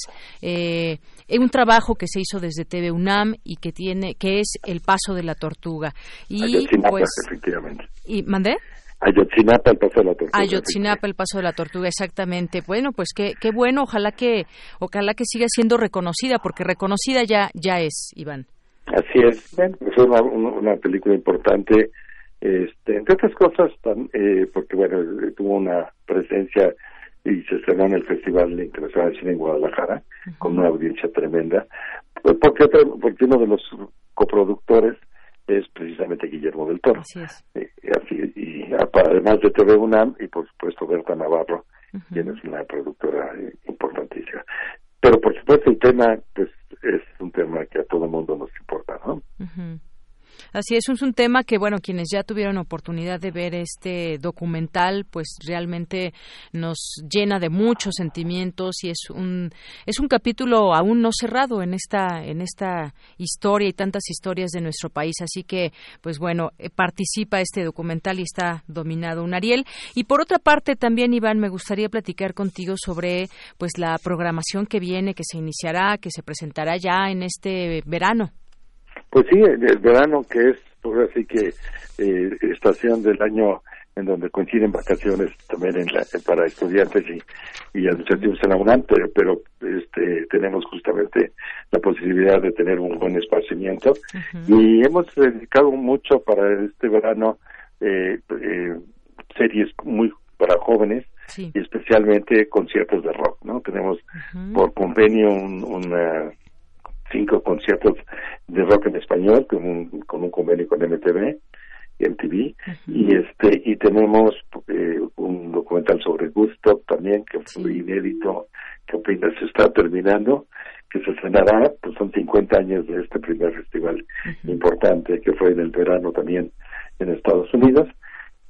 Speaker 1: eh, un trabajo que se hizo desde TV UNAM y que tiene que es El Paso de la Tortuga
Speaker 50: y pues efectivamente.
Speaker 1: y mandé
Speaker 50: Ayotzinapa, el paso de la tortuga.
Speaker 1: Ayotzinapa, el paso de la tortuga, exactamente. Bueno, pues qué, qué bueno, ojalá que, ojalá que siga siendo reconocida, porque reconocida ya, ya es, Iván.
Speaker 50: Así es, bueno, es una, una película importante, este, entre otras cosas, eh, porque bueno, tuvo una presencia y se estrenó en el Festival Internacional de Cine en Guadalajara, con una audiencia tremenda, pues, porque, porque uno de los coproductores es precisamente Guillermo del Toro. Así es. Eh, y además de TV UNAM y por supuesto Berta Navarro, quien es una productora eh, importantísima. Pero por supuesto el tema pues es un tema que a todo el mundo nos importa, ¿no?
Speaker 1: Así es, es un tema que, bueno, quienes ya tuvieron oportunidad de ver este documental, pues realmente nos llena de muchos sentimientos y es un es un capítulo aún no cerrado en esta en esta historia y tantas historias de nuestro país. Así que, pues bueno, eh, participa este documental y está dominado un Ariel. Y por otra parte, también Iván, me gustaría platicar contigo sobre pues la programación que viene, que se iniciará, que se presentará ya en este verano.
Speaker 50: Pues sí, el, verano que es, pues así que eh, estación del año en donde coinciden vacaciones también en la, para estudiantes y, y administrativos en la UNAM, pero, este, tenemos justamente la posibilidad de tener un buen esparcimiento. Y hemos dedicado mucho para este verano eh, eh, series muy para jóvenes y especialmente conciertos de rock, ¿no? Tenemos por convenio un, una cinco conciertos de rock en español con un, con un convenio con MTV MTV y este y tenemos eh, un documental sobre Gusto también que fue inédito que apenas se está terminando que se estrenará pues son 50 años de este primer festival importante que fue en el verano también en Estados Unidos.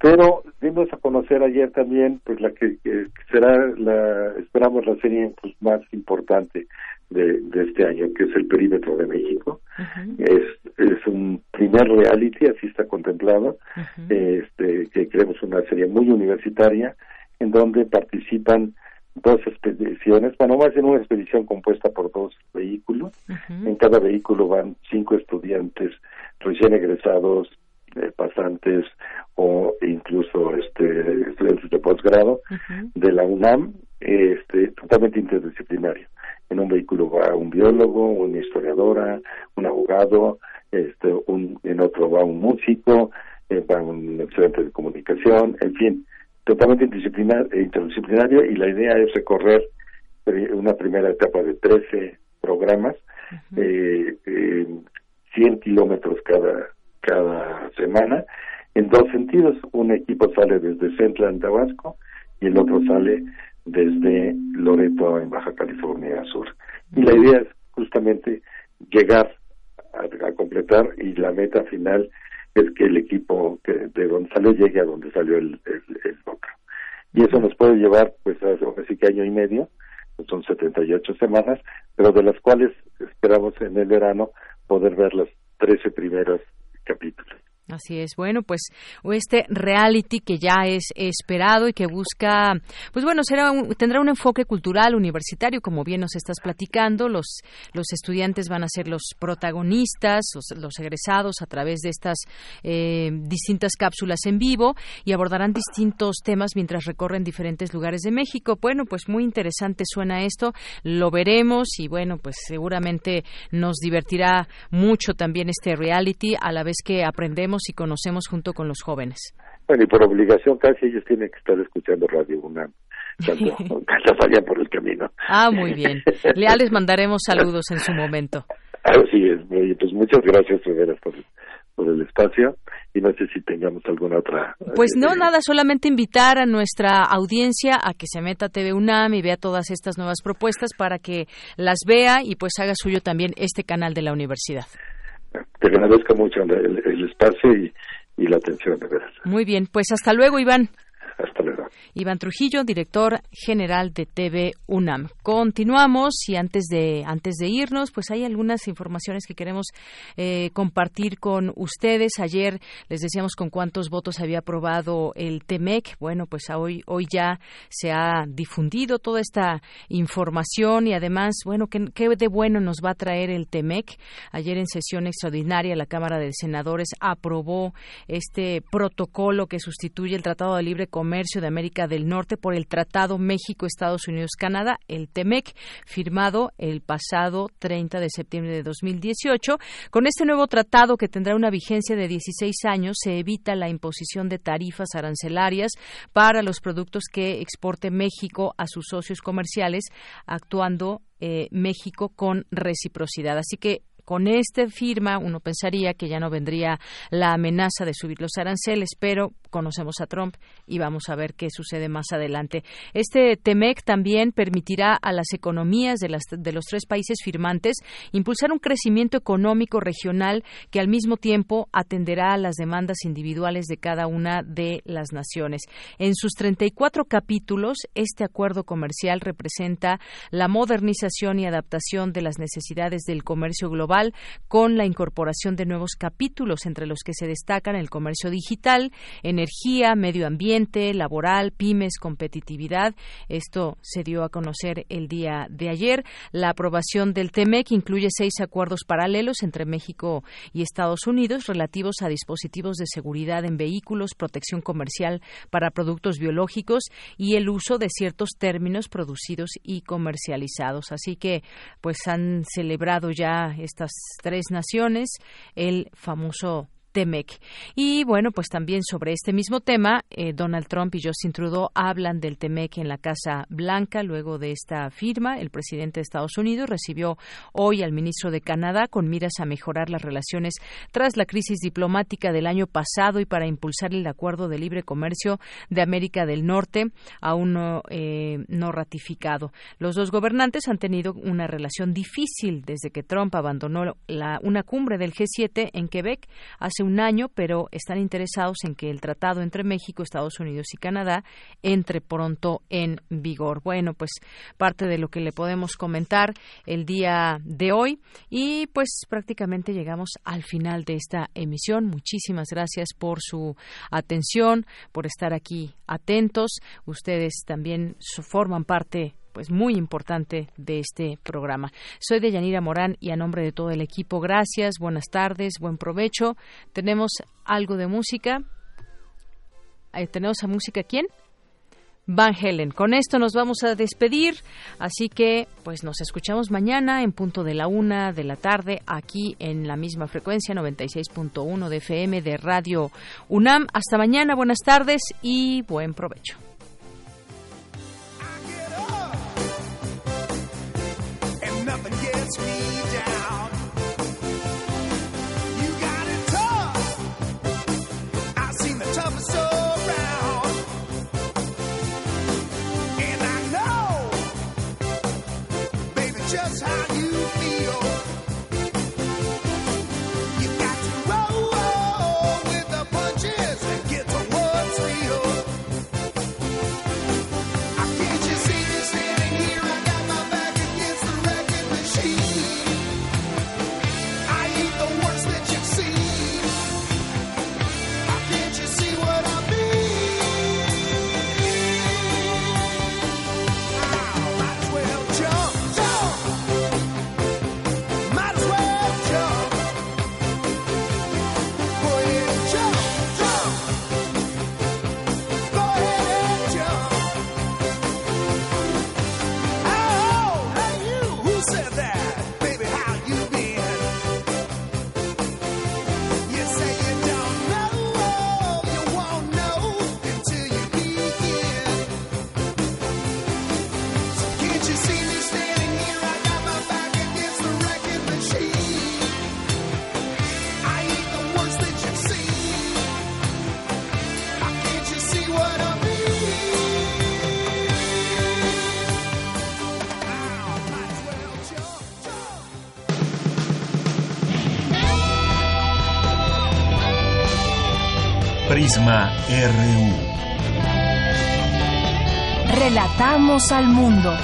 Speaker 50: Pero dimos a conocer ayer también pues la que, será la esperamos la serie pues más importante de, este año que es el perímetro de México. Es es un primer reality así está contemplado. Este que creemos una serie muy universitaria en donde participan dos expediciones, bueno, más en una expedición compuesta por dos vehículos. En cada vehículo van cinco estudiantes recién egresados eh, pasantes o incluso este estudiantes de posgrado de la UNAM este totalmente interdisciplinario en un vehículo va un biólogo una historiadora un abogado este un en otro va un músico eh, va un estudiante de comunicación en fin totalmente interdisciplinario y la idea es recorrer una primera etapa de 13 programas eh, 100 kilómetros cada cada semana en dos sentidos. Un equipo sale desde Central en Tabasco y el otro sale desde Loreto en Baja California Sur. Y la idea es justamente llegar a, completar y la meta final es que el equipo de donde salió llegue a donde salió el, el, otro. Y eso nos puede llevar, pues, así que año y medio, pues son 78 semanas, pero de las cuales esperamos en el verano poder ver las 13 primeras capítulos.
Speaker 1: Así es. Bueno, pues este reality que ya es esperado y que busca, pues bueno, será tendrá un enfoque cultural universitario, como bien nos estás platicando. Los, los estudiantes van a ser los protagonistas, los, egresados a través de estas eh, distintas cápsulas en vivo y abordarán distintos temas mientras recorren diferentes lugares de México. Bueno, pues muy interesante suena esto. Lo veremos y bueno, pues seguramente nos divertirá mucho también este reality a la vez que aprendemos y conocemos junto con los jóvenes.
Speaker 50: bueno, y por obligación casi ellos tienen que estar escuchando Radio UNAM cuando, cuando vayan por el camino.
Speaker 1: Ah, muy bien. Ya les mandaremos saludos en su momento.
Speaker 50: Así es, pues muchas gracias, Rivera, por, por el espacio y no sé si tengamos alguna otra.
Speaker 1: Pues no, eh, nada, solamente invitar a nuestra audiencia a que se meta a TV UNAM y vea todas estas nuevas propuestas para que las vea y pues haga suyo también este canal de la universidad.
Speaker 50: Te agradezco mucho el, espacio y, la atención, de veras.
Speaker 1: Muy bien, pues hasta luego, Iván.
Speaker 50: Hasta.
Speaker 1: Iván Trujillo, director general de TV UNAM. Continuamos y antes de antes de irnos, pues hay algunas informaciones que queremos eh, compartir con ustedes. Ayer les decíamos con cuántos votos había aprobado el TEMEC. Bueno, pues hoy hoy ya se ha difundido toda esta información y además, bueno, ¿qué, qué de bueno nos va a traer el TEMEC? Ayer en sesión extraordinaria la Cámara de Senadores aprobó este protocolo que sustituye el Tratado de Libre Comercio de América del Norte por el Tratado México-Estados Unidos-Canadá, el TEMEC, firmado el pasado 30 de septiembre de 2018. Con este nuevo tratado, que tendrá una vigencia de 16 años, se evita la imposición de tarifas arancelarias para los productos que exporte México a sus socios comerciales, actuando eh, México con reciprocidad. Así que con esta firma uno pensaría que ya no vendría la amenaza de subir los aranceles, pero conocemos a Trump y vamos a ver qué sucede más adelante. Este TEMEC también permitirá a las economías de, las, de los tres países firmantes impulsar un crecimiento económico regional que al mismo tiempo atenderá a las demandas individuales de cada una de las naciones. En sus 34 capítulos, este acuerdo comercial representa la modernización y adaptación de las necesidades del comercio global con la incorporación de nuevos capítulos entre los que se destacan el comercio digital, energía, medio ambiente, laboral, pymes, competitividad. Esto se dio a conocer el día de ayer. La aprobación del TEMEC incluye seis acuerdos paralelos entre México y Estados Unidos relativos a dispositivos de seguridad en vehículos, protección comercial para productos biológicos y el uso de ciertos términos producidos y comercializados. Así que, pues han celebrado ya estas tres naciones el famoso TEMEC. Y bueno, pues también sobre este mismo tema, eh, Donald Trump y Justin Trudeau hablan del TEMEC en la Casa Blanca luego de esta firma. El presidente de Estados Unidos recibió hoy al ministro de Canadá con miras a mejorar las relaciones tras la crisis diplomática del año pasado y para impulsar el acuerdo de libre comercio de América del Norte, aún no, eh, no ratificado. Los dos gobernantes han tenido una relación difícil desde que Trump abandonó la, una cumbre del G7 en Quebec un año, pero están interesados en que el tratado entre México, Estados Unidos y Canadá entre pronto en vigor. Bueno, pues parte de lo que le podemos comentar el día de hoy y pues prácticamente llegamos al final de esta emisión. Muchísimas gracias por su atención, por estar aquí atentos. Ustedes también forman parte pues muy importante de este programa. Soy de Yanira Morán y a nombre de todo el equipo, gracias, buenas tardes, buen provecho. Tenemos algo de música. ¿Tenemos a música quién? Van Helen. Con esto nos vamos a despedir, así que pues nos escuchamos mañana en punto de la una de la tarde aquí en la misma frecuencia 96.1 de FM de Radio UNAM. Hasta mañana, buenas tardes y buen provecho.
Speaker 5: nothing. RU.
Speaker 3: Relatamos al mundo.